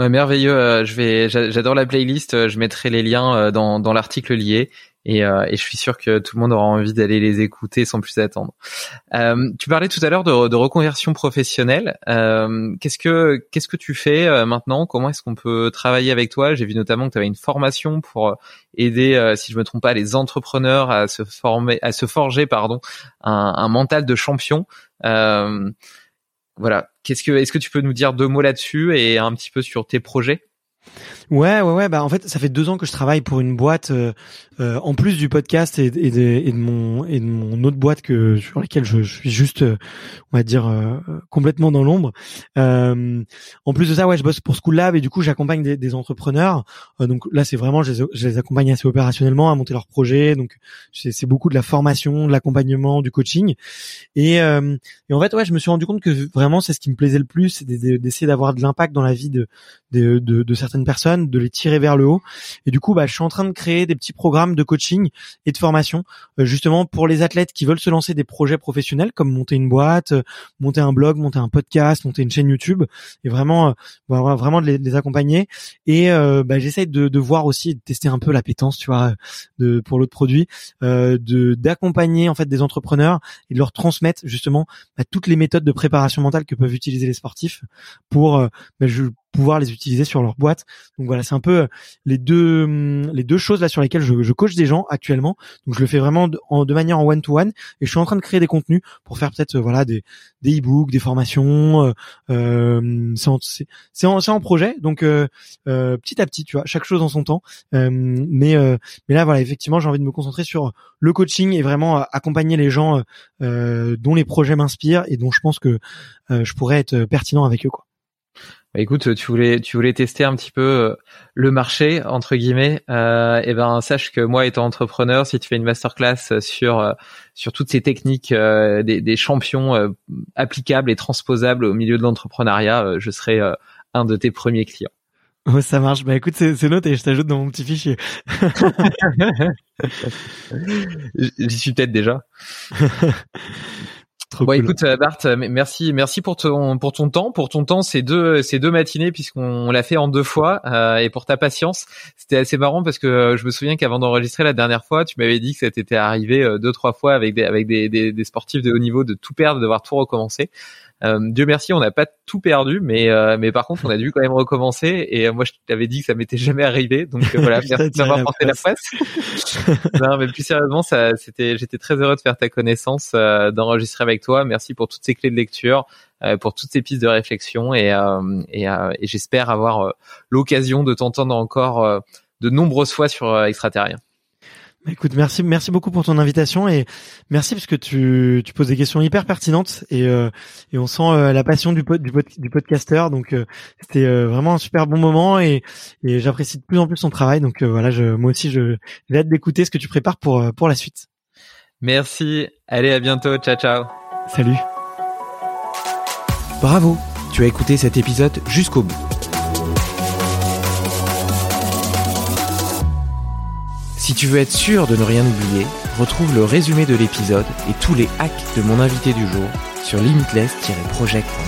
Ouais, merveilleux. je vais, j'adore la playlist. Je mettrai les liens dans, dans l'article lié. Et, euh, et, je suis sûr que tout le monde aura envie d'aller les écouter sans plus attendre. Euh, tu parlais tout à l'heure de, reconversion professionnelle. Euh, qu'est-ce que qu'est-ce que tu fais euh, maintenant? Comment est-ce qu'on peut travailler avec toi? J'ai vu notamment que tu avais une formation pour aider, euh, si je me trompe pas, les entrepreneurs à se former, à se forger, pardon, un mental de champion. Voilà. Qu'est-ce que est-ce que tu peux nous dire deux mots là-dessus et un petit peu sur tes projets? Ouais, ouais, ouais. Bah en fait, ça fait deux ans que je travaille pour une boîte euh, euh en plus du podcast et, de, mon et de mon autre boîte que sur laquelle je, suis juste, euh, on va dire, euh, complètement dans l'ombre. en plus de ça, ouais, je bosse pour School Lab et du coup, j'accompagne des, des, entrepreneurs. donc là, c'est vraiment, je les, je les, accompagne assez opérationnellement à monter leurs projets. Donc c'est beaucoup de la formation, de l'accompagnement, du coaching. Et, et en fait, ouais, je me suis rendu compte que vraiment, c'est ce qui me plaisait le plus, c'est d'essayer d'avoir de l'impact dans la vie de de, de, de certaines personnes, de les tirer vers le haut. Et du coup, bah, je suis en train de créer des petits programmes de coaching et de formation, euh, justement pour les athlètes qui veulent se lancer des projets professionnels, comme monter une boîte, euh, monter un blog, monter un podcast, monter une chaîne YouTube, et vraiment, euh, bah, vraiment de les, accompagner. Et bah, j'essaye de, de, voir aussi, de tester un peu l'appétence, tu vois, de, pour l'autre produit, de d'accompagner en fait des entrepreneurs et de leur transmettre justement bah, toutes les méthodes de préparation mentale que peuvent utiliser les sportifs pour bah, je, pouvoir les utiliser sur leur boîte. Donc voilà, c'est un peu euh, les deux hum, les deux choses là sur lesquelles je, je coach des gens actuellement. Donc je le fais vraiment de, en, de manière en one to one et je suis en train de créer des contenus pour faire peut-être euh, voilà des des e-books, des formations. Euh, euh c'est en, en, projet, donc euh, petit à petit, tu vois, chaque chose en son temps. mais mais là voilà, effectivement, j'ai envie de me concentrer sur le coaching et vraiment accompagner les gens dont les projets m'inspirent et dont je pense que je pourrais être pertinent avec eux quoi. Bah, écoute, tu voulais tu voulais tester un petit peu euh, le marché entre guillemets. Euh, et ben sache que moi étant entrepreneur, si tu fais une masterclass sur euh, sur toutes ces techniques euh, des, des, champions applicables et transposables au milieu de l'entrepreneuriat, je serai un de tes premiers clients. Oh, ça marche. Bah écoute, c'est noté. Je t'ajoute dans mon petit fichier. J'y suis peut-être déjà. bon, écoute, euh, Bart, euh, merci, merci pour ton pour ton temps, pour ton temps ces deux ces deux matinées puisqu'on l'a fait en deux fois euh, et pour ta patience. C'était assez marrant parce que je me souviens qu'avant d'enregistrer la dernière fois, tu m'avais dit que ça t'était arrivé deux trois fois avec des avec des, des, des sportifs de haut niveau de tout perdre, de devoir tout recommencer. Euh, Dieu merci, on n'a pas tout perdu, mais euh, mais par contre, on a dû quand même recommencer. Et euh, moi, je t'avais dit que ça m'était jamais arrivé, donc voilà, merci d'avoir porté la presse. non, mais plus sérieusement, ça, c'était, j'étais très heureux de faire ta connaissance, d'enregistrer avec toi. Merci pour toutes ces clés de lecture. pour toutes ces pistes de réflexion et, et, et j'espère avoir l'occasion de t'entendre encore de nombreuses fois sur Extraterrien. Bah, écoute, merci, merci beaucoup pour ton invitation et merci parce que tu, tu poses des questions hyper pertinentes et, euh, et on sent euh, la passion du, pod, du, pod, du podcasteur. Donc euh, c'était vraiment un super bon moment et, et j'apprécie de plus en plus ton travail. Donc voilà, je, moi aussi, je j'ai hâte d'écouter ce que tu prépares pour pour la suite. Merci. Allez, à bientôt. Ciao, ciao. Salut. Bravo. Tu as écouté cet épisode jusqu'au bout. Si tu veux être sûr de ne rien oublier, retrouve le résumé de l'épisode et tous les hacks de mon invité du jour sur limitless-project.com.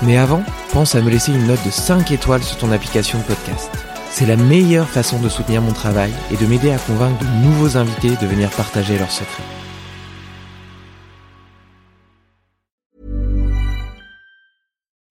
Mais avant, pense à me laisser une note de 5 étoiles sur ton application de podcast. C'est la meilleure façon de soutenir mon travail et de m'aider à convaincre de nouveaux invités de venir partager leurs secrets.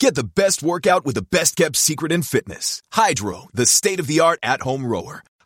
Get the best workout with the best kept secret in fitness. Hydro, the state of the art at home rower.